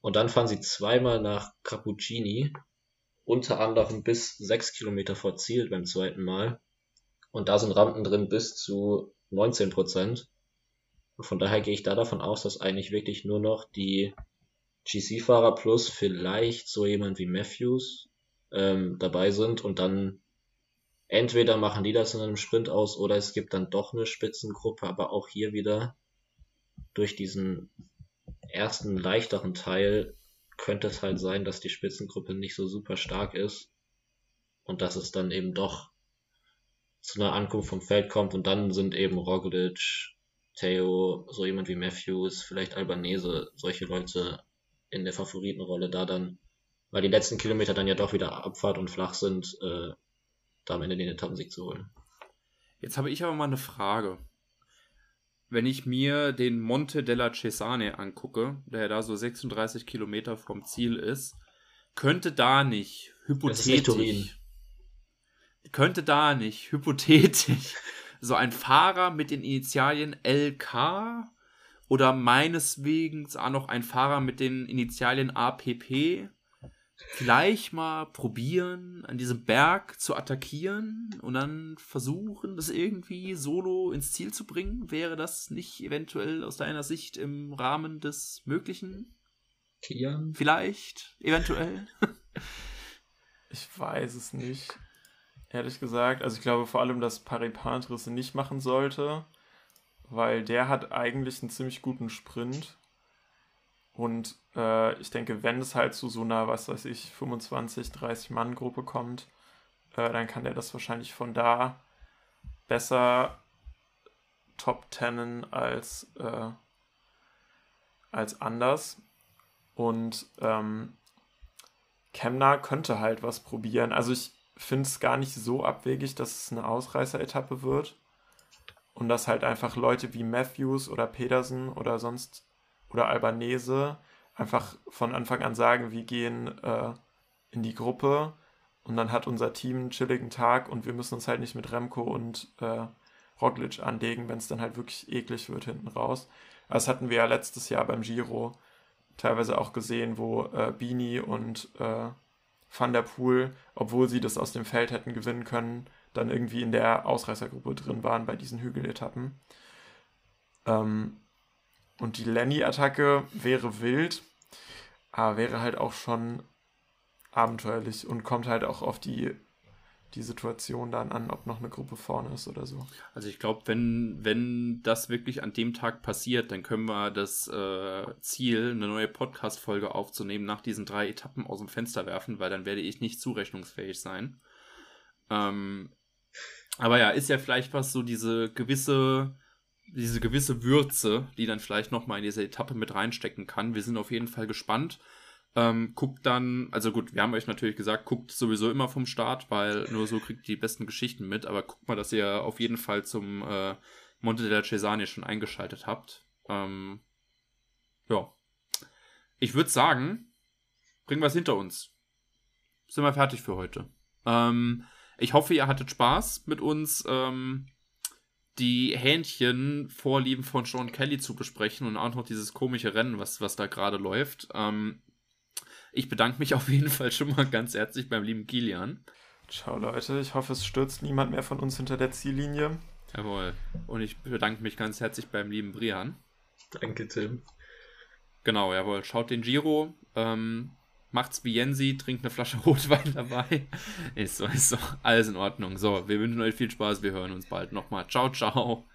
Und dann fahren sie zweimal nach Cappuccini, unter anderem bis 6 Kilometer vor Ziel beim zweiten Mal. Und da sind Rampen drin bis zu 19 Prozent. Von daher gehe ich da davon aus, dass eigentlich wirklich nur noch die GC-Fahrer plus vielleicht so jemand wie Matthews ähm, dabei sind und dann entweder machen die das in einem Sprint aus oder es gibt dann doch eine Spitzengruppe, aber auch hier wieder durch diesen ersten leichteren Teil könnte es halt sein, dass die Spitzengruppe nicht so super stark ist und dass es dann eben doch zu einer Ankunft vom Feld kommt und dann sind eben Roglic, Theo, so jemand wie Matthews, vielleicht Albanese, solche Leute in der Favoritenrolle da dann, weil die letzten Kilometer dann ja doch wieder Abfahrt und flach sind, äh, da am Ende den Etappensieg zu holen. Jetzt habe ich aber mal eine Frage. Wenn ich mir den Monte della Cesane angucke, der da so 36 Kilometer vom Ziel ist, könnte da nicht hypothetisch, könnte da nicht hypothetisch so ein Fahrer mit den Initialien LK oder meineswegen auch noch ein Fahrer mit den Initialien APP vielleicht mal probieren, an diesem Berg zu attackieren und dann versuchen, das irgendwie solo ins Ziel zu bringen? Wäre das nicht eventuell aus deiner Sicht im Rahmen des Möglichen? Kian? Vielleicht, eventuell. ich weiß es nicht. Ehrlich gesagt, also ich glaube vor allem, dass Paripantrisse nicht machen sollte, weil der hat eigentlich einen ziemlich guten Sprint und äh, ich denke, wenn es halt zu so einer, was weiß ich, 25, 30 Mann Gruppe kommt, äh, dann kann der das wahrscheinlich von da besser top tennen als, äh, als anders. Und ähm, Kemner könnte halt was probieren. Also ich finde es gar nicht so abwegig, dass es eine Ausreißer-Etappe wird. Und dass halt einfach Leute wie Matthews oder Pedersen oder sonst oder Albanese einfach von Anfang an sagen, wir gehen äh, in die Gruppe und dann hat unser Team einen chilligen Tag und wir müssen uns halt nicht mit Remco und äh, Roglic anlegen, wenn es dann halt wirklich eklig wird hinten raus. Das hatten wir ja letztes Jahr beim Giro teilweise auch gesehen, wo äh, Bini und äh, Van der Poel, obwohl sie das aus dem Feld hätten gewinnen können, dann irgendwie in der Ausreißergruppe drin waren bei diesen Hügeletappen. Ähm, und die Lenny-Attacke wäre wild, aber wäre halt auch schon abenteuerlich und kommt halt auch auf die, die Situation dann an, ob noch eine Gruppe vorne ist oder so. Also ich glaube, wenn, wenn das wirklich an dem Tag passiert, dann können wir das äh, Ziel, eine neue Podcast-Folge aufzunehmen, nach diesen drei Etappen aus dem Fenster werfen, weil dann werde ich nicht zurechnungsfähig sein. Ähm, aber ja, ist ja vielleicht was so diese gewisse diese gewisse Würze, die dann vielleicht nochmal in diese Etappe mit reinstecken kann. Wir sind auf jeden Fall gespannt. Ähm, guckt dann, also gut, wir haben euch natürlich gesagt, guckt sowieso immer vom Start, weil nur so kriegt ihr die besten Geschichten mit, aber guckt mal, dass ihr auf jeden Fall zum äh, Monte della Cesani schon eingeschaltet habt. Ähm, ja. Ich würde sagen, bringen wir es hinter uns. Sind wir fertig für heute. Ähm, ich hoffe, ihr hattet Spaß mit uns. Ähm, die Hähnchenvorlieben von Sean Kelly zu besprechen und auch noch dieses komische Rennen, was, was da gerade läuft. Ähm, ich bedanke mich auf jeden Fall schon mal ganz herzlich beim lieben Kilian. Ciao Leute, ich hoffe, es stürzt niemand mehr von uns hinter der Ziellinie. Jawohl. Und ich bedanke mich ganz herzlich beim lieben Brian. Danke, Tim. Genau, jawohl. Schaut den Giro. Ähm, macht's wie Jensi, trinkt eine Flasche Rotwein dabei. ist so, ist so. Alles in Ordnung. So, wir wünschen euch viel Spaß. Wir hören uns bald nochmal. Ciao, ciao.